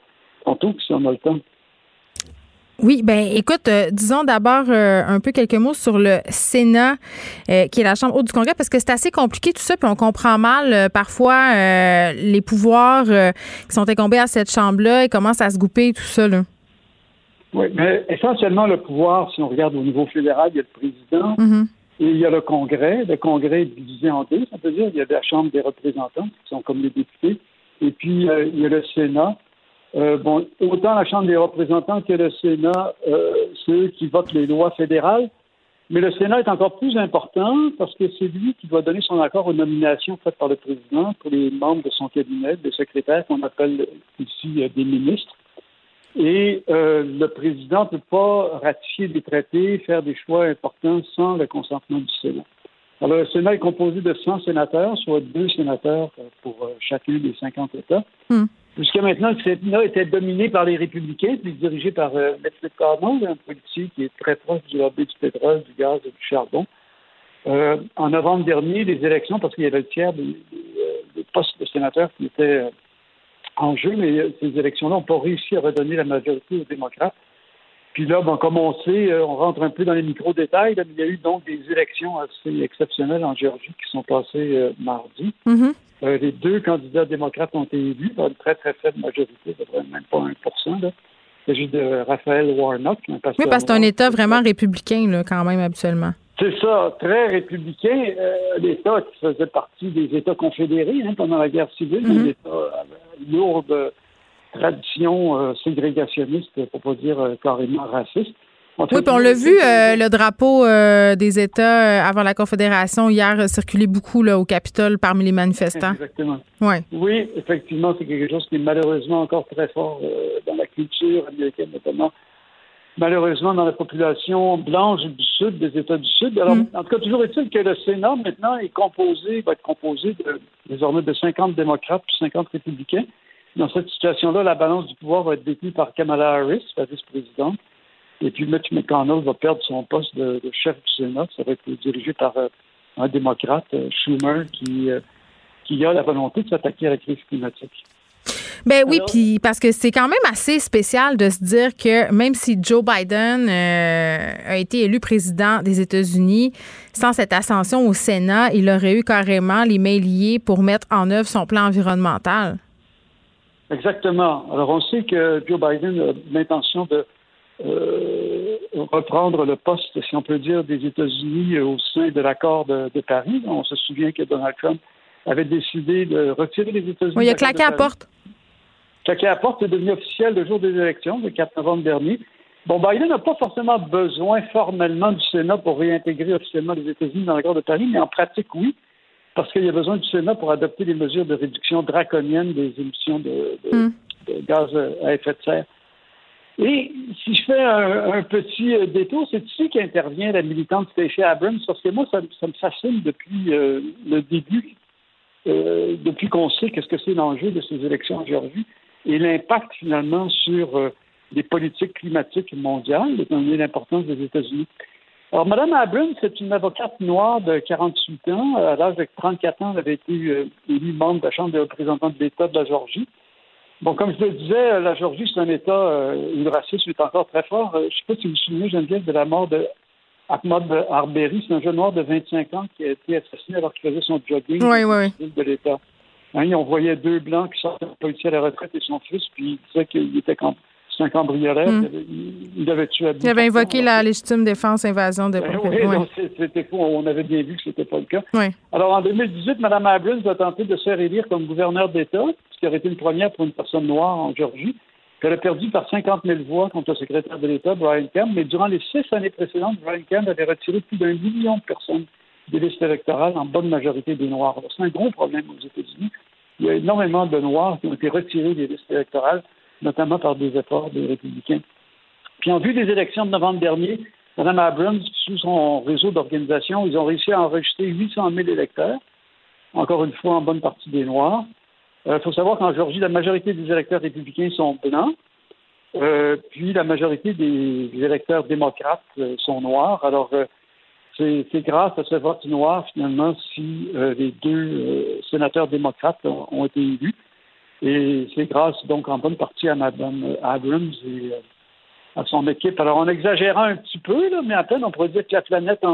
tantôt, si on a le temps. Oui, ben écoute, euh, disons d'abord euh, un peu quelques mots sur le Sénat, qui est la Chambre haute du Congrès, parce que c'est assez compliqué tout ça, puis on comprend mal parfois les pouvoirs qui sont incombés à cette Chambre-là et comment ça se gouper tout ça. Là. Oui, mais essentiellement, le pouvoir, si on regarde au niveau fédéral, il y a le président. Mm-hmm. Et il y a le Congrès. Le Congrès est divisé en deux, ça veut dire. Il y a la Chambre des représentants, qui sont comme les députés. Et puis, euh, il y a le Sénat. Euh, bon, autant la Chambre des représentants que le Sénat, euh, c'est eux qui votent les lois fédérales. Mais le Sénat est encore plus important parce que c'est lui qui doit donner son accord aux nominations faites par le président pour les membres de son cabinet, des secrétaires qu'on appelle ici des ministres. Et euh, le président ne peut pas ratifier des traités, faire des choix importants sans le consentement du Sénat. Alors, le Sénat est composé de 100 sénateurs, soit deux sénateurs euh, pour euh, chacun des 50 États. Hmm. Jusqu'à maintenant, le Sénat était dominé par les républicains, puis dirigé par euh, Mitch un politique qui est très proche du lobby du pétrole, du gaz et du charbon. Euh, en novembre dernier, les élections, parce qu'il y avait le tiers des, des postes de sénateurs qui étaient en jeu, mais ces élections-là n'ont pas réussi à redonner la majorité aux démocrates. Puis là, bon, comme on sait, euh, on rentre un peu dans les micro-détails. il y a eu donc des élections assez exceptionnelles en Géorgie qui sont passées euh, mardi. Euh, les deux candidats démocrates ont été élus par une très, très faible majorité, même pas 1 là. Il s'agit de Raphaël Warnock, un Oui, parce que c'est un État vraiment républicain, là, quand même, habituellement. C'est ça, très républicain. L'État qui faisait partie des États confédérés hein, pendant la guerre civile, mm-hmm. un État lourde tradition euh, ségrégationniste, pour pas dire euh, carrément raciste. oui, puis on l'a vu, euh, le drapeau des États avant la Confédération hier circulait beaucoup là, au Capitole parmi les manifestants. Exactement. Ouais. Oui, effectivement, c'est quelque chose qui est malheureusement encore très fort dans la culture américaine, notamment malheureusement dans la population blanche du Sud, des États du Sud. Alors, mm. en tout cas, toujours est-il que le Sénat, maintenant, est composé, va être composé de, désormais de 50 démocrates puis 50 républicains. Dans cette situation-là, la balance du pouvoir va être détenue par Kamala Harris, la vice-présidente. Et puis Mitch McConnell va perdre son poste de, chef du Sénat. Ça va être dirigé par euh, un démocrate, euh, Schumer, qui, euh, qui a la volonté de s'attaquer à la crise climatique. Ben oui, puis parce que c'est quand même assez spécial de se dire que même si Joe Biden a été élu président des États-Unis, sans cette ascension au Sénat, il aurait eu carrément les mains liées pour mettre en œuvre son plan environnemental. Exactement. Alors, on sait que Joe Biden a l'intention de euh, reprendre le poste, si on peut dire, des États-Unis au sein de l'accord de, Paris. On se souvient que Donald Trump avait décidé de retirer les États-Unis. Oui, il a claqué à la porte. Claqué à la porte, c'est devenu officiel le jour des élections, le 4 novembre dernier. Bon, Biden n'a pas forcément besoin formellement du Sénat pour réintégrer officiellement les États-Unis dans l'accord de Paris, mais en pratique, oui parce qu'il y a besoin du Sénat pour adopter des mesures de réduction draconienne des émissions de, hmm. gaz à effet de serre. Et si je fais un, petit euh, détour, c'est ici qu'intervient la militante Stacey Abrams, parce que moi, ça, me fascine depuis euh, le début, euh, depuis qu'on sait qu'est-ce que c'est l'enjeu de ces élections en Géorgie et l'impact finalement sur les politiques climatiques mondiales, étant donné l'importance des États-Unis. Alors, Mme Abrams, c'est une avocate noire de 48 ans. À l'âge de 34 ans, elle avait été euh, élue membre de la Chambre des représentants de l'État de la Georgie. Bon, comme je le disais, la Georgie, c'est un État euh, où le racisme est encore très fort. Euh, je ne sais pas si vous vous souvenez, Geneviève, de la mort de Ahmad Arbery. C'est un jeune noir de 25 ans qui a été assassiné alors qu'il faisait son jogging oui, oui, de l'État. Hein, on voyait deux blancs qui sortaient de policier à la retraite et son fils, puis il disait qu'il était c'est un cambrioleur. Hmm. Il, avait tué Il avait invoqué la légitime défense invasion de ben Oui, c'était faux. On avait bien vu que ce n'était pas le cas. Alors, en 2018, Mme Abrams a tenté de se faire élire comme gouverneur d'État, ce qui aurait été une première pour une personne noire en Géorgie. Elle a perdu par 50 000 voix contre le secrétaire de l'État, Brian Kemp, mais durant les six années précédentes, Brian Kemp avait retiré plus d'un million de personnes des listes électorales, en bonne majorité des Noirs. C'est un gros problème aux États-Unis. Il y a énormément de Noirs qui ont été retirés des listes électorales notamment par des efforts des républicains. Puis en vue des élections de novembre dernier, Mme Abrams, sous son réseau d'organisation, ils ont réussi à enregistrer 800 000 électeurs, encore une fois en bonne partie des Noirs. Il euh, faut savoir qu'en Georgie, la majorité des électeurs républicains sont blancs, euh, puis la majorité des, électeurs démocrates euh, sont noirs. Alors, c'est grâce à ce vote noir, finalement, si les deux sénateurs démocrates ont été élus. Et c'est grâce donc en bonne partie à Mme Abrams et euh, à son équipe. Alors, en exagérant un petit peu, là, mais à peine, on pourrait dire que la planète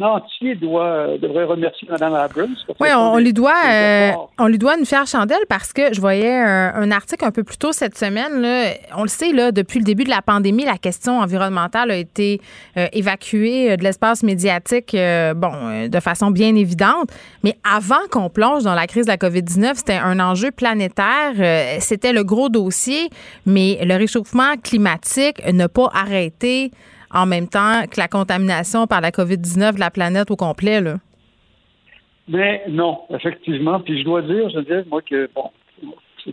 entier doit, devrait remercier Mme Abrams. Oui, on, lui doit, euh, on lui doit une fière chandelle parce que je voyais un, article un peu plus tôt cette semaine. Là, on le sait, là, depuis le début de la pandémie, la question environnementale a été euh, évacuée de l'espace médiatique, bon, de façon bien évidente. Mais avant qu'on plonge dans la crise de la COVID-19, c'était un enjeu planétaire. c'était le gros dossier, mais le réchauffement climatique n'a pas arrêté en même temps que la contamination par la COVID-19 de la planète au complet, là? Mais non, effectivement. Puis je dois dire, je veux dire, moi, que, bon,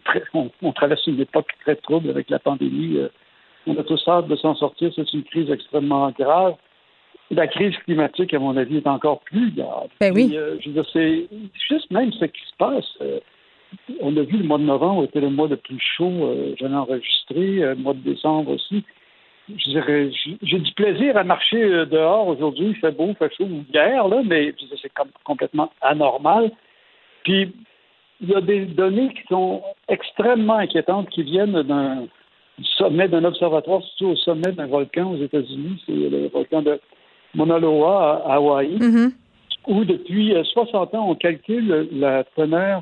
très, on, traverse une époque très trouble avec la pandémie. Euh, on a tous hâte de s'en sortir. C'est une crise extrêmement grave. La crise climatique, à mon avis, est encore plus grave. Ben oui. Euh, je veux dire, c'est juste même ce qui se passe. Euh, on a vu le mois de novembre était le mois le plus chaud j'en ai enregistré, le mois de décembre aussi j'ai du plaisir à marcher euh, dehors aujourd'hui. Il fait beau, il fait chaud, ou hier, là, mais c'est complètement anormal. Puis, il y a des données qui sont extrêmement inquiétantes qui viennent d'un sommet d'un observatoire situé au sommet d'un volcan aux États-Unis. C'est le volcan de Mauna Loa à Hawaï, mm-hmm. où depuis 60 euh, ans, on calcule la teneur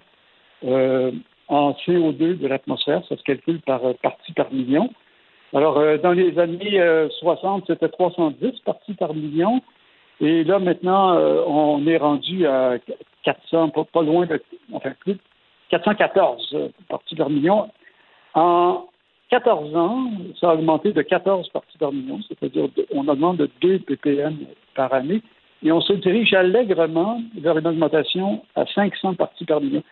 euh, en CO2 de l'atmosphère. Ça se calcule par partie par million. Alors, euh, dans les années 60, euh, c'était 310 parties par million. Et là, maintenant, euh, on est rendu à 400, pas, loin de, enfin, plus 414 parties par million. En 14 ans, ça a augmenté de 14 parties par million, c'est-à-dire on augmente de 2 ppm par année. Et on se dirige allègrement vers une augmentation à 500 parties par million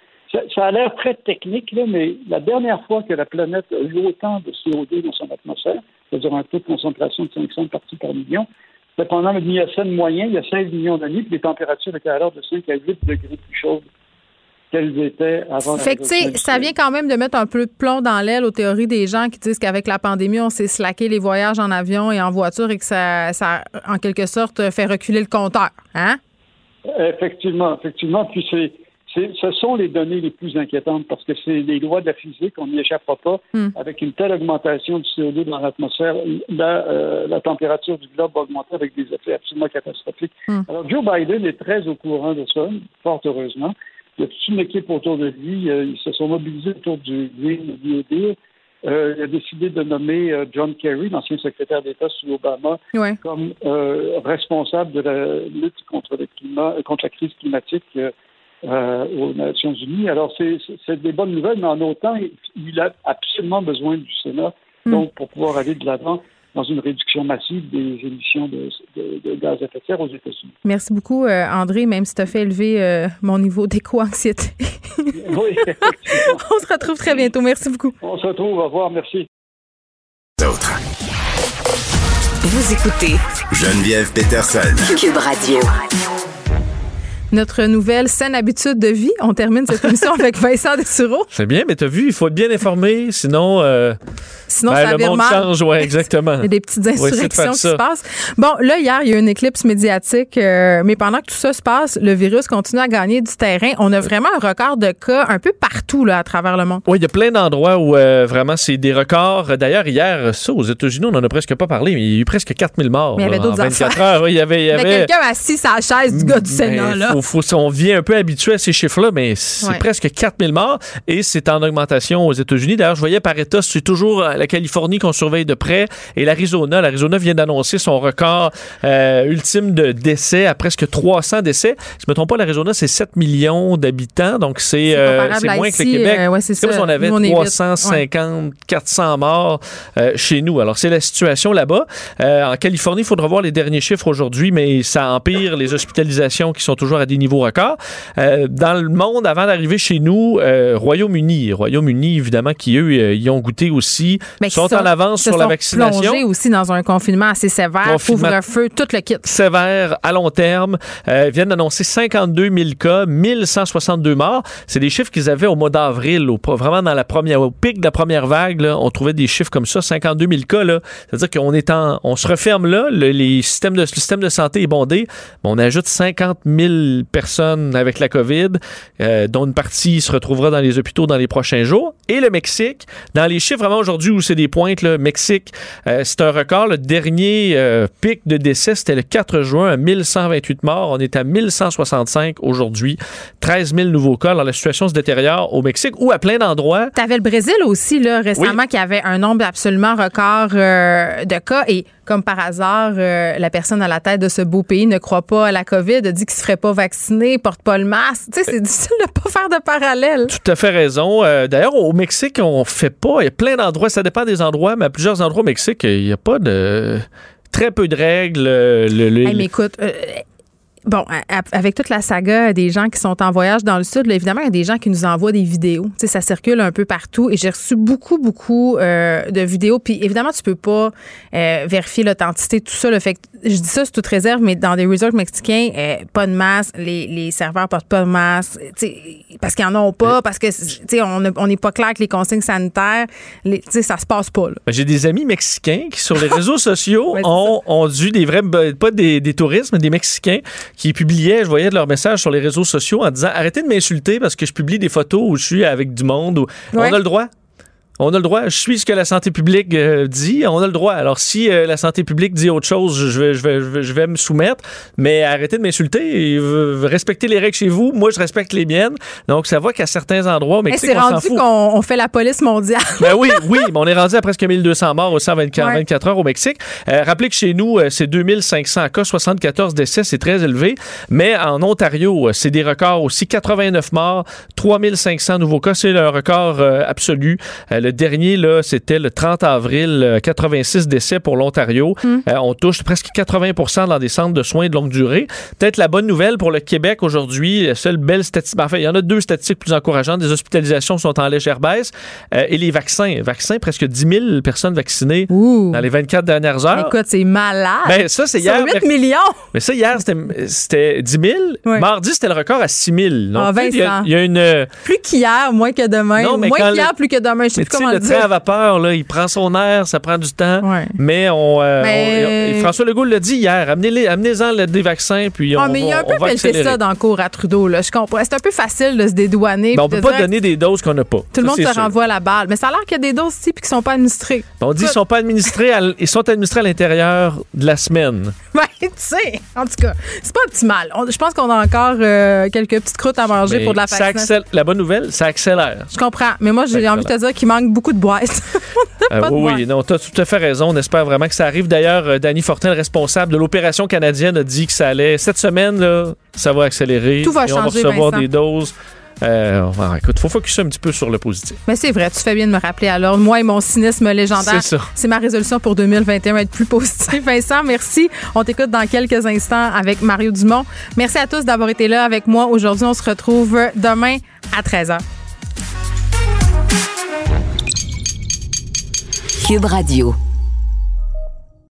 ça, a l'air très technique, là, mais la dernière fois que la planète a eu autant de CO2 dans son atmosphère, c'est-à-dire un taux de concentration de 500 parties par million, c'était pendant le Miocène moyen, il y a 16 millions d'années, puis les températures étaient alors de 5 à 8 degrés plus chaudes qu'elles étaient avant. Fait que, ça vient quand même de mettre un peu de plomb dans l'aile aux théories des gens qui disent qu'avec la pandémie, on s'est slacké les voyages en avion et en voiture et que ça, ça en quelque sorte, fait reculer le compteur. Hein? Effectivement, effectivement. Puis c'est ce sont les données les plus inquiétantes parce que c'est les lois de la physique, on n'y échappera pas. Hmm. Avec une telle augmentation du CO2 dans l'atmosphère, la, euh, la, température du globe va augmenter avec des effets absolument catastrophiques. Hmm. Alors, Joe Biden est très au courant de ça, fort heureusement. Il y a toute une équipe autour de lui. Euh, ils se sont mobilisés autour du Green New Deal. Euh, il a décidé de nommer John Kerry, l'ancien secrétaire d'État sous Obama, comme responsable de la lutte contre, le climat, contre la crise climatique euh, aux Nations Unies. Alors, c'est des bonnes nouvelles, mais en autant, il a absolument besoin du Sénat hmm. donc, pour pouvoir aller de l'avant dans une réduction massive des émissions de, gaz à effet de serre aux États-Unis. Merci beaucoup, euh, André, même si tu as fait élever euh, mon niveau d'éco-anxiété. [laughs] oui, [laughs] On se retrouve très bientôt. Merci beaucoup. On se retrouve. Au revoir. Merci. D'autres. Vous écoutez Geneviève Peterson. Cube Radio notre nouvelle saine habitude de vie. On termine cette émission [laughs] avec Vincent Dessureau. C'est bien, mais tu as vu, il faut être bien informé, sinon, euh, sinon ben, ça le monde change. Ouais, exactement. [laughs] il y a des petites insurrections qui se passent. Bon, là, hier, il y a eu une éclipse médiatique, euh, mais pendant que tout ça se passe, le virus continue à gagner du terrain. On a vraiment un record de cas un peu partout là, à travers le monde. Oui, il y a plein d'endroits où euh, vraiment c'est des records. D'ailleurs, hier, ça, aux États-Unis, on n'en a presque pas parlé, mais il y a eu presque 4000 morts. Mais il y avait d'autres 24 heures. il y avait, il y avait... quelqu'un assis à la chaise du gars du Sénat. Là on vient un peu habitué à ces chiffres-là, mais c'est presque 4000 morts et c'est en augmentation aux États-Unis. D'ailleurs, je voyais par État, c'est toujours la Californie qu'on surveille de près et l'Arizona. L'Arizona vient d'annoncer son record euh, ultime de décès à presque 300 décès. Je me trompe pas, l'Arizona, c'est 7 millions d'habitants, donc c'est euh, moins que le Québec. Euh, c'est comme si on avait 350, 400 morts chez nous. Alors, c'est la situation là-bas. en Californie, il faudra voir les derniers chiffres aujourd'hui, mais ça empire les hospitalisations qui sont toujours à des niveaux records. Euh, dans le monde, avant d'arriver chez nous, euh, Royaume-Uni, Royaume-Uni, évidemment, qui eux, euh, y ont goûté aussi, Mais sont en avance sur la vaccination. plongés aussi dans un confinement assez sévère, couvre-feu, tout le kit. Sévère, à long terme. Euh, viennent d'annoncer 52 000 cas, 1162 morts. C'est des chiffres qu'ils avaient au mois d'avril, vraiment dans la première, au pic de la première vague, là, on trouvait des chiffres comme ça, 52 000 cas. C'est-à-dire qu'on est en, on se referme là, le, les systèmes de, le système de santé est bondé, mais on ajoute 50 000 000 personnes avec la COVID, euh, dont une partie se retrouvera dans les hôpitaux dans les prochains jours. Et le Mexique, dans les chiffres vraiment aujourd'hui où c'est des pointes, le Mexique, euh, c'est un record. Le dernier euh, pic de décès, c'était le 4 juin à 1128 morts. On est à 1165 aujourd'hui. 13 000 nouveaux cas. Alors la situation se détériore au Mexique ou à plein d'endroits. Tu avais le Brésil aussi, là, récemment, qui avait un nombre absolument record de cas. Et comme par hasard, euh, la personne à la tête de ce beau pays ne croit pas à la COVID, dit qu'il se ferait pas vacciner, porte pas le masque. Tu sais, c'est difficile de pas faire de parallèle. Tout à fait raison. Euh, D'ailleurs, au Mexique, on fait pas. Il y a plein d'endroits. Ça dépend des endroits, mais à plusieurs endroits au Mexique, il n'y a pas de très peu de règles. Le, le- Hey, mais écoute, euh, Bon, avec toute la saga des gens qui sont en voyage dans le sud, là, évidemment, il y a des gens qui nous envoient des vidéos. Tu sais, ça circule un peu partout et j'ai reçu beaucoup, beaucoup euh, de vidéos. Puis évidemment, tu peux pas euh, vérifier l'authenticité, tout ça. Là, fait que je dis ça sous toute réserve, mais dans des resorts mexicains, euh, pas de masque, les, les serveurs portent pas de masque, tu sais, parce qu'ils en ont pas, parce que tu sais, on n'est pas clair avec les consignes sanitaires. Les- Tu sais, ça se passe pas. Là. Ben, J'ai des amis mexicains qui, sur les réseaux [laughs] sociaux, ont, ont dû des vrais, ben, pas des, des touristes, mais des Mexicains qui publiaient, je voyais de leurs messages sur les réseaux sociaux en disant arrêtez de m'insulter parce que je publie des photos où je suis avec du monde. Ouais. On a le droit. On a le droit. Je suis ce que la santé publique euh, dit. On a le droit. Alors, si euh, la santé publique dit autre chose, je vais, je vais, je vais, je vais me soumettre. Mais arrêtez de m'insulter. Respectez les règles chez vous. Moi, je respecte les miennes. Donc, ça va qu'à certains endroits, Hey, Mexique, c'est rendu qu'on on fait la police mondiale. Ben oui, oui, mais on est rendu à presque 1200 morts au 124 Ouais. 24 heures au Mexique. Euh, rappelez que chez nous, c'est 2500 cas, 74 décès, c'est très élevé. Mais en Ontario, c'est des records aussi. 89 morts, 3500 nouveaux cas, c'est le record absolu. Euh, le dernier, là, c'était le 30 avril, euh, 86 décès pour l'Ontario. Euh, on touche presque 80% dans des centres de soins de longue durée. Peut-être la bonne nouvelle pour le Québec aujourd'hui, la seule belle statistique, enfin, il y en a deux statistiques plus encourageantes. Des hospitalisations sont en légère baisse euh, et les vaccins. Vaccins, presque 10 000 personnes vaccinées dans les 24 dernières heures. Écoute, c'est malade. Ben, ça, c'est hier. 8 millions. Mais ça, hier, c'était- c'était 10 000. Mardi, c'était le record à 6 000. Donc, Ah, il y, a- y une. euh, Plus qu'hier, moins que demain. Non, mais moins qu'hier, le- plus que demain. Je sais Mais comment le le train à vapeur, là, il prend son air, ça prend du temps. Mais on, euh, Mais- on- François Legault l'a dit hier, amenez-les, amenez-en le- des vaccins, puis on, Ah, mais il y a un peu pelleté ça dans le cours à Trudeau. Là. Je comprends. C'est un peu facile de se dédouaner. Ben, on puis peut pas donner des doses qu'on n'a pas. Tout le monde se renvoie la balle. Mais ça a l'air qu'il y a des doses ici puis qui sont pas administrées. Ben, On dit qu'ils sont pas administrés, ils sont administrés à l'intérieur de la semaine. [laughs] Ben, tu sais, en tout cas, c'est pas optimal. On- je pense qu'on a encore euh, quelques petites croûtes à manger Mais pour de la vaccination. La bonne nouvelle, ça accélère. Je comprends. Mais moi, j'ai envie de te dire qu'il manque beaucoup de boîtes. [laughs] Euh, Pas de oui, non, tu as tout à fait raison. On espère vraiment que ça arrive. D'ailleurs, euh, Danny Fortin, le responsable de l'opération canadienne, a dit que ça allait. Cette semaine, là, ça va accélérer. Tout va et On va changer, recevoir Vincent. des doses. Euh, on va- écoute, faut focuser un petit peu sur le positif. Mais c'est vrai, tu fais bien de me rappeler alors. Moi et mon cynisme légendaire. C'est ça. C'est ma résolution pour 2021, être plus positif. [laughs] Vincent, merci. On t'écoute dans quelques instants avec Mario Dumont. Merci à tous d'avoir été là avec moi aujourd'hui. On se retrouve demain à 13h. Radio.